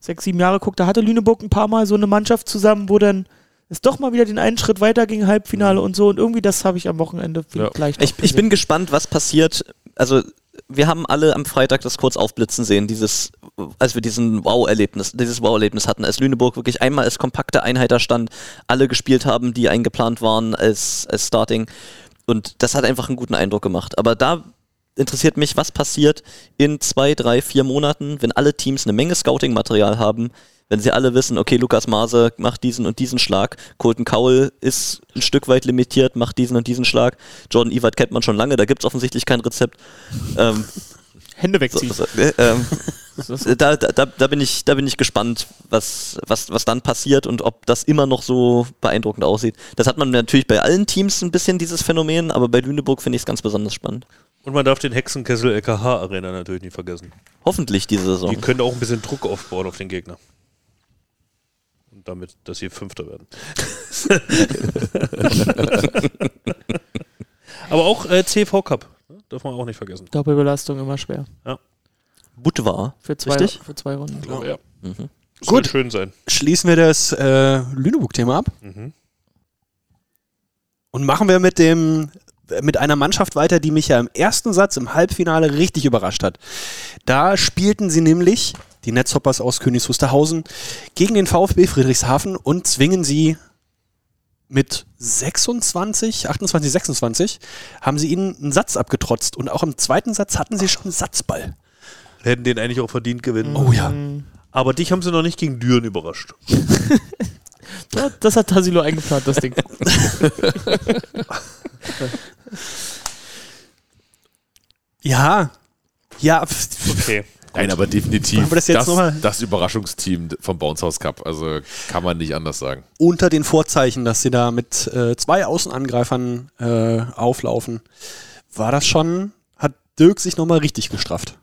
sechs, sieben Jahre guckt, da hatte Lüneburg ein paar Mal so eine Mannschaft zusammen, wo dann es doch mal wieder den einen Schritt weiter ging, Halbfinale und so. Und irgendwie das habe ich am Wochenende Ja. gleich Ich, ich bin gespannt, was passiert. Also, wir haben alle am Freitag das kurz aufblitzen sehen, dieses, als wir diesen Wow-Erlebnis, dieses Wow-Erlebnis hatten, als Lüneburg wirklich einmal als kompakte Einheit da stand, alle gespielt haben, die eingeplant waren als, als Starting. Und das hat einfach einen guten Eindruck gemacht. Aber da interessiert mich, was passiert in zwei, drei, vier Monaten, wenn alle Teams eine Menge Scouting-Material haben, wenn sie alle wissen, okay, Lukas Maase macht diesen und diesen Schlag, Colton Cowell ist ein Stück weit limitiert, macht diesen und diesen Schlag, Jordan Evert kennt man schon lange, da gibt es offensichtlich kein Rezept. Ähm, Hände so, wegziehen. so, äh, ähm, da, da, da, da, bin ich, da bin ich gespannt, was, was, was dann passiert und ob das immer noch so beeindruckend aussieht. Das hat man natürlich bei allen Teams ein bisschen, dieses Phänomen, aber bei Lüneburg finde ich es ganz besonders spannend. Und man darf den Hexenkessel LKH Arena natürlich nicht vergessen. Hoffentlich diese Saison. Die können auch ein bisschen Druck aufbauen auf den Gegner. Damit, dass sie Fünfter werden. Aber auch äh, CV Cup. ne? Darf man auch nicht vergessen. Doppelbelastung immer schwer. Budvar. Für zwei, Richtig? für zwei Runden. Aber ja. Mhm. Soll Gut. schön sein. Schließen wir das äh, Lüneburg-Thema ab Mhm. und machen wir mit dem mit einer Mannschaft weiter, die mich ja im ersten Satz im Halbfinale richtig überrascht hat. Da spielten sie nämlich die Netzhoppers aus Königs Wusterhausen gegen den VfB Friedrichshafen und zwingen sie mit 26, 28, 26 haben sie ihnen einen Satz abgetrotzt und auch im zweiten Satz hatten sie schon einen Satzball. Hätten den eigentlich auch verdient gewinnen. Oh ja. Aber dich haben sie noch nicht gegen Düren überrascht. Das hat Tassilo eingeplant, das Ding. Ja. Ja, pf- Okay. Nein, aber definitiv das mal? das Überraschungsteam vom Bounce House Cup. Also kann man nicht anders sagen. unter den Vorzeichen, dass sie da mit äh, zwei Außenangreifern äh, auflaufen, war das schon, hat Dirk sich nochmal richtig gestrafft.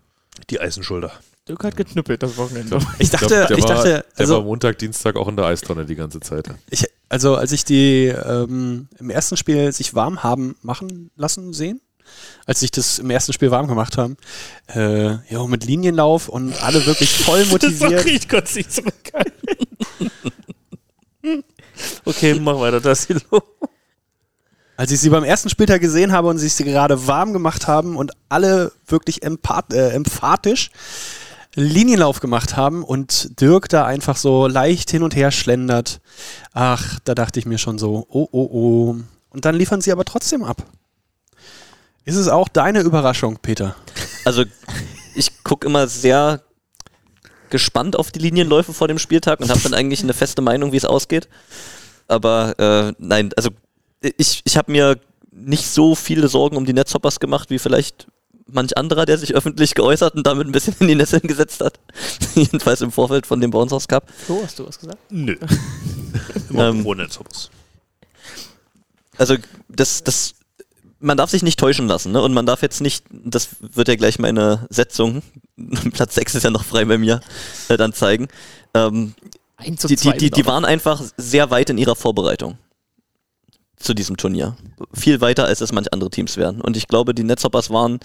Die Eisenschulter. Dirk hat geknüppelt das Wochenende. Ich dachte, der ich war, dachte, der war also, Montag, Dienstag auch in der Eistonne die ganze Zeit. ich, also als ich die ähm, im ersten Spiel sich warm haben machen lassen sehen, als sich das im ersten Spiel warm gemacht haben, äh, ja, mit Linienlauf und alle wirklich voll motiviert. ich konnte nicht zurückhalten. okay, mach weiter, Tassilo. Als ich sie beim ersten Spieltag gesehen habe und sich sie gerade warm gemacht haben und alle wirklich empath äh, emphatisch Linienlauf gemacht haben und Dirk da einfach so leicht hin und her schlendert. Ach, da dachte ich mir schon so, oh, oh, oh. Und dann liefern sie aber trotzdem ab. Ist es auch deine Überraschung, Peter? Also, ich gucke immer sehr gespannt auf die Linienläufe vor dem Spieltag und habe dann eigentlich eine feste Meinung, wie es ausgeht. Aber äh, nein, also ich, ich habe mir nicht so viele Sorgen um die Netzhoppers gemacht, wie vielleicht manch anderer, der sich öffentlich geäußert und damit ein bisschen in die Nesseln gesetzt hat. Jedenfalls im Vorfeld von dem Bounce House Cup. Flo, hast du was gesagt? Nö. Immer Ähm, ohne Zoppers. Also das, das, man darf sich nicht täuschen lassen, ne? Und man darf jetzt nicht, das wird ja gleich meine Setzung, Platz 6 ist ja noch frei bei mir, äh, dann zeigen. Ähm, die, die, die, die waren einfach sehr weit in ihrer Vorbereitung zu diesem Turnier. Viel weiter, als es manch andere Teams wären. Und ich glaube, die Netzhoppers waren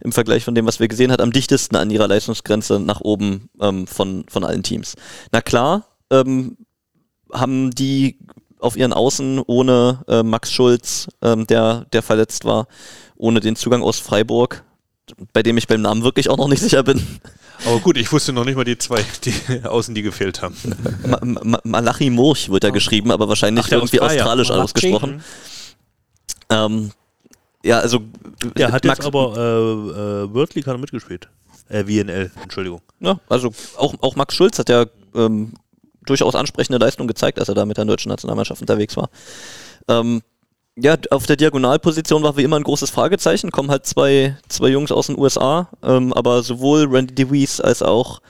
im Vergleich von dem, was wir gesehen haben, am dichtesten an ihrer Leistungsgrenze nach oben ähm, von, von allen Teams. Na klar, ähm, haben die auf ihren Außen ohne äh, Max Schulz, ähm, der, der verletzt war, ohne den Zugang aus Freiburg, bei dem ich beim Namen wirklich auch noch nicht sicher bin. Aber gut, ich wusste noch nicht mal die zwei, die außen, die gefehlt haben. Ma Ma Malachi Murch wird da geschrieben, aber wahrscheinlich Ach, irgendwie Australier. australisch Malachi. ausgesprochen. Ähm, Ja, also Der hat Max- jetzt aber äh, äh, World League hat er mitgespielt. Äh, VNL, Entschuldigung. Ja, also auch, auch Max Schulz hat ja ähm, durchaus ansprechende Leistung gezeigt, als er da mit der deutschen Nationalmannschaft unterwegs war. Ähm, ja, auf der Diagonalposition war wie immer ein großes Fragezeichen. Kommen halt zwei, zwei Jungs aus den USA, ähm, aber sowohl Randy DeWeese als auch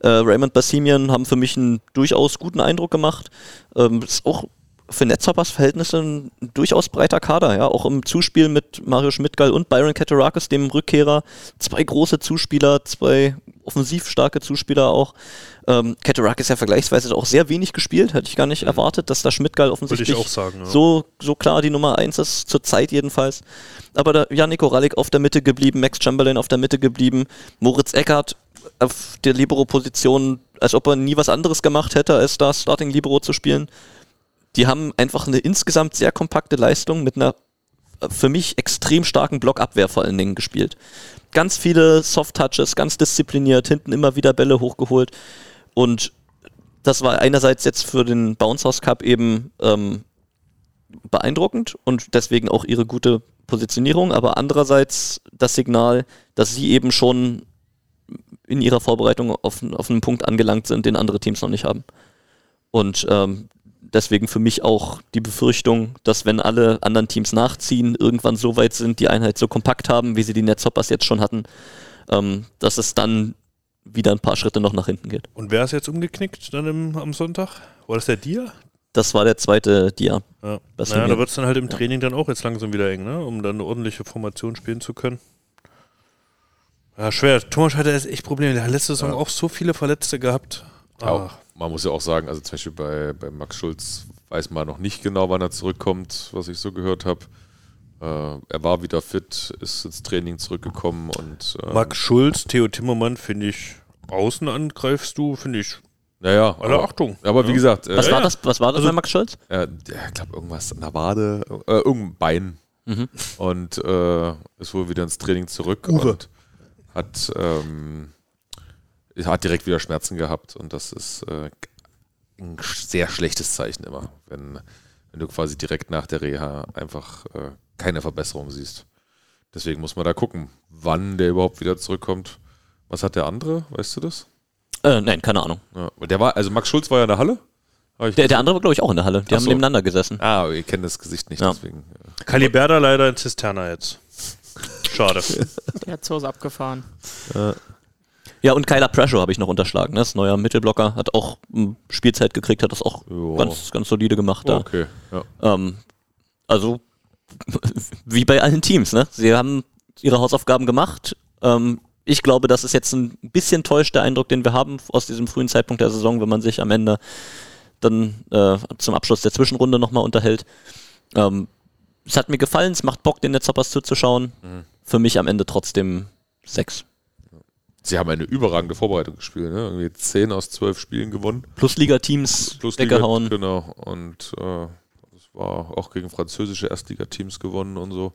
äh, Raymond Bassimian haben für mich einen durchaus guten Eindruck gemacht. Ähm, ist auch für Netzhoppers Verhältnisse ein durchaus breiter Kader, ja, auch im Zuspiel mit Mario Schmidtgall und Byron Katarakis, dem Rückkehrer. Zwei große Zuspieler, zwei offensiv starke Zuspieler auch. Ähm, Katarakis ja vergleichsweise auch sehr wenig gespielt, hätte ich gar nicht erwartet, dass da Schmidtgall offensichtlich Mhm. sagen, ja. so, so klar die Nummer eins ist, zur Zeit jedenfalls. Aber da Janik Oralik auf der Mitte geblieben, Max Chamberlain auf der Mitte geblieben, Moritz Eckert auf der Libero-Position, als ob er nie was anderes gemacht hätte, als da Starting Libero zu spielen. Die haben einfach eine insgesamt sehr kompakte Leistung mit einer äh, für mich extrem starken Blockabwehr vor allen Dingen gespielt. Ganz viele Soft-Touches, ganz diszipliniert, hinten immer wieder Bälle hochgeholt. Und das war einerseits jetzt für den Bounce House Cup eben ähm, beeindruckend und deswegen auch ihre gute Positionierung, aber andererseits das Signal, dass sie eben schon in ihrer Vorbereitung auf, auf einen Punkt angelangt sind, den andere Teams noch nicht haben. Und ähm, deswegen für mich auch die Befürchtung, dass wenn alle anderen Teams nachziehen, irgendwann so weit sind, die Einheit so kompakt haben, wie sie die Netzhoppers jetzt schon hatten, ähm, dass es dann wieder ein paar Schritte noch nach hinten geht. Und wer ist jetzt umgeknickt dann im, am Sonntag? War das der Dia? Das war der zweite Dia. Ja. Naja, da wir. wird es dann halt im Training dann auch jetzt langsam wieder eng, ne? um dann eine ordentliche Formation spielen zu können. Ja, schwer. Thomas hatte echt Probleme. Der hat letzte Saison Ja. auch so viele Verletzte gehabt. Auch, Ach, man muss ja auch sagen, also zum Beispiel bei, bei Max Schulz weiß man noch nicht genau, wann er zurückkommt, was ich so gehört habe. Äh, er war wieder fit, ist ins Training zurückgekommen und ähm, Max Schulz, Theo Timmermann, finde ich, außen angreifst du, finde ich, naja, alle aber, Achtung. aber wie Ja. gesagt, äh, Was Ja, war ja. das, was war das Also- bei Max Scholz? äh, ich glaube irgendwas an der Wade, äh, irgendein Bein Mhm. und äh, ist wohl wieder ins Training zurück Uwe. und hat, ähm, hat direkt wieder Schmerzen gehabt und das ist äh, ein sehr schlechtes Zeichen immer, wenn, wenn du quasi direkt nach der Reha einfach äh, keine Verbesserung siehst. Deswegen muss man da gucken, wann der überhaupt wieder zurückkommt. Was hat der andere? Weißt du das? Äh, nein, keine Ahnung. Ja, der war, also Max Schulz war ja in der Halle. Der, der andere war, glaube ich, auch in der Halle. Die Ach haben so. nebeneinander gesessen. Ah, ihr kennt das Gesicht nicht, Ja. deswegen. äh, Caliberda leider in Zisterna jetzt. Schade. Der hat zu Hause abgefahren. Ja, und Kyler Pressure habe ich noch unterschlagen. Ne? Das neuer Mittelblocker. Hat auch ähm, Spielzeit gekriegt, hat das auch Ja. ganz, ganz solide gemacht da. Okay, ja. Ähm, also, wie bei allen Teams, ne? Sie haben ihre Hausaufgaben gemacht. Ähm, ich glaube, das ist jetzt ein bisschen täuscht der Eindruck, den wir haben aus diesem frühen Zeitpunkt der Saison, wenn man sich am Ende dann äh, zum Abschluss der Zwischenrunde nochmal unterhält. Ähm, es hat mir gefallen, es macht Bock, den Netzhoppers zuzuschauen. Mhm. Für mich am Ende trotzdem sechs. Sie haben eine überragende Vorbereitung gespielt, ne? Irgendwie 10 aus 12 Spielen gewonnen. Plus Liga-Teams Plus Liga, weggehauen. Genau. Und äh, es war auch gegen französische Erstligateams gewonnen und so.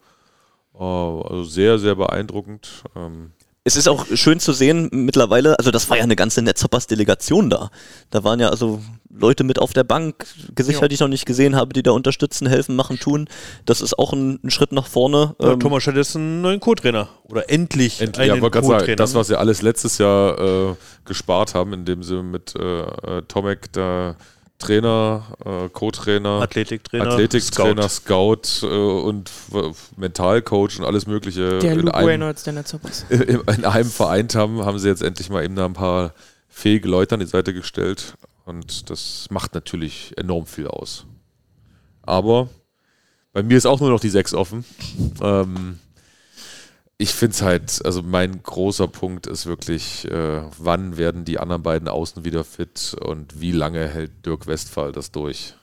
Äh, also sehr, sehr beeindruckend. Ähm, Es ist auch schön zu sehen mittlerweile, also das war ja eine ganze Netzhoppers-Delegation da. Da waren ja also Leute mit auf der Bank, Gesichter, Ja. die ich noch nicht gesehen habe, die da unterstützen, helfen, machen, tun. Das ist auch ein, ein Schritt nach vorne. Ja, Ähm, Thomas hat jetzt einen neuen Co-Trainer. Oder endlich, Endlich, ja, einen sagen, Co-Trainer. das, was sie alles letztes Jahr äh, gespart haben, indem sie mit äh, äh, Tomek da Trainer, äh, Co-Trainer, Athletiktrainer, Athletiktrainer, Scout, äh, und Mentalcoach und alles Mögliche Der in, Luke einem, Reynolds, der Netzhoppers. in einem vereint haben, haben sie jetzt endlich mal eben da ein paar fähige Leute an die Seite gestellt. Und das macht natürlich enorm viel aus. Aber bei mir ist auch nur noch die 6 offen. Ähm, ich finde es halt, also mein großer Punkt ist wirklich, äh, wann werden die anderen beiden Außen wieder fit und wie lange hält Dirk Westphal das durch?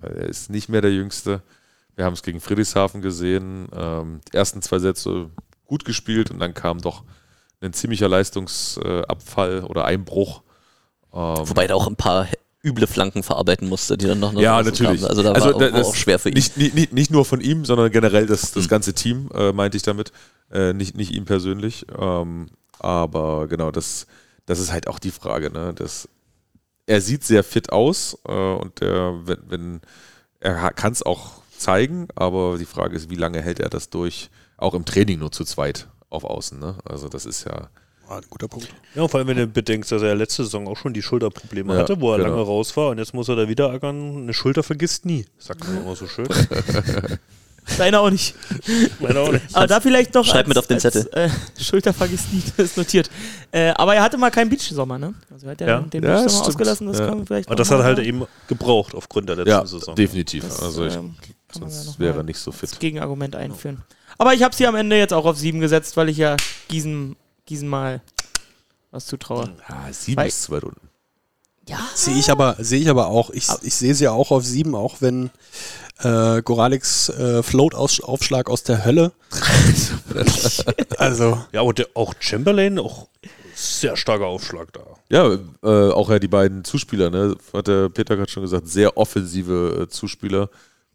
Er ist nicht mehr der Jüngste. Wir haben es gegen Friedrichshafen gesehen. Ähm, die ersten zwei Sätze gut gespielt und dann kam doch ein ziemlicher Leistungsabfall oder Einbruch. Ähm, wobei er auch ein paar üble Flanken verarbeiten musste, die dann noch ja, natürlich. kamen. Also da Also war, da- auch schwer für ihn. Nicht, nicht, nicht, nur von ihm, sondern generell das, das Hm. ganze Team, äh, meinte ich damit. Äh, nicht, nicht ihm persönlich. Ähm, aber genau, das, das ist halt auch die Frage. Ne? Das, er sieht sehr fit aus äh, und der, wenn, wenn er kann es auch zeigen, aber die Frage ist, wie lange hält er das durch? auch im Training nur zu zweit auf Außen. Ne? Also das ist ja. Ah, guter Punkt. Ja, vor allem, wenn du bedenkst, dass er letzte Saison auch schon die Schulterprobleme Ja, hatte, wo er genau. lange raus war und jetzt muss er da wieder ackern. Eine Schulter vergisst nie, sagt man immer so schön. Deiner auch nicht. Meine auch nicht. Aber da vielleicht noch. Schreib mit auf den Zettel. Äh, Schulter vergisst nie, das ist notiert. Äh, aber er hatte mal keinen Beach-Sommer, ne? Also er hat ja, Ja. den Ja, Beach-Sommer stimmt. ausgelassen, das Ja. kann man vielleicht. Aber das hat mal halt eben gebraucht aufgrund der letzten Ja, Saison. definitiv. Das, also ich, ähm, sonst wäre er nicht so fit. als Gegenargument einführen. Aber ich habe sie am Ende jetzt auch auf sieben gesetzt, weil ich ja Gießen, Gießen mal was zutraue. Ah, sieben Weil- ist zu weit unten. Ja. Sehe ich aber, sehe ich aber auch. Ich, ich sehe sie auch auf sieben, auch wenn äh, Goraliks äh, Float-Aufschlag aus der Hölle. also, Ja, aber der, auch Chamberlain, auch sehr starker Aufschlag da. Ja, äh, auch ja die beiden Zuspieler, ne? Hat der Peter gerade schon gesagt, sehr offensive äh, Zuspieler.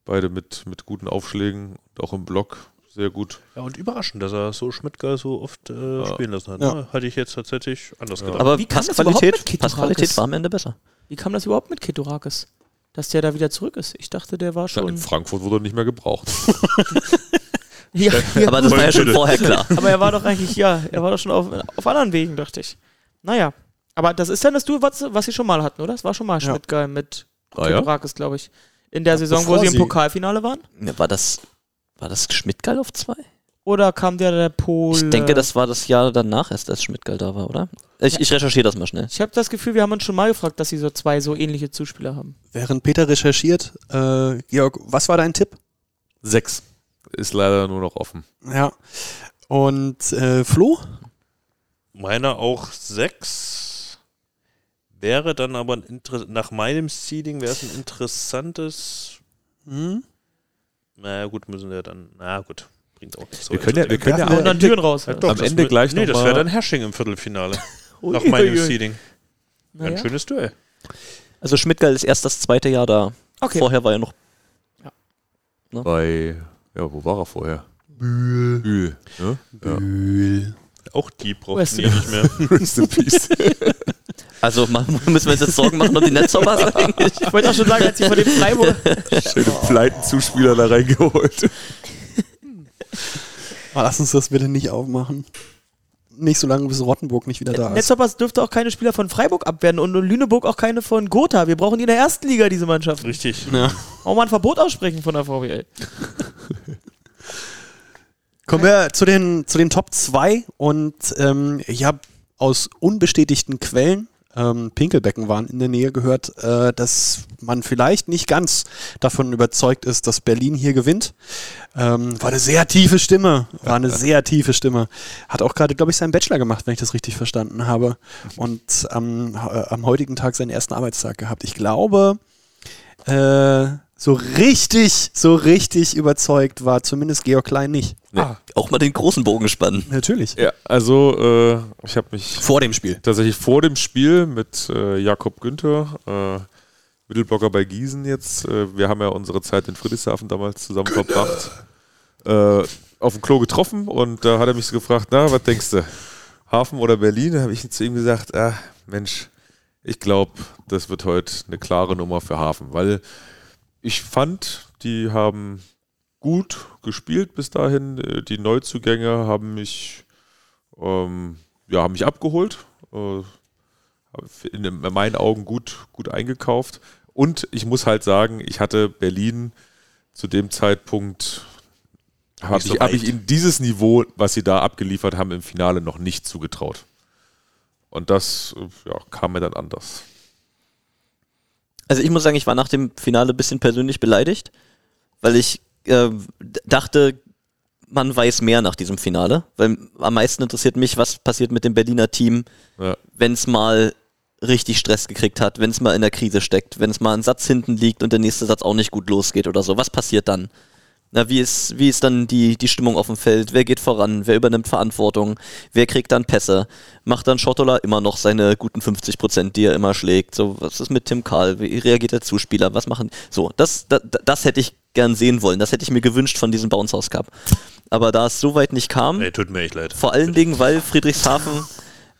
Beide mit, mit guten Aufschlägen und auch im Block sehr gut. Ja, und überraschend, dass er so Schmidtgeil so oft äh, spielen lassen hat. Ja. Ne? Hatte ich jetzt tatsächlich anders gedacht. Aber Wie kam das überhaupt Passqualität, mit? Passqualität war am Ende besser. Wie kam das überhaupt mit Ketorakis? Dass der da wieder zurück ist. Ich dachte, der war Ja, schon. in Frankfurt wurde er nicht mehr gebraucht. ja, ja, Aber das war ja schon vorher klar. aber er war doch eigentlich, ja, er war doch schon auf, auf anderen Wegen, dachte ich. Naja. Aber das ist dann das Duo, was, was sie schon mal hatten, oder? Das war schon mal Ja. Schmidtgeil mit Ah, ja? Ketorakis, glaube ich. In der Saison, wo bevor sie im Pokalfinale waren? Ja, War das, war das Schmidtgeil auf zwei? Oder kam der der Pol? Ich denke, das war das Jahr danach erst, als Schmidtgeil da war, oder? Ich, ich recherchiere das mal schnell. Ich habe das Gefühl, wir haben uns schon mal gefragt, dass sie so zwei so ähnliche Zuspieler haben. während Peter recherchiert, äh, Georg, was war dein Tipp? Sechs. Ist leider nur noch offen. Ja. Und äh, Flo? Meiner auch sechs. Wäre dann aber ein Inter nach meinem Seeding wäre es ein interessantes. Hm? Na gut, müssen wir dann. Na gut, bringt auch nichts. Wir können ja, wir können ja am, dann Türen raus. Ja, doch, am Ende gleich Nee, noch das wäre dann Hersching im Viertelfinale. nach meinem. Seeding. Ein schönes Duell. Also Schmidtgeil ist erst das zweite Jahr da. Okay. Vorher war er noch. bei, ja, wo war er vorher? Bühl. Bühl. Ne? Ja. Auch die braucht du- nicht mehr. Rest in Peace. Also ma- müssen wir uns jetzt Sorgen machen um die Netzhoppers eigentlich? Ich wollte auch schon sagen, als ich von dem Freiburg. Schöne Pleitenzuspieler da reingeholt. Ah, lass uns das bitte nicht aufmachen. Nicht so lange, bis Rottenburg nicht wieder da ist. Netzhoppers dürfte auch keine Spieler von Freiburg abwerden und Lüneburg auch keine von Gotha. Wir brauchen die in der ersten Liga, diese Mannschaft. Richtig. Auch mal ein Verbot aussprechen von der VWL. Kommen wir zu den, zu den Top 2 und ähm, ich habe aus unbestätigten Quellen, ähm, Pinkelbecken waren in der Nähe gehört, äh, dass man vielleicht nicht ganz davon überzeugt ist, dass Berlin hier gewinnt. Ähm, war eine sehr tiefe Stimme, war eine sehr tiefe Stimme. Hat auch gerade, glaube ich, seinen Bachelor gemacht, wenn ich das richtig verstanden habe. Und am, äh, am heutigen Tag seinen ersten Arbeitstag gehabt. Ich glaube, äh, so richtig, so richtig überzeugt war zumindest Georg Klein nicht. Nee, Auch mal den großen Bogen spannen. Natürlich. Ja, also äh, ich habe mich Vor dem Spiel. tatsächlich vor dem Spiel mit äh, Jakob Günther, äh, Mittelblocker bei Gießen jetzt, äh, wir haben ja unsere Zeit in Friedrichshafen damals zusammen verbracht, äh, auf dem Klo getroffen und da hat er mich so gefragt, na, was denkst du, Hafen oder Berlin? Da habe ich zu ihm gesagt, ah, Mensch, ich glaube, das wird heute eine klare Nummer für Hafen, weil ich fand, die haben gut gespielt bis dahin. Äh, Die Neuzugänge haben mich, ähm, ja, haben mich abgeholt. Äh, in, in meinen Augen gut, gut eingekauft. Und ich muss halt sagen, ich hatte Berlin zu dem Zeitpunkt, habe Nicht so ich, hab ich ihnen dieses Niveau, was sie da abgeliefert haben im Finale, noch nicht zugetraut. Und das äh, ja, kam mir dann anders. Also ich muss sagen, ich war nach dem Finale ein bisschen persönlich beleidigt, weil ich äh, dachte, man weiß mehr nach diesem Finale. Weil am meisten interessiert mich, was passiert mit dem Berliner Team, Ja. wenn es mal richtig Stress gekriegt hat, wenn es mal in der Krise steckt, wenn es mal ein Satz hinten liegt und der nächste Satz auch nicht gut losgeht oder so. Was passiert dann? Na, wie ist, wie ist dann die, die Stimmung auf dem Feld? Wer geht voran? Wer übernimmt Verantwortung? Wer kriegt dann Pässe? Macht dann Schottola immer noch seine guten 50 Prozent, die er immer schlägt? So, was ist mit Tim Karl? Wie reagiert der Zuspieler? Was machen? So, das, das, das hätte ich gern sehen wollen. Das hätte ich mir gewünscht von diesem Bounce House Cup. Aber da es so weit nicht kam, Nee, tut mir echt leid. vor allen Dingen, weil Friedrichshafen,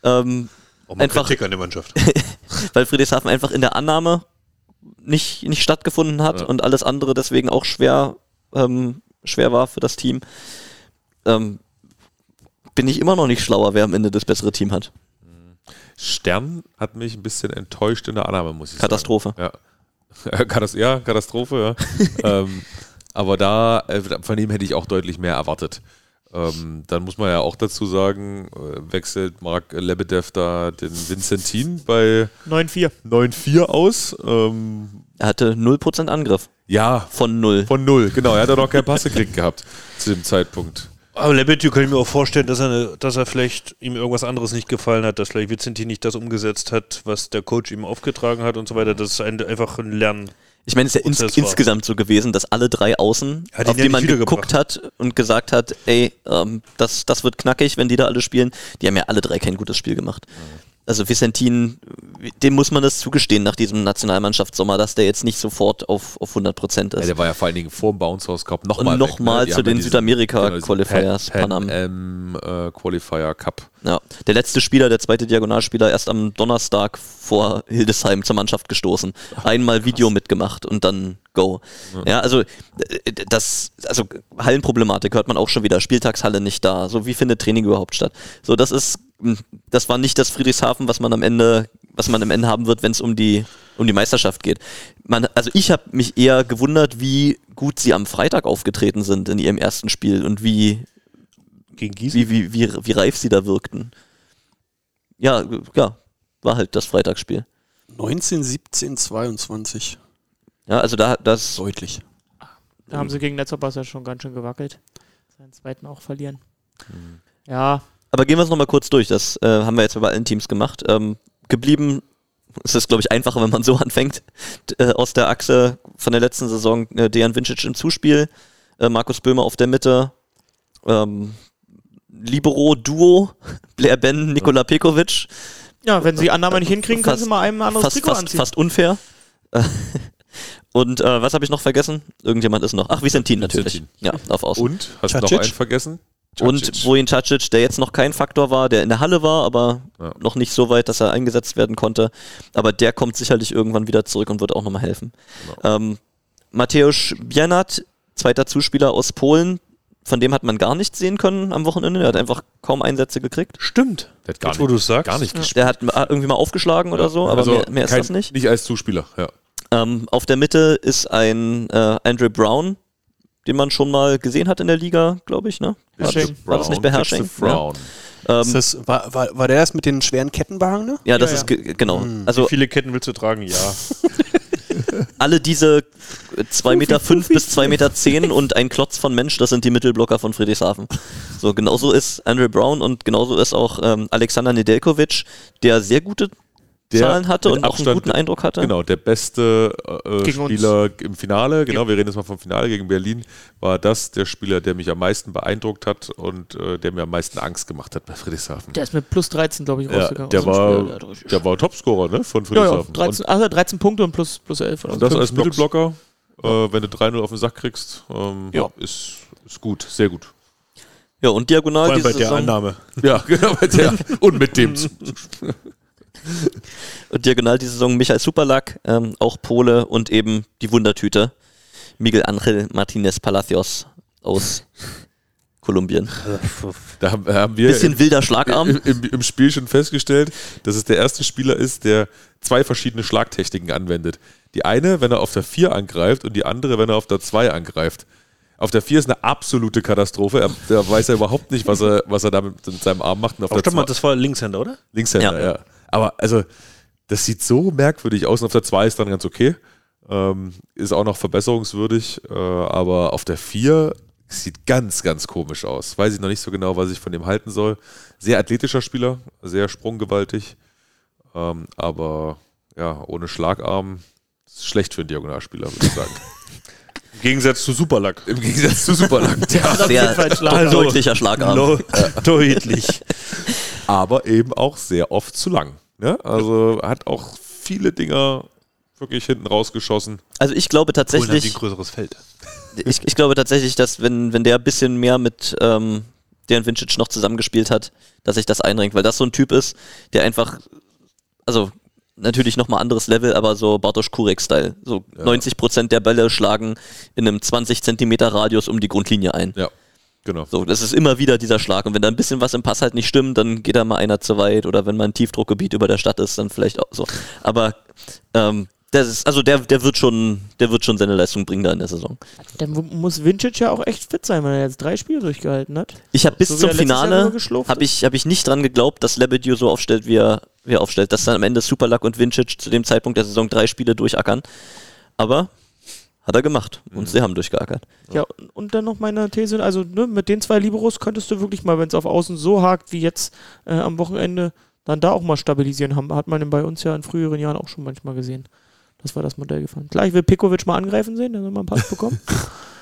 ähm, einfach- Kritik an der Mannschaft. weil Friedrichshafen einfach in der Annahme nicht, nicht stattgefunden hat Ja. und alles andere deswegen auch schwer, ähm, schwer war für das Team, ähm, bin ich immer noch nicht schlauer, wer am Ende das bessere Team hat. Stern hat mich ein bisschen enttäuscht in der Annahme, muss ich Katastrophe. sagen. Ja. Katast ja, Katastrophe, ja. ähm, aber da, äh, von ihm hätte ich auch deutlich mehr erwartet. Ähm, dann muss man ja auch dazu sagen, äh, wechselt Mark Lebedev da den Vincentin bei 9-4. 9-4 aus. Ähm, Er hatte 0% Angriff. ja, Von 0. von null, genau. Er hat noch keinen Pass gekriegt gehabt zu dem Zeitpunkt. Aber Lebetju kann ich mir auch vorstellen, dass er, dass er vielleicht ihm irgendwas anderes nicht gefallen hat, dass vielleicht Vincenti nicht das umgesetzt hat, was der Coach ihm aufgetragen hat und so weiter. Das ist ein, einfach ein Lernen. Ich meine, es ist ja ins, insgesamt so gewesen, dass alle drei Außen, Hat auf ja die man geguckt hat und gesagt hat, ey, ähm, das, das wird knackig, wenn die da alle spielen, die haben ja alle drei kein gutes Spiel gemacht. Also Vicentin, dem muss man das zugestehen nach diesem Nationalmannschaftssommer, dass der jetzt nicht sofort auf, auf 100 Prozent Ja, ist. der war ja vor allen Dingen vor dem Bounce House Cup nochmal Und nochmal Die zu ja den Südamerika-Qualifiers, diesen Pan, Pan Am. Pan Am äh, Qualifier Cup. Ja, der letzte Spieler, der zweite Diagonalspieler, erst am Donnerstag vor Hildesheim zur Mannschaft gestoßen. Einmal Video mitgemacht und dann Go. Ja, also äh, das, also Hallenproblematik hört man auch schon wieder. Spieltagshalle nicht da. So wie findet Training überhaupt statt? So, das ist, das war nicht das Friedrichshafen, was man am Ende, was man am Ende haben wird, wenn es um die um die Meisterschaft geht. Man, also ich habe mich eher gewundert, wie gut sie am Freitag aufgetreten sind in ihrem ersten Spiel und wie Gegen Gießen? wie, wie, wie, wie reif sie da wirkten. Ja, ja, war halt das Freitagsspiel. 19, 17, 22. Ja, also da, das, Deutlich. Da haben sie gegen Netzerpass ja schon ganz schön gewackelt. Seinen zweiten auch verlieren. Hm. Ja, aber gehen wir es nochmal kurz durch. Das äh, haben wir jetzt bei allen Teams gemacht. Ähm, geblieben es ist, glaube ich, einfacher, wenn man so anfängt. Äh, aus der Achse von der letzten Saison äh, Dejan Vincic im Zuspiel, äh, Markus Böhmer auf der Mitte, ähm, Libero Duo, Blair Ben, Nikola Pekovic. ja, wenn sie die Annahme nicht hinkriegen, können Fast- sie mal einem ein anderes fast, Trikot fast, anziehen. fast unfair. Und äh, was habe ich noch vergessen? Irgendjemand ist noch. Ach, Vicentin natürlich. Vicentin. Ja, auf Außen. Und, hast du noch einen vergessen? Und Cacic. Vojin Cacic, der jetzt noch kein Faktor war, der in der Halle war, aber Ja. noch nicht so weit, dass er eingesetzt werden konnte. Aber der kommt sicherlich irgendwann wieder zurück und wird auch nochmal helfen. Genau. Ähm, Mateusz Biernat, zweiter Zuspieler aus Polen, von dem hat man gar nichts sehen können am Wochenende. Er hat einfach kaum Einsätze gekriegt. Stimmt. Der hat gar Jetzt, wo nicht, du es sagst. gar nicht gespielt. Der hat irgendwie mal aufgeschlagen oder so, aber Also mehr, mehr ist kein- das nicht. Nicht als Zuspieler, ja. Ähm, auf der Mitte ist ein äh, Andrew Brown, den man schon mal gesehen hat in der Liga, glaube ich. Ne? War, Hersching. war das nicht? Christoph Brown. Ja. Ist Ähm, das, war, war, war der das mit den schweren Kettenwagen, ne? ja, das Ja, ist ge- genau. Also Wie viele Ketten willst du tragen? Ja. alle diese 2,5 Meter fünf bis 2,10 Meter zehn und ein Klotz von Mensch, das sind die Mittelblocker von Friedrichshafen. So, genauso ist Andrew Brown und genauso ist auch ähm, Alexander Nedeljkovic, der sehr gute Zahlen hatte und auch einen Abstand- guten Eindruck hatte. Genau, der beste äh, Gegen uns. Spieler im Finale, genau, wir reden jetzt mal vom Finale gegen Berlin, war das der Spieler, der mich am meisten beeindruckt hat und äh, der mir am meisten Angst gemacht hat bei Friedrichshafen. Der ist mit plus 13, glaube ich, Ja, rausgegangen. der aus dem war, Spiel. Der der war Topscorer ne, von ja, ja, Friedrichshafen. 13, also 13 Punkte und plus, plus 11. und, und das als Blocks. Mittelblocker, äh, wenn du 3-0 auf den Sack kriegst, ähm, Ja. ist, ist gut, sehr gut. Ja, und diagonal Vor allem bei diese der Saison, Annahme. Ja, genau, mit der, und mit dem. und diagonal die Saison Michael Superlack, ähm, auch Pole und eben die Wundertüte Miguel Angel Martinez Palacios aus Kolumbien. Da haben, haben wir Bisschen im, wilder Schlagarm. im, im, im Spiel schon festgestellt, dass es der erste Spieler ist, der zwei verschiedene Schlagtechniken anwendet. Die eine, wenn er auf der 4 angreift und die andere, wenn er auf der 2 angreift. Auf der 4 ist eine absolute Katastrophe. Er, der weiß ja überhaupt nicht, was er, was er da mit, seinem Arm macht. Und auf Aber der mal, zwei- das war Linkshänder, oder? Linkshänder, Ja. ja. Aber also, das sieht so merkwürdig aus. Und auf der 2 ist dann ganz okay. Ähm, ist auch noch verbesserungswürdig. Äh, aber auf der 4 sieht ganz, ganz komisch aus. Weiß ich noch nicht so genau, was ich von dem halten soll. Sehr athletischer Spieler, sehr sprunggewaltig. Ähm, aber ja, ohne Schlagarm ist schlecht für einen Diagonalspieler, würde ich sagen. Im Gegensatz zu Superlack. Im Gegensatz zu Superlang. Der, Sehr Schlagarm. deutlicher Schlagarm. Lo- Deutlich. aber eben auch sehr oft zu lang. Ne? Also hat auch viele Dinger wirklich hinten rausgeschossen. Also ich glaube tatsächlich, ein größeres Feld. ich, ich glaube tatsächlich, dass wenn, wenn der ein bisschen mehr mit ähm, Dejan Vincic noch zusammengespielt hat, dass sich das einrenkt, weil das so ein Typ ist, der einfach, also natürlich nochmal anderes Level, aber so Bartosz Kurek-Style. So 90% der Bälle schlagen in einem 20 Zentimeter Radius um die Grundlinie ein. Ja. Genau. So, das ist immer wieder dieser Schlag. Und wenn da ein bisschen was im Pass halt nicht stimmt, dann geht da mal einer zu weit. Oder wenn mal ein Tiefdruckgebiet über der Stadt ist, dann vielleicht auch so. Aber ähm, das ist, also der, der wird schon, der wird schon seine Leistung bringen da in der Saison. Dann mu- muss Vincic ja auch echt fit sein, wenn er jetzt drei Spiele durchgehalten hat. Ich habe bis So zum Finale habe ich, hab ich nicht dran geglaubt, dass Lebedew so aufstellt, wie er, wie er aufstellt. Dass dann am Ende Superluck und Vincic zu dem Zeitpunkt der Saison drei Spiele durchackern. Aber hat er gemacht und sie haben durchgeackert. Ja, und dann noch meine These, also ne, mit den zwei Liberos könntest du wirklich mal, wenn es auf Außen so hakt wie jetzt äh, am Wochenende, dann da auch mal stabilisieren. Haben, hat man bei uns ja in früheren Jahren auch schon manchmal gesehen. Das war das Modell gefahren. Gleich will Pikovic mal angreifen sehen, der soll mal einen Pass bekommen.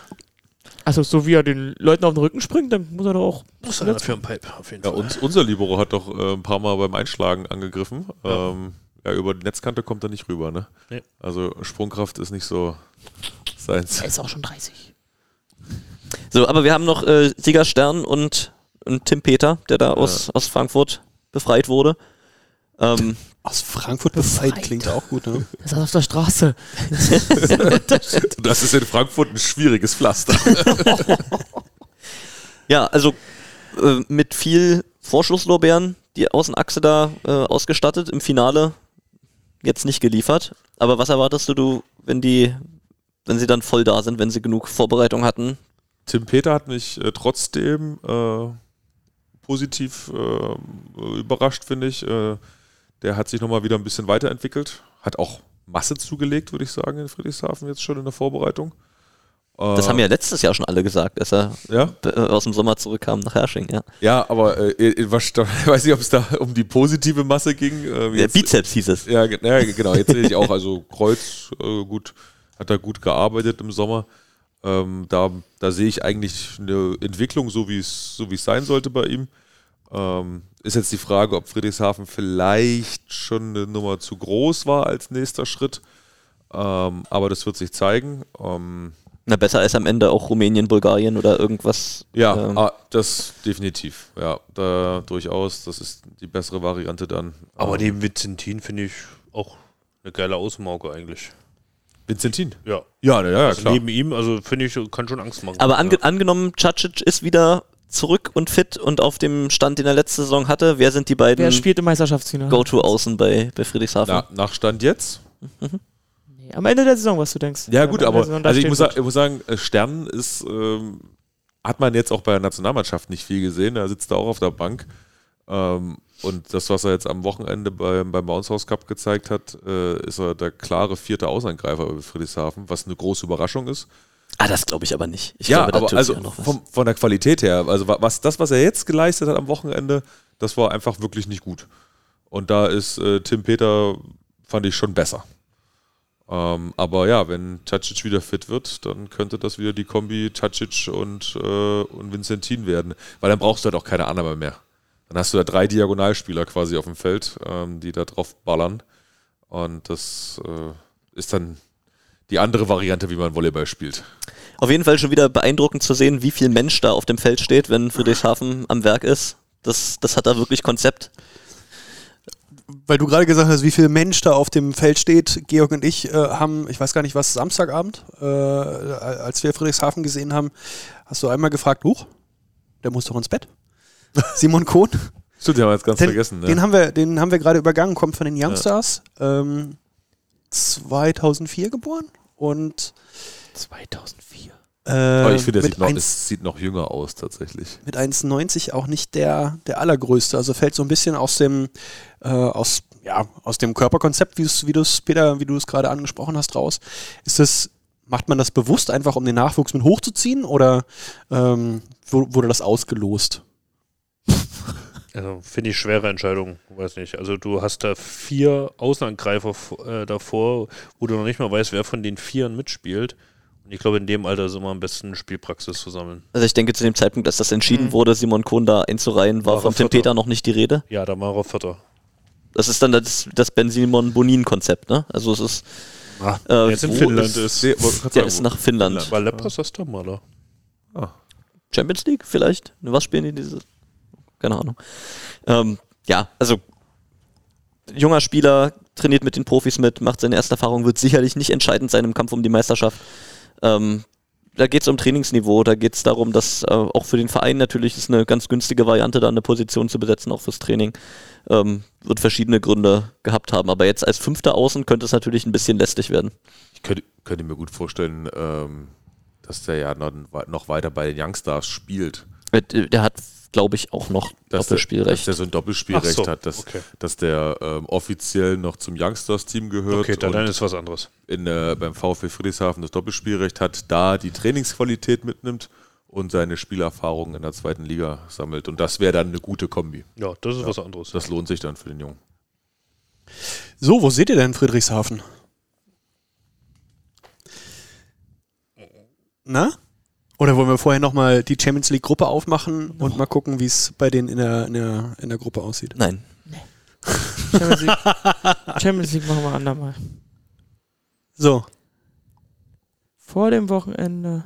also so wie er den Leuten auf den Rücken springt, dann muss er doch auch... Ist einer für ein Pipe, auf jeden Ja, Fall. uns, unser Libero hat doch äh, ein paar Mal beim Einschlagen angegriffen. Ja. Ähm, ja, über die Netzkante kommt er nicht rüber, ne? Nee. Also Sprungkraft ist nicht so seins. Er ist auch schon 30. So, aber wir haben noch äh, Sieger Stern und, und Tim Peter, der da aus, aus Frankfurt befreit wurde. Ähm, Aus Frankfurt befreit klingt auch gut, ne? Er saß auf der Straße. Das ist in Frankfurt ein schwieriges Pflaster. ja, also äh, mit viel Vorschusslorbeeren die Außenachse da äh, ausgestattet, im Finale jetzt nicht geliefert. Aber was erwartest du, wenn die, wenn sie dann voll da sind, wenn sie genug Vorbereitung hatten? Tim Peter hat mich äh, trotzdem äh, positiv äh, überrascht, finde ich. Äh, der hat sich nochmal wieder ein bisschen weiterentwickelt, hat auch Masse zugelegt, würde ich sagen, in Friedrichshafen jetzt schon in der Vorbereitung. Das haben ja letztes Jahr schon alle gesagt, als er Ja? äh, aus dem Sommer zurückkam nach Hersching. Ja. Ja, aber äh, was, da, ich weiß nicht, ob es da um die positive Masse ging. Äh, Der jetzt- Bizeps hieß es. Ja, ja, genau, jetzt sehe ich auch, also Kreuz, äh, gut, hat er gut gearbeitet im Sommer. Ähm, da, da sehe ich eigentlich eine Entwicklung, so wie es so wie es sein sollte bei ihm. Ähm, ist jetzt die Frage, ob Friedrichshafen vielleicht schon eine Nummer zu groß war als nächster Schritt. Ähm, aber das wird sich zeigen. Na, besser als am Ende auch Rumänien, Bulgarien oder irgendwas. ja, ähm, ah, das definitiv. Ja, da durchaus. Das ist die bessere Variante dann. Aber Ähm, neben Vincentin finde ich auch eine geile Außenmarke eigentlich. Vincentin. Ja. Ja, ja, ja Also klar. neben ihm, also finde ich, kann schon Angst machen. Aber ange ja. angenommen, Cacic ist wieder zurück und fit und auf dem Stand, den er letzte Saison hatte. Wer sind die Wer beiden spielt im Meisterschaftsfinale? Go-To-Außen bei, bei Friedrichshafen? Na, nach Stand jetzt? Nee, am Ende der Saison, was du denkst. Ja, gut, aber also ich muss, wird. sa- ich muss sagen, äh, Stern ist, ähm, hat man jetzt auch bei der Nationalmannschaft nicht viel gesehen. Er sitzt da auch auf der Bank. Ähm, und das, was er jetzt am Wochenende beim, beim Bounce House Cup gezeigt hat, äh, ist er der klare vierte Außenangreifer bei Friedrichshafen, was eine große Überraschung ist. Ah, das glaube ich aber nicht. Ich ja, glaube, da aber tut also vom, von der Qualität her, also wa- was, das, was er jetzt geleistet hat am Wochenende, das war einfach wirklich nicht gut. Und da ist äh, Tim Peter, fand ich schon besser. Ähm, aber ja, wenn Tacic wieder fit wird, dann könnte das wieder die Kombi Tacic und, äh, und Vincentin werden. Weil dann brauchst du halt auch keine Annahme mehr. Dann hast du da drei Diagonalspieler quasi auf dem Feld, ähm, die da drauf ballern. Und das äh, ist dann die andere Variante, wie man Volleyball spielt. Auf jeden Fall schon wieder beeindruckend zu sehen, wie viel Mensch da auf dem Feld steht, wenn Friedrichshafen am Werk ist. Das, das hat da wirklich Konzept. Weil du gerade gesagt hast, wie viel Mensch da auf dem Feld steht. Georg und ich äh, haben, ich weiß gar nicht was, Samstagabend, äh, als wir Friedrichshafen gesehen haben, hast du einmal gefragt, huch, der muss doch ins Bett. Simon Kohn. Stimmt, den haben wir jetzt ganz Den, vergessen. Ne? den haben wir, den haben wir gerade übergangen, kommt von den Youngstars. Ähm, 2004 geboren und 2004. äh, Aber ich finde, der mit, sieht noch, 1, es sieht noch jünger aus tatsächlich. mit 1,90 auch nicht der, der allergrößte. Also fällt so ein bisschen aus dem, äh, aus, ja, aus dem Körperkonzept, wie du es, Peter, wie du es gerade angesprochen hast, raus. Ist das, macht man das bewusst einfach, um den Nachwuchs mit hochzuziehen oder ähm, wurde das ausgelost? Also, finde ich schwere Entscheidung, weiß nicht. Also du hast da vier Außenangreifer äh, davor, wo du noch nicht mal weißt, wer von den Vieren mitspielt. Und ich glaube, in dem Alter ist immer am besten Spielpraxis zu sammeln. Also ich denke, zu dem Zeitpunkt, dass das entschieden Mhm. wurde, Simon Kohn da einzureihen, war War von Tim Vierter. Peter noch nicht die Rede. Ja, da war er Vierter. Das ist dann das, das Ben-Simon-Bonin-Konzept, ne? Also es ist, äh, Jetzt in Finnland ist, ist, der sagen, ist nach Finnland. war Lepras das da mal da? Champions League vielleicht? Ne, Was spielen die diese? Keine Ahnung. Ähm, ja, also junger Spieler, trainiert mit den Profis mit, macht seine erste Erfahrung, wird sicherlich nicht entscheidend sein im Kampf um die Meisterschaft. Ähm, da geht es um Trainingsniveau, da geht es darum, dass äh, auch für den Verein natürlich ist eine ganz günstige Variante, da eine Position zu besetzen, auch fürs Training. Ähm, wird verschiedene Gründe gehabt haben. Aber jetzt als fünfter Außen könnte es natürlich ein bisschen lästig werden. Ich könnte, könnte mir gut vorstellen, ähm, dass der ja noch, noch weiter bei den Youngstars spielt. Äh, Der hat, glaube ich, auch noch Dass der, dass Doppelspielrecht. der so ein Doppelspielrecht so, hat, dass, okay. dass der ähm, offiziell noch zum Youngstars-Team gehört Okay, dann, und dann ist was anderes. in, äh, beim VfB Friedrichshafen das Doppelspielrecht hat, da die Trainingsqualität mitnimmt und seine Spielerfahrung in der zweiten Liga sammelt. Und das wäre dann eine gute Kombi. Ja, das ist was anderes. Das lohnt sich dann für den Jungen. So, wo seht ihr denn Friedrichshafen? Na? Oder wollen wir vorher nochmal die Champions League Gruppe aufmachen und mal gucken, wie es bei denen in der, in, der, in der Gruppe aussieht? Nein. Champions League, Champions League machen wir andermal. So, Vor dem Wochenende.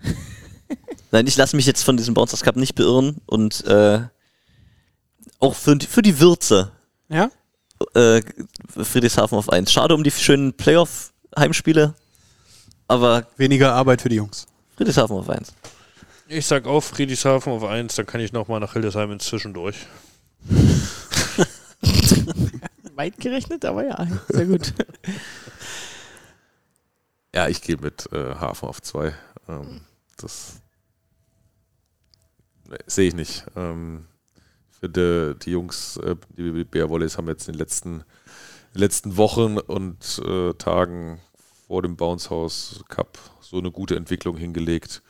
Nein, ich lasse mich jetzt von diesem Bouncers Cup nicht beirren und äh, auch für, die- für die Würze ja? äh, Friedrichshafen auf 1. Schade um die schönen Playoff-Heimspiele, aber Weniger Arbeit für die Jungs. Friedrichshafen auf 1. Ich sag auf Friedrichshafen auf 1, dann kann ich nochmal nach Hildesheim inzwischen durch. Weit gerechnet, aber ja, sehr gut. Ja, ich gehe mit äh, Hafen auf zwei. Ähm, das sehe ich nicht. Ähm, ich finde, die Jungs, äh, die Bär Volleys haben jetzt in den letzten, letzten Wochen und äh, Tagen vor dem Bounce House Cup so eine gute Entwicklung hingelegt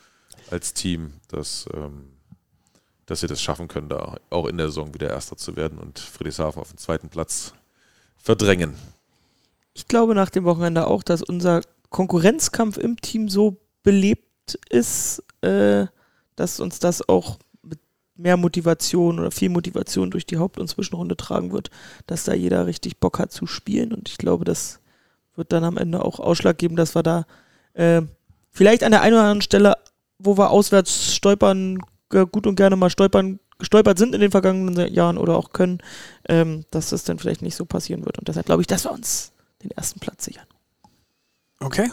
als Team, dass, ähm, dass sie das schaffen können, da auch in der Saison wieder Erster zu werden und Friedrichshafen auf den zweiten Platz verdrängen. Ich glaube nach dem Wochenende auch, dass unser Konkurrenzkampf im Team so belebt ist, äh, dass uns das auch mit mehr Motivation oder viel Motivation durch die Haupt- und Zwischenrunde tragen wird, dass da jeder richtig Bock hat zu spielen. Und ich glaube, das wird dann am Ende auch Ausschlag geben, dass wir da äh, vielleicht an der einen oder anderen Stelle, wo wir auswärts stolpern, gut und gerne mal stolpern, gestolpert sind in den vergangenen Jahren oder auch können, ähm, dass das dann vielleicht nicht so passieren wird. Und deshalb glaube ich, dass wir uns den ersten Platz sichern. Okay.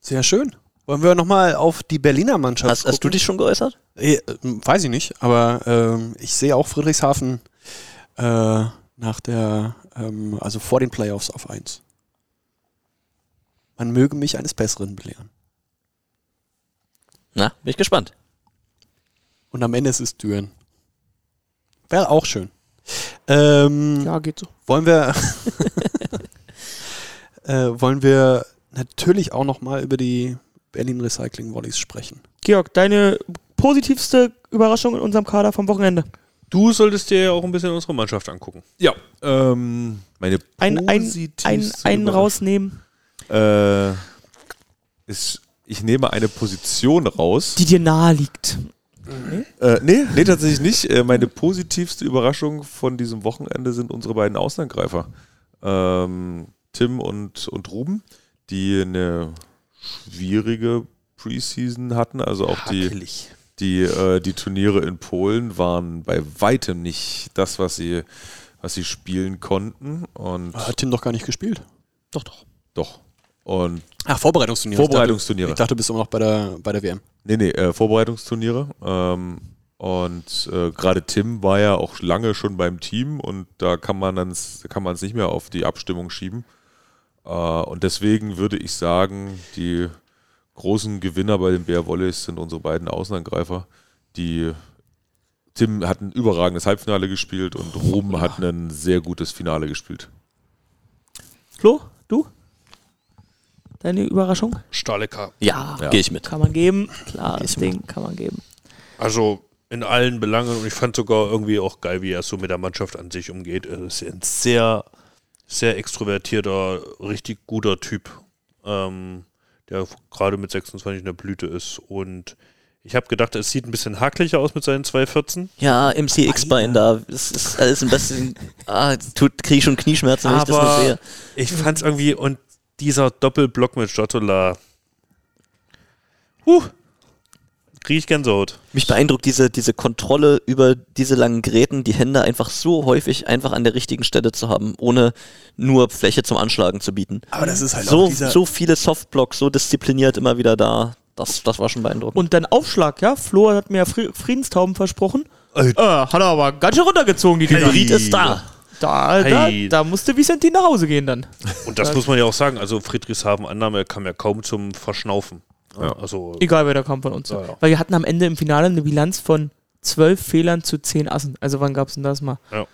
Sehr schön. Wollen wir nochmal auf die Berliner Mannschaft Hast, hast du gucken? dich schon geäußert? Äh, weiß ich nicht, aber ähm, ich sehe auch Friedrichshafen äh, nach der, ähm, also vor den Playoffs auf 1. Man möge mich eines Besseren belehren. Na, bin ich gespannt. Und am Ende ist es Düren. Wäre auch schön. Ähm, Ja, geht so. Wollen wir äh, wollen wir natürlich auch nochmal über die Berlin Recycling Volleys sprechen. Georg, deine positivste Überraschung in unserem Kader vom Wochenende? Du solltest dir ja auch ein bisschen unsere Mannschaft angucken. Ja, ähm, meine Ein, ein, ein, einen rausnehmen, Äh, ist, ich nehme eine Position raus. die dir nahe liegt. Äh, nee, nee, tatsächlich nicht. Äh, meine positivste Überraschung von diesem Wochenende sind unsere beiden Außenangreifer. Ähm, Tim und, und Ruben, die eine schwierige Preseason hatten. Also auch die, die, äh, die Turniere in Polen waren bei weitem nicht das, was sie, was sie spielen konnten. Und Hat Tim doch gar nicht gespielt. Doch, doch. doch. Und Ach, Vorbereitungsturniere. Vorbereitungsturniere. Ich dachte, du bist immer noch bei der, bei der WM. Nee, nee, äh, Vorbereitungsturniere. Ähm, und äh, gerade Tim war ja auch lange schon beim Team und da kann man dann kann man es nicht mehr auf die Abstimmung schieben. Äh, und deswegen würde ich sagen, die großen Gewinner bei den Bär Volleys sind unsere beiden Außenangreifer. Die Tim hat ein überragendes Halbfinale gespielt und Ruben hat ein sehr gutes Finale gespielt. Flo, du? Deine Überraschung? Stahlecker. Ja, Ja. gehe ich mit. Kann man geben. Klares Ist Ding, kann man geben. Also in allen Belangen und ich fand sogar irgendwie auch geil, wie er so mit der Mannschaft an sich umgeht. Er ist ein sehr, sehr extrovertierter, richtig guter Typ, ähm, der gerade mit 26 in der Blüte ist. Und ich habe gedacht, es sieht ein bisschen haklicher aus mit seinen 214. Ja, MCX-Bein da. Das ist alles ein bisschen. Ah, tut, kriege ich schon Knieschmerzen, wenn ich das nur Aber sehe. ich fand es irgendwie, und dieser Doppelblock mit Stottola, huh, kriege ich Gänsehaut. Mich beeindruckt diese, diese Kontrolle über diese langen Gräten, die Hände einfach so häufig einfach an der richtigen Stelle zu haben, ohne nur Fläche zum Anschlagen zu bieten. Aber das ist halt auch So, dieser, so viele Softblocks, so diszipliniert immer wieder da. das, das war schon beeindruckend. Und dann Aufschlag, ja. Flo hat mir ja Fri Friedenstauben versprochen. Äh, Äh, hat er aber ganz schön runtergezogen, die Dinger. Hybrid ist da. Da, da, Hey. da musste Vicentin nach Hause gehen dann. Und das muss man ja auch sagen. Also Friedrichshafen Annahme kam ja kaum zum Verschnaufen. Ja. Also Egal, wer da kam von uns. Ja, ja. Weil wir hatten am Ende im Finale eine Bilanz von zwölf Fehlern zu zehn Assen. Also wann gab es denn das mal? Ja.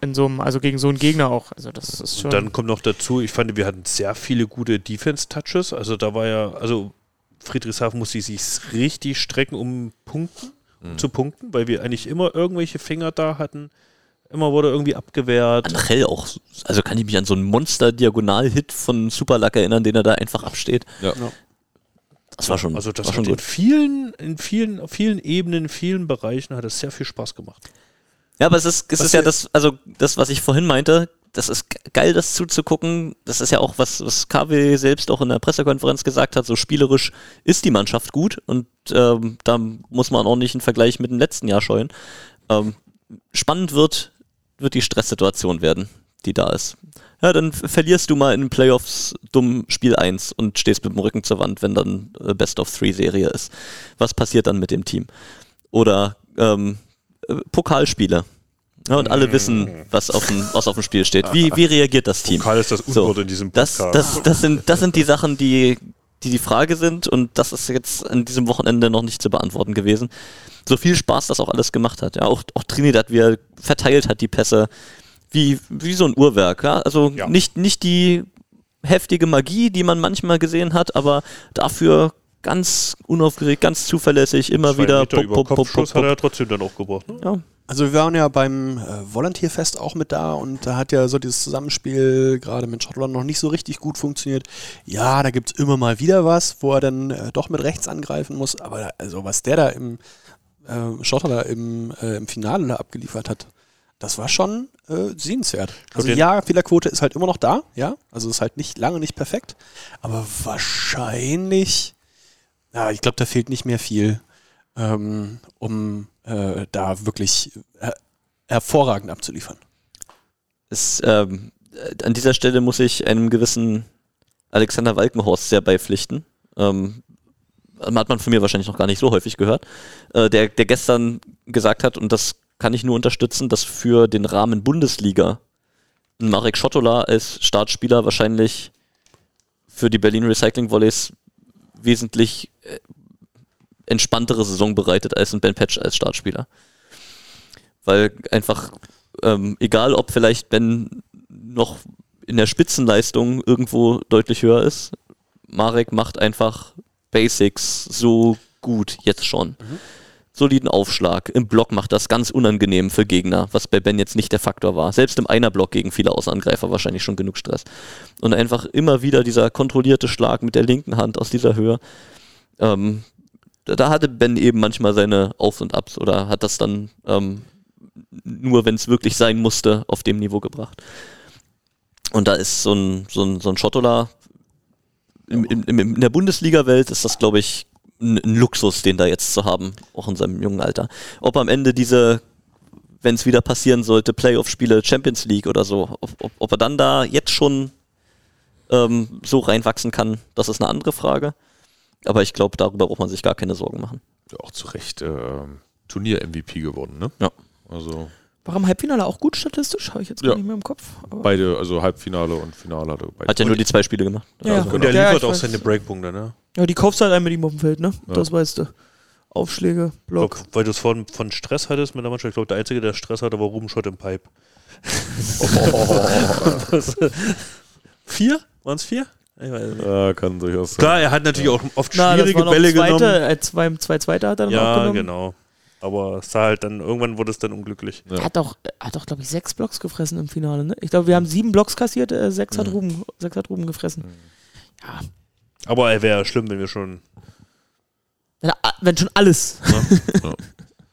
In so einem, also gegen so einen Gegner auch. Also das ist schon. Und dann kommt noch dazu, ich fand, wir hatten sehr viele gute Defense-Touches. Also da war ja, also Friedrichshafen musste sich richtig strecken, um punkten, zu punkten, weil wir eigentlich immer irgendwelche Finger da hatten. Immer wurde irgendwie abgewehrt. Angel auch, also kann ich mich an so einen Monster-Diagonal-Hit von Superluck erinnern, den er da einfach absteht. Ja. Das war schon, Also das war schon in gut. vielen, in vielen, auf vielen Ebenen, in vielen Bereichen hat es sehr viel Spaß gemacht. Ja, aber es ist, es Was ist ja das, also das, was ich vorhin meinte, das ist ge- geil, das zuzugucken. Das ist ja auch was, was KW selbst auch in der Pressekonferenz gesagt hat. So spielerisch ist die Mannschaft gut und ähm, da muss man auch nicht einen Vergleich mit dem letzten Jahr scheuen. Ähm, spannend wird, wird die Stresssituation werden, die da ist. Ja, dann verlierst du mal in den Playoffs dumm Spiel 1 und stehst mit dem Rücken zur Wand, wenn dann äh, Best of Three Serie ist. Was passiert dann mit dem Team? Oder ähm, äh, Pokalspiele. Ja, und alle wissen, was auf dem, was auf dem Spiel steht. Wie, wie reagiert das Team? Karl ist das So, Unwort in diesem Das, Podcast. das, das, sind, das sind die Sachen, die, die die Frage sind und das ist jetzt an diesem Wochenende noch nicht zu beantworten gewesen. So viel Spaß das auch alles gemacht hat. Ja, auch, auch Trinidad, wie er verteilt hat die Pässe, wie, wie so ein Uhrwerk. Ja? Also Ja. nicht, nicht die heftige Magie, die man manchmal gesehen hat, aber dafür ganz unaufgeregt, ganz zuverlässig, immer Zwei wieder. Meter pop, über pop, pop, Kopfschuss pop, hat er pop. trotzdem dann auch gebracht. Ne? Ja. Also wir waren ja beim äh, Volunteerfest auch mit da und da hat ja so dieses Zusammenspiel gerade mit Schottland noch nicht so richtig gut funktioniert. Ja, da gibt es immer mal wieder was, wo er dann äh, doch mit rechts angreifen muss, aber da, also was der da im äh, Schotter da im, äh, im Finale da abgeliefert hat, das war schon äh, sehenswert. Also ja, Fehlerquote ist halt immer noch da, ja, also ist halt nicht lange nicht perfekt, aber wahrscheinlich, ja, ich glaube, da fehlt nicht mehr viel, ähm, um äh, da wirklich äh, hervorragend abzuliefern. Es, ähm, äh, an dieser Stelle muss ich einem gewissen Alexander Walkenhorst sehr beipflichten. Ähm, hat man von mir wahrscheinlich noch gar nicht so häufig gehört, äh, der, der gestern gesagt hat, und das kann ich nur unterstützen, dass für den Rahmen Bundesliga Marek Schottola als Startspieler wahrscheinlich für die Berlin Recycling Volleys wesentlich äh, entspanntere Saison bereitet als ein Ben Patch als Startspieler. Weil einfach, ähm, egal ob vielleicht Ben noch in der Spitzenleistung irgendwo deutlich höher ist, Marek macht einfach Basics so gut jetzt schon. Soliden Aufschlag. Im Block macht das ganz unangenehm für Gegner, was bei Ben jetzt nicht der Faktor war. Selbst im Einer-Block gegen viele Außenangreifer wahrscheinlich schon genug Stress. Und einfach immer wieder dieser kontrollierte Schlag mit der linken Hand aus dieser Höhe. Ähm, da, hatte Ben eben manchmal seine Auf- und Abs oder hat das dann ähm, nur, wenn es wirklich sein musste, auf dem Niveau gebracht. Und da ist so ein, so ein, so ein Schottola, im, im, in der Bundesliga-Welt ist das, glaube ich, ein, Luxus, den da jetzt zu haben, auch in seinem jungen Alter. Ob am Ende diese, wenn es wieder passieren sollte, Playoff-Spiele, Champions League oder so, ob, ob, ob er dann da jetzt schon ähm, so reinwachsen kann, das ist eine andere Frage. Aber ich glaube, darüber braucht man sich gar keine Sorgen machen. Ja, auch zu Recht ähm, Turnier-MVP geworden, ne? Ja. Also War im Halbfinale auch gut statistisch? Habe ich jetzt Ja. gar nicht mehr im Kopf. Aber beide, also Halbfinale und Finale hatte beide. Hat ja nur die zwei Spiele gemacht. Ja, Also, Und der Ja, liefert ich auch weiß. seine Breakpunkte, ne? ja, die kaufst halt ein mit ihm auf dem Feld, ne? Ja. Das weißt du. Aufschläge, Block. Block. Weil du es von, von Stress hattest mit der Mannschaft. Ich glaube, der Einzige, der Stress hatte, war Ruben Schott im Pipe. vier? Waren es vier? Ich weiß nicht. Ja, kann durchaus sein. Klar, er hat natürlich auch oft Na, das schwierige waren noch Bälle zweite, genommen. Äh, zwei, zwei Zweite hat er dann auch Ja, genommen. genau. Aber es sah halt dann, irgendwann wurde es dann unglücklich. Ja. Er hat doch, hat doch glaube ich, sechs Blocks gefressen im Finale, ne? Ich glaube, wir haben sieben Blocks kassiert, äh, sechs, hat Ruben, sechs hat Ruben gefressen. Ja, Aber er wäre schlimm, wenn wir schon. wenn, wenn schon alles. Ja. ja,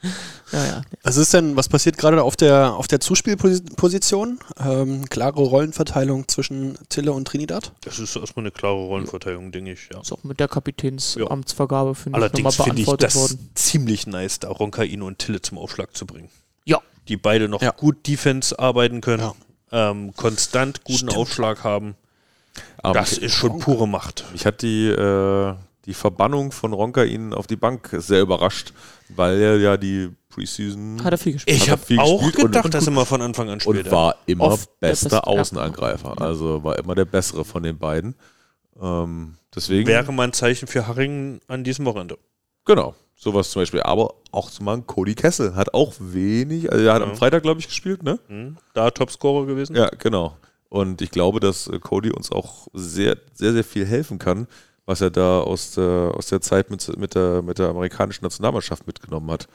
ja. Was ist denn, was passiert gerade auf der, auf der Zuspielposition? Ähm, klare Rollenverteilung zwischen Tille und Trinidad? Das ist erstmal eine klare Rollenverteilung, denke ich, ja. Ist auch mit der Kapitänsamtsvergabe, finde ich, Allerdings nochmal finde ich beantwortet das worden. ziemlich nice, da Roncaino und Tille zum Aufschlag zu bringen. Ja. Die beide noch Ja. gut Defense arbeiten können, Ja. ähm, konstant guten Stimmt. Aufschlag haben. Aber das ist schon pure Macht. ich hatte die, äh, die Verbannung von Ronka ihn auf die Bank sehr überrascht, weil er ja die Preseason Hat er viel gespielt. Ich habe auch gespielt und- gedacht, dass er mal von Anfang an spielt. und war immer Oft bester beste, ja. Außenangreifer. Also war immer der bessere von den beiden. Ähm, deswegen, Wäre mal ein Zeichen für Haring an diesem Wochenende. genau, sowas zum Beispiel. Aber auch zum Beispiel Cody Kessel hat auch wenig, also er hat Ja. am Freitag, glaube ich, gespielt, ne? Hm? Da Topscorer gewesen. Ja, genau. Und ich glaube, dass äh, Cody uns auch sehr, sehr, sehr viel helfen kann, was er da aus der, aus der Zeit mit, mit, der, mit der amerikanischen Nationalmannschaft mitgenommen hat.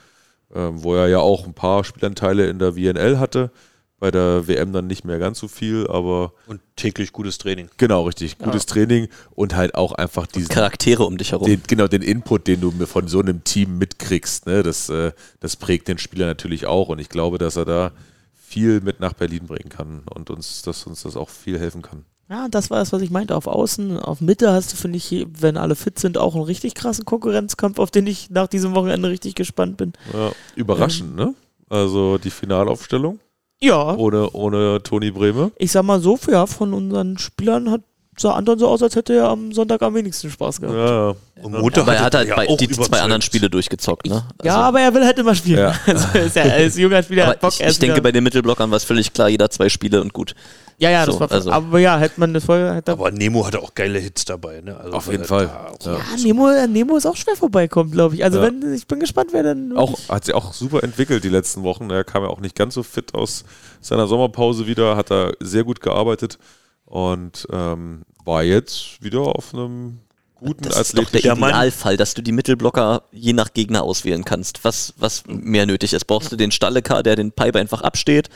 Ähm, wo er ja auch ein paar Spielanteile in der WNL hatte. Bei der WM dann nicht mehr ganz so viel, aber Und täglich gutes Training. genau, richtig. Gutes Training und halt auch einfach diesen, Charaktere um dich herum. den, genau, den Input, den du mir von so einem Team mitkriegst. Ne? Das, äh, das prägt den Spieler natürlich auch. Und ich glaube, dass er da viel mit nach Berlin bringen kann und uns, dass uns das auch viel helfen kann. Ja, das war es, was ich meinte. Auf Außen, auf Mitte hast du, finde ich, wenn alle fit sind, auch einen richtig krassen Konkurrenzkampf, auf den ich nach diesem Wochenende richtig gespannt bin. Ja, überraschend, ne? Also die Finalaufstellung Ja, ohne, ohne Toni Breme. ich sag mal so, ja, von unseren Spielern hat sah Anton so aus, als hätte er am Sonntag am wenigsten Spaß gehabt. Ja, Und Montag Aber er hat halt ja bei, auch die zwei anderen Spiele durchgezockt, ne? ja, Also- aber er will halt immer spielen. Ja. Also ist ja als junger Spieler hat Bock ich, erst ich denke, bei den Mittelblockern war es völlig klar, jeder zwei Spiele und gut. Ja, ja, das so, war also- aber ja, hätte man das vorher hätte Aber Nemo hatte auch geile Hits dabei. Ne? Also Auf jeden Fall. Ja. ja, Nemo, Nemo ist auch schwer vorbeikommen, glaube ich. Also Ja. wenn ich bin gespannt, wer dann Auch, hat sich auch super entwickelt die letzten Wochen. Er kam ja auch nicht ganz so fit aus seiner Sommerpause wieder, hat er sehr gut gearbeitet und ähm, war jetzt wieder auf einem guten Das ist doch der Idealfall, dass du die Mittelblocker je nach Gegner auswählen kannst. Was, was mehr nötig ist. Brauchst du den Stallekar, der den Pipe einfach absteht?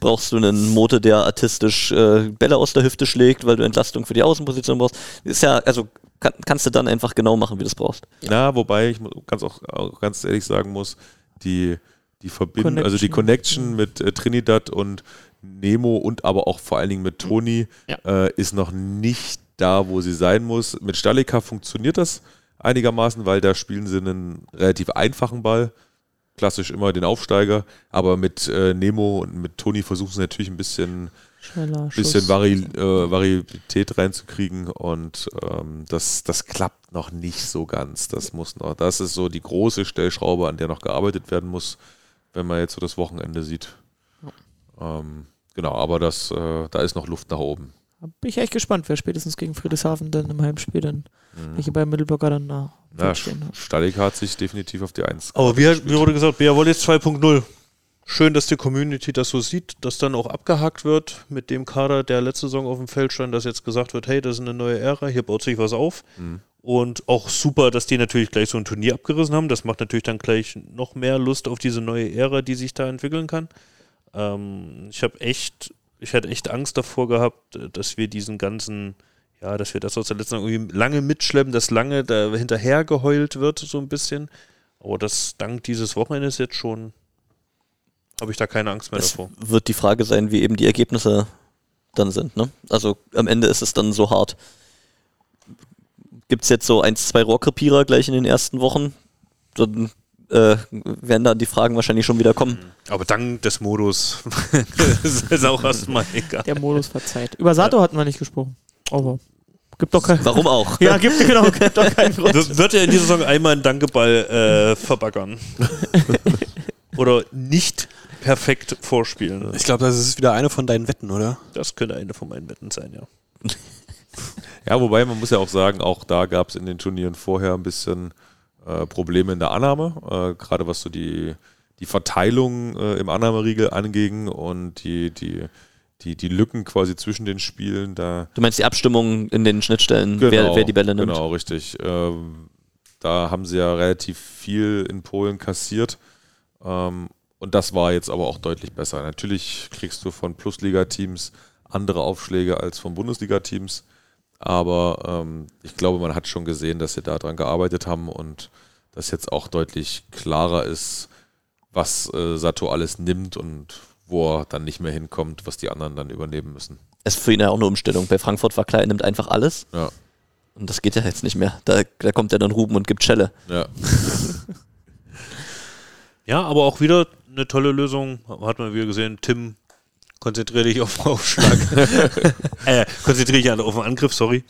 Brauchst du einen Mote, der artistisch äh, Bälle aus der Hüfte schlägt, weil du Entlastung für die Außenposition brauchst? Ist ja, also kann, kannst du dann einfach genau machen, wie du es brauchst. Na, wobei ich ganz auch, auch ganz ehrlich sagen muss, die, die Verbindung, also die Connection. Connection mit äh, Trinidad und Nemo und aber auch vor allen Dingen mit Toni Ja. äh, ist noch nicht da, wo sie sein muss. Mit Stalika funktioniert das einigermaßen, weil da spielen sie einen relativ einfachen Ball. Klassisch immer den Aufsteiger, aber mit äh, Nemo und mit Toni versuchen sie natürlich ein bisschen schneller bisschen Schuss. Vari äh, Varietät reinzukriegen und ähm, das, das klappt noch nicht so ganz. Das muss noch, das ist so die große Stellschraube, an der noch gearbeitet werden muss, wenn man jetzt so das Wochenende sieht. Ähm, genau, aber das, äh, da ist noch Luft nach oben. Bin ich echt gespannt, wer spätestens gegen Friedrichshafen dann im Heimspiel dann, welche beiden Mittelblocker dann da Ja, stehen. Stallik hat sich definitiv auf die Eins. Aber wie, wie wurde gesagt, Bea Wallis 2.0. Schön, dass die Community das so sieht, dass dann auch abgehakt wird mit dem Kader, der letzte Saison auf dem Feld stand, dass jetzt gesagt wird, hey, das ist eine neue Ära, hier baut sich was auf. Mhm. Und auch super, dass die natürlich gleich so ein Turnier abgerissen haben. Das macht natürlich dann gleich noch mehr Lust auf diese neue Ära, die sich da entwickeln kann. Ähm, ich habe echt, ich hatte echt Angst davor gehabt, äh, dass wir diesen ganzen, ja, dass wir das aus der letzten irgendwie lange mitschleppen, dass lange da hinterher geheult wird, so ein bisschen. Aber das dank dieses Wochenendes jetzt schon, habe ich da keine Angst mehr Es davor. wird die Frage sein, wie eben die Ergebnisse dann sind. Ne? Also am Ende ist es dann so hart. Gibt es jetzt so eins, zwei Rohrkrepierer gleich in den ersten Wochen? Dann äh, werden dann die Fragen wahrscheinlich schon wieder kommen. Aber dank des Modus ist auch erstmal egal. Der Modus verzeiht. Über Sato hatten wir nicht gesprochen. Aber gibt doch kein. Warum auch? Ja, gibt, genau, gibt doch keinen Grund. W- Wird er in dieser Saison einmal einen Dankeball äh, verbaggern? Oder nicht perfekt vorspielen? Ich glaube, das ist wieder eine von deinen Wetten, oder? Das könnte eine von meinen Wetten sein, ja. Ja, wobei man muss ja auch sagen, auch da gab es in den Turnieren vorher ein bisschen äh, Probleme in der Annahme, äh, gerade was so die, die Verteilung äh, im Annahmeriegel anging und die, die, die, die Lücken quasi zwischen den Spielen. Da Du meinst die Abstimmung in den Schnittstellen, wer, wer die Bälle nimmt? Genau, richtig. Ähm, da haben sie ja relativ viel in Polen kassiert. Ähm, und das war jetzt aber auch deutlich besser. Natürlich kriegst du von Plusliga-Teams andere Aufschläge als von Bundesliga-Teams. Aber ähm, ich glaube, man hat schon gesehen, dass sie daran gearbeitet haben und dass jetzt auch deutlich klarer ist, was äh, Sato alles nimmt und wo er dann nicht mehr hinkommt, was die anderen dann übernehmen müssen. Es ist für ihn ja auch eine Umstellung. Bei Frankfurt war klar, er nimmt einfach alles. Ja. Und das geht ja jetzt nicht mehr. Da, da kommt ja dann Ruben und gibt Schelle. Ja. Ja, aber auch wieder eine tolle Lösung. Hat man wieder gesehen, Tim, konzentriere dich auf den Aufschlag. äh, konzentriere dich auf den Angriff, sorry.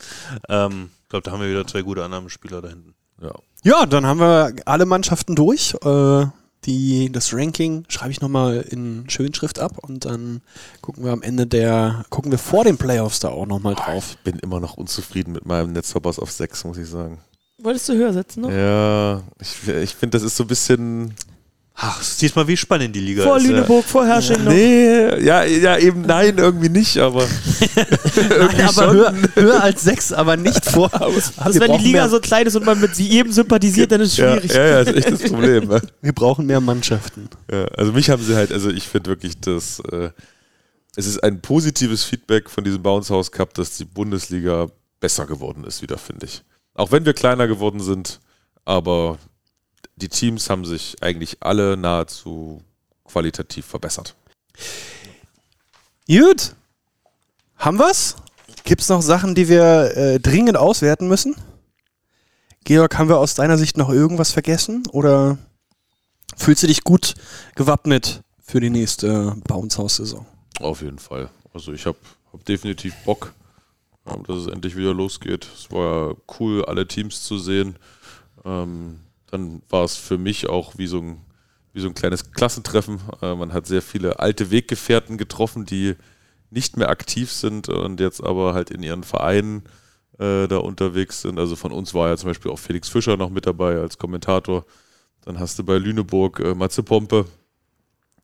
Ähm, glaube, da haben wir wieder zwei gute Annahmespieler da hinten. Ja. Ja, dann haben wir alle Mannschaften durch. Äh, die, das Ranking schreibe ich nochmal in Schönschrift ab und dann gucken wir am Ende der, gucken wir vor den Playoffs da auch nochmal drauf. Ich bin immer noch unzufrieden mit meinem Netzverpass auf 6, muss ich sagen. Wolltest du höher setzen noch? Ja, ich, ich finde, das ist so ein bisschen. Ach, siehst mal, wie spannend die Liga Vor ist. ja. Lüneburg, vor Hersching noch. Nee, ja, ja, eben nein, irgendwie nicht, aber. irgendwie aber schon. höher, höher als sechs, aber nicht vor. Also wenn die Liga so klein ist und man mit jedem sympathisiert, dann ist es ja, schwierig. ja, ja, ist echt das Problem. ne? wir brauchen mehr Mannschaften. Ja, also mich haben sie halt, also ich finde wirklich, dass äh, es ist ein positives Feedback von diesem Bounce House Cup, dass die Bundesliga besser geworden ist wieder, finde ich. Auch wenn wir kleiner geworden sind, aber die Teams haben sich eigentlich alle nahezu qualitativ verbessert. Gut. Haben wir's? Gibt's noch Sachen, die wir äh, dringend auswerten müssen? Georg, haben wir aus deiner Sicht noch irgendwas vergessen? Oder fühlst du dich gut gewappnet für die nächste Bounce House Saison? Auf jeden Fall. Also ich habe hab definitiv Bock, ähm, dass es endlich wieder losgeht. Es war ja cool, alle Teams zu sehen. Ähm, dann war es für mich auch wie so ein, wie so ein kleines Klassentreffen. Äh, man hat sehr viele alte Weggefährten getroffen, die nicht mehr aktiv sind und jetzt aber halt in ihren Vereinen äh, da unterwegs sind. Also von uns war ja zum Beispiel auch Felix Fischer noch mit dabei als Kommentator. Dann hast du bei Lüneburg äh, Matze Pompe,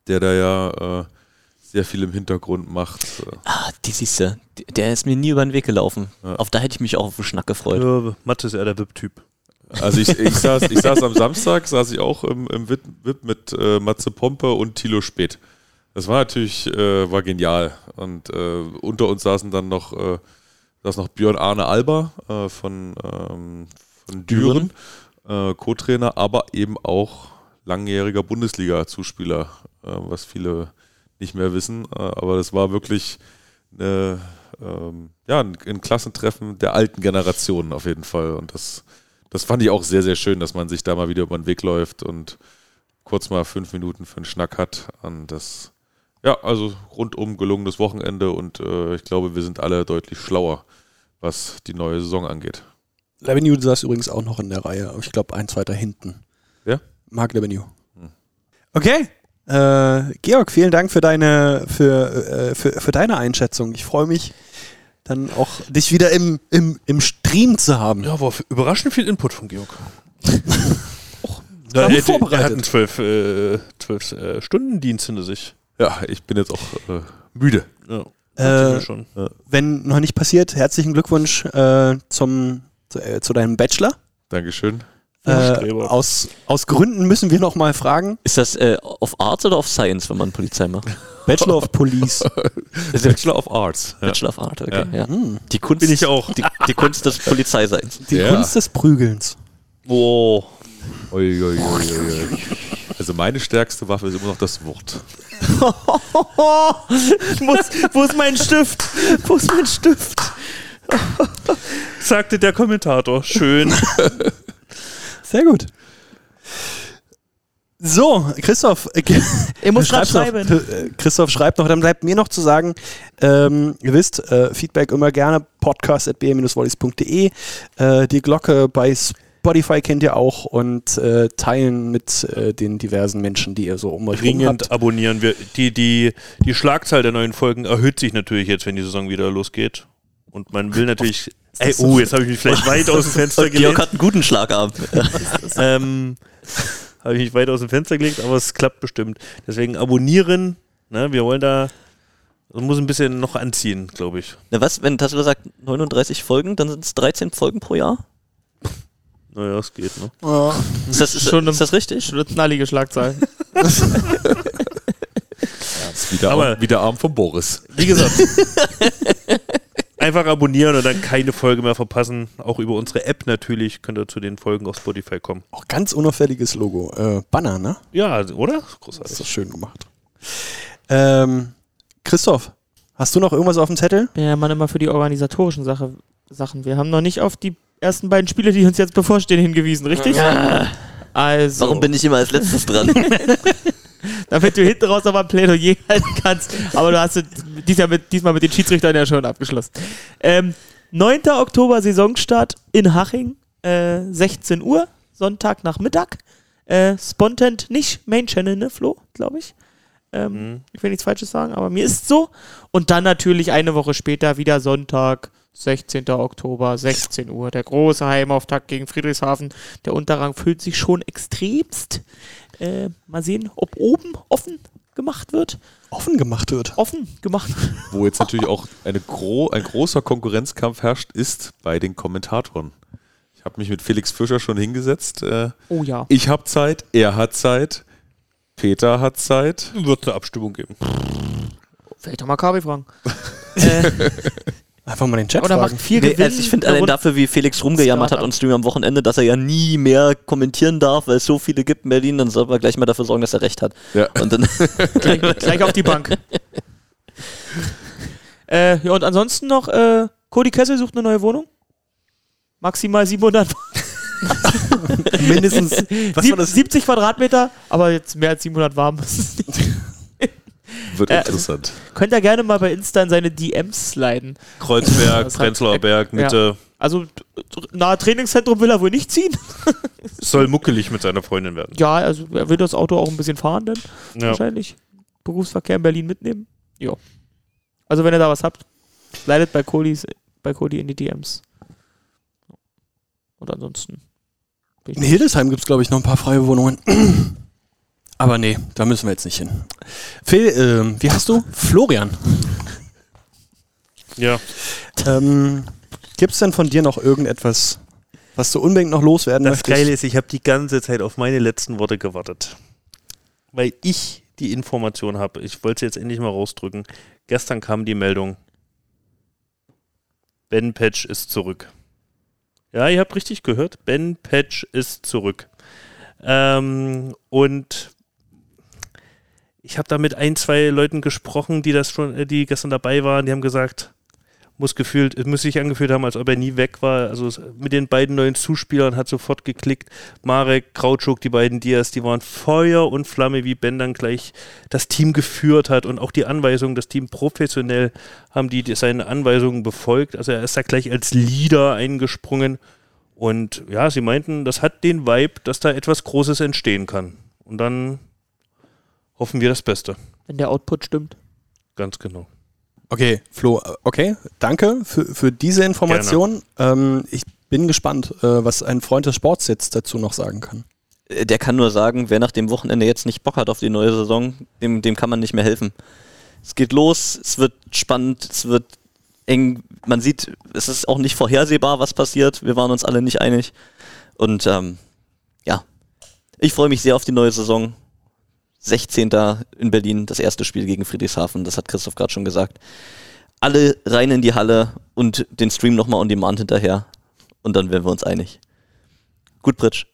der da ja äh, sehr viel im Hintergrund macht. Ah, die siehste, der ist mir nie über den Weg gelaufen. Ja. Auf da hätte ich mich auch auf den Schnack gefreut. Ja, Mathe ist eher der VIP-Typ. Also ich, ich, saß, ich saß am Samstag, saß ich auch im, im VIP mit äh, Matze Pompe und Thilo Speth. Das war natürlich, äh, war genial. Und äh, unter uns saßen dann noch, äh, saß noch Björn Arne Alba äh, von, ähm, von Düren, äh, Co-Trainer, aber eben auch langjähriger Bundesliga-Zuspieler, äh, was viele nicht mehr wissen. Aber das war wirklich eine, ähm, ja, ein, ein Klassentreffen der alten Generationen auf jeden Fall. Und das, das fand ich auch sehr, sehr schön, dass man sich da mal wieder über den Weg läuft und kurz mal fünf Minuten für einen Schnack hat. Und das, ja, also rundum gelungenes Wochenende und äh, ich glaube, wir sind alle deutlich schlauer, was die neue Saison angeht. Levenue saß übrigens auch noch in der Reihe, aber ich glaube eins weiter hinten. Wer? Marc Levenue. Okay. Äh, Georg, vielen Dank für deine, für, äh, für, für deine Einschätzung. Ich freue mich, dann auch dich wieder im, im, im Stream zu haben. Ja, war überraschend viel Input von Georg. er, gut er, vorbereitet. er hat einen zwölf, äh, zwölf äh, Stunden-Dienst hinter sich. Ja, ich bin jetzt auch äh, müde. Ja, Äh, schon. Wenn noch nicht passiert, herzlichen Glückwunsch äh, zum, zu, äh, zu deinem Bachelor. Dankeschön. Äh, aus, aus Gründen müssen wir noch mal fragen. Ist das äh, auf Arts oder auf Science, wenn man Polizei macht? Bachelor of Police. Bachelor of Arts. Bachelor of Art, okay. Ja. Hm. Die Kunst, Bin ich auch. Die, die Kunst des Polizeiseins. Die Ja. Kunst des Prügelns. Oh. Ui, ui, ui. Also meine stärkste Waffe ist immer noch das Wort. Muss, wo ist mein Stift? Wo ist mein Stift? Sagte der Kommentator. Schön. Sehr gut. So, Christoph. Äh, Ich muss grad schreib's noch. schreiben. Äh, Christoph schreibt noch, dann bleibt mir noch zu sagen, ähm, ihr wisst, äh, Feedback immer gerne, podcast.br-wollies.de. Äh, die Glocke bei Spotify kennt ihr auch und äh, teilen mit äh, den diversen Menschen, die ihr so um euch rum Dringend habt. abonnieren. Wir, die, die, die Schlagzahl der neuen Folgen erhöht sich natürlich jetzt, wenn die Saison wieder losgeht. Und man will natürlich. Ey, oh, jetzt habe ich mich vielleicht weit aus dem Fenster Georg gelegt. hat einen guten Schlagabend. ähm, habe ich mich weit aus dem Fenster gelegt, aber es klappt bestimmt. Deswegen abonnieren. Ne, wir wollen da. Das muss ein bisschen noch anziehen, glaube ich. Na was, wenn Tassler sagt 39 Folgen, dann sind es 13 Folgen pro Jahr? Naja, es geht, ne? Ist das, ist, Schon ist das richtig? Schon eine knallige Schlagzahl. Das ist wieder, Aber- Arm, wieder Arm von Boris. Wie gesagt. Einfach abonnieren und dann keine Folge mehr verpassen. Auch über unsere App natürlich könnt ihr zu den Folgen auf Spotify kommen. Auch ganz unauffälliges Logo. Äh, Banner, ne? Ja, oder? Das Großartig. ist doch schön gemacht. Ähm, Christoph, hast du noch irgendwas auf dem Zettel? bin ja Mann immer für die organisatorischen Sache, Sachen. Wir haben noch nicht auf die ersten beiden Spiele, die uns jetzt bevorstehen, hingewiesen, richtig? Also, Warum bin ich immer als letztes dran? damit du hinten raus aber ein Plädoyer halten kannst. Aber du hast es diesmal mit, diesmal mit den Schiedsrichtern ja schon abgeschlossen. Ähm, 9. Oktober Saisonstart in Haching, äh, 16 Uhr, Sonntag nach Mittag. Äh, Spontent nicht Main Channel, ne, Flo, glaube ich. Ähm, Mhm. Ich will nichts Falsches sagen, aber mir ist so. Und dann natürlich eine Woche später wieder Sonntag, 16. Oktober, 16 Uhr. Der große Heimauftakt gegen Friedrichshafen. Der Unterrang fühlt sich schon extremst. Äh, mal sehen, ob oben offen gemacht wird. Offen gemacht wird. Offen gemacht. Wo jetzt natürlich auch eine gro ein großer Konkurrenzkampf herrscht, ist bei den Kommentatoren. Ich habe mich mit Felix Fischer schon hingesetzt. Äh, Oh ja. ich habe Zeit, er hat Zeit, Peter hat Zeit. Wird eine Abstimmung geben. Vielleicht doch mal Kabi fragen. äh, Einfach mal den Chat oder fragen. viel Nee, also ich finde allein dafür, wie Felix rumgejammert hat und Stream am Wochenende, dass er ja nie mehr kommentieren darf, weil es so viele gibt in Berlin, dann soll man gleich mal dafür sorgen, dass er recht hat. Ja. Und dann gleich, gleich auf die Bank. äh, ja, und ansonsten noch, äh, Cody Kessel sucht eine neue Wohnung. Maximal 700, Mindestens. Sieb, war das? 70 Quadratmeter, aber jetzt mehr als 700 warm ist es nicht. Wird Äh, interessant. Könnt ihr gerne mal bei Insta in seine DMs sliden. Kreuzberg, Prenzlauer Berg, Mitte. Also, t- nahe Trainingszentrum will er wohl nicht ziehen. Soll muckelig mit seiner Freundin werden. Ja, also er will das Auto auch ein bisschen fahren, dann Ja. wahrscheinlich. Berufsverkehr in Berlin mitnehmen. Ja. Also, wenn ihr da was habt, slidet bei Codys, bei Cody in die DMs. Und ansonsten. bin ich In Hildesheim gibt es, glaube ich, noch ein paar freie Wohnungen. Aber nee, da müssen wir jetzt nicht hin. Phil, ähm, wie heißt du? Florian. Ja. Ähm, gibt es denn von dir noch irgendetwas, was du unbedingt noch loswerden Das möchtest? Geile ist, ich habe die ganze Zeit auf meine letzten Worte gewartet. Weil ich die Information habe. Ich wollte sie jetzt endlich mal rausdrücken. Gestern kam die Meldung. Ben Patch ist zurück. Ja, ihr habt richtig gehört. Ben Patch ist zurück. Ähm, und ich habe da mit ein, zwei Leuten gesprochen, die das schon, äh, die gestern dabei waren, die haben gesagt, muss gefühlt, muss sich angefühlt haben, als ob er nie weg war. Also mit den beiden neuen Zuspielern hat sofort geklickt. Marek, Krautschuk, die beiden Dias, die waren Feuer und Flamme, wie Ben dann gleich das Team geführt hat und auch die Anweisungen, das Team professionell haben die seine Anweisungen befolgt. Also er ist da gleich als Leader eingesprungen. Und ja, sie meinten, das hat den Vibe, dass da etwas Großes entstehen kann. Und dann hoffen wir das Beste. Wenn der Output stimmt. Ganz genau. Okay, Flo, okay, danke für, für diese Information. Ähm, ich bin gespannt, äh, was ein Freund des Sports jetzt dazu noch sagen kann. Äh, der kann nur sagen, wer nach dem Wochenende jetzt nicht Bock hat auf die neue Saison, dem, dem kann man nicht mehr helfen. Es geht los, es wird spannend, es wird eng. Man sieht, es ist auch nicht vorhersehbar, was passiert. Wir waren uns alle nicht einig. Und ähm, ja, ich freue mich sehr auf die neue Saison. 16. in Berlin, das erste Spiel gegen Friedrichshafen, das hat Christoph gerade schon gesagt. Alle rein in die Halle und den Stream nochmal on demand hinterher. Und dann werden wir uns einig. Gut, Pritsch.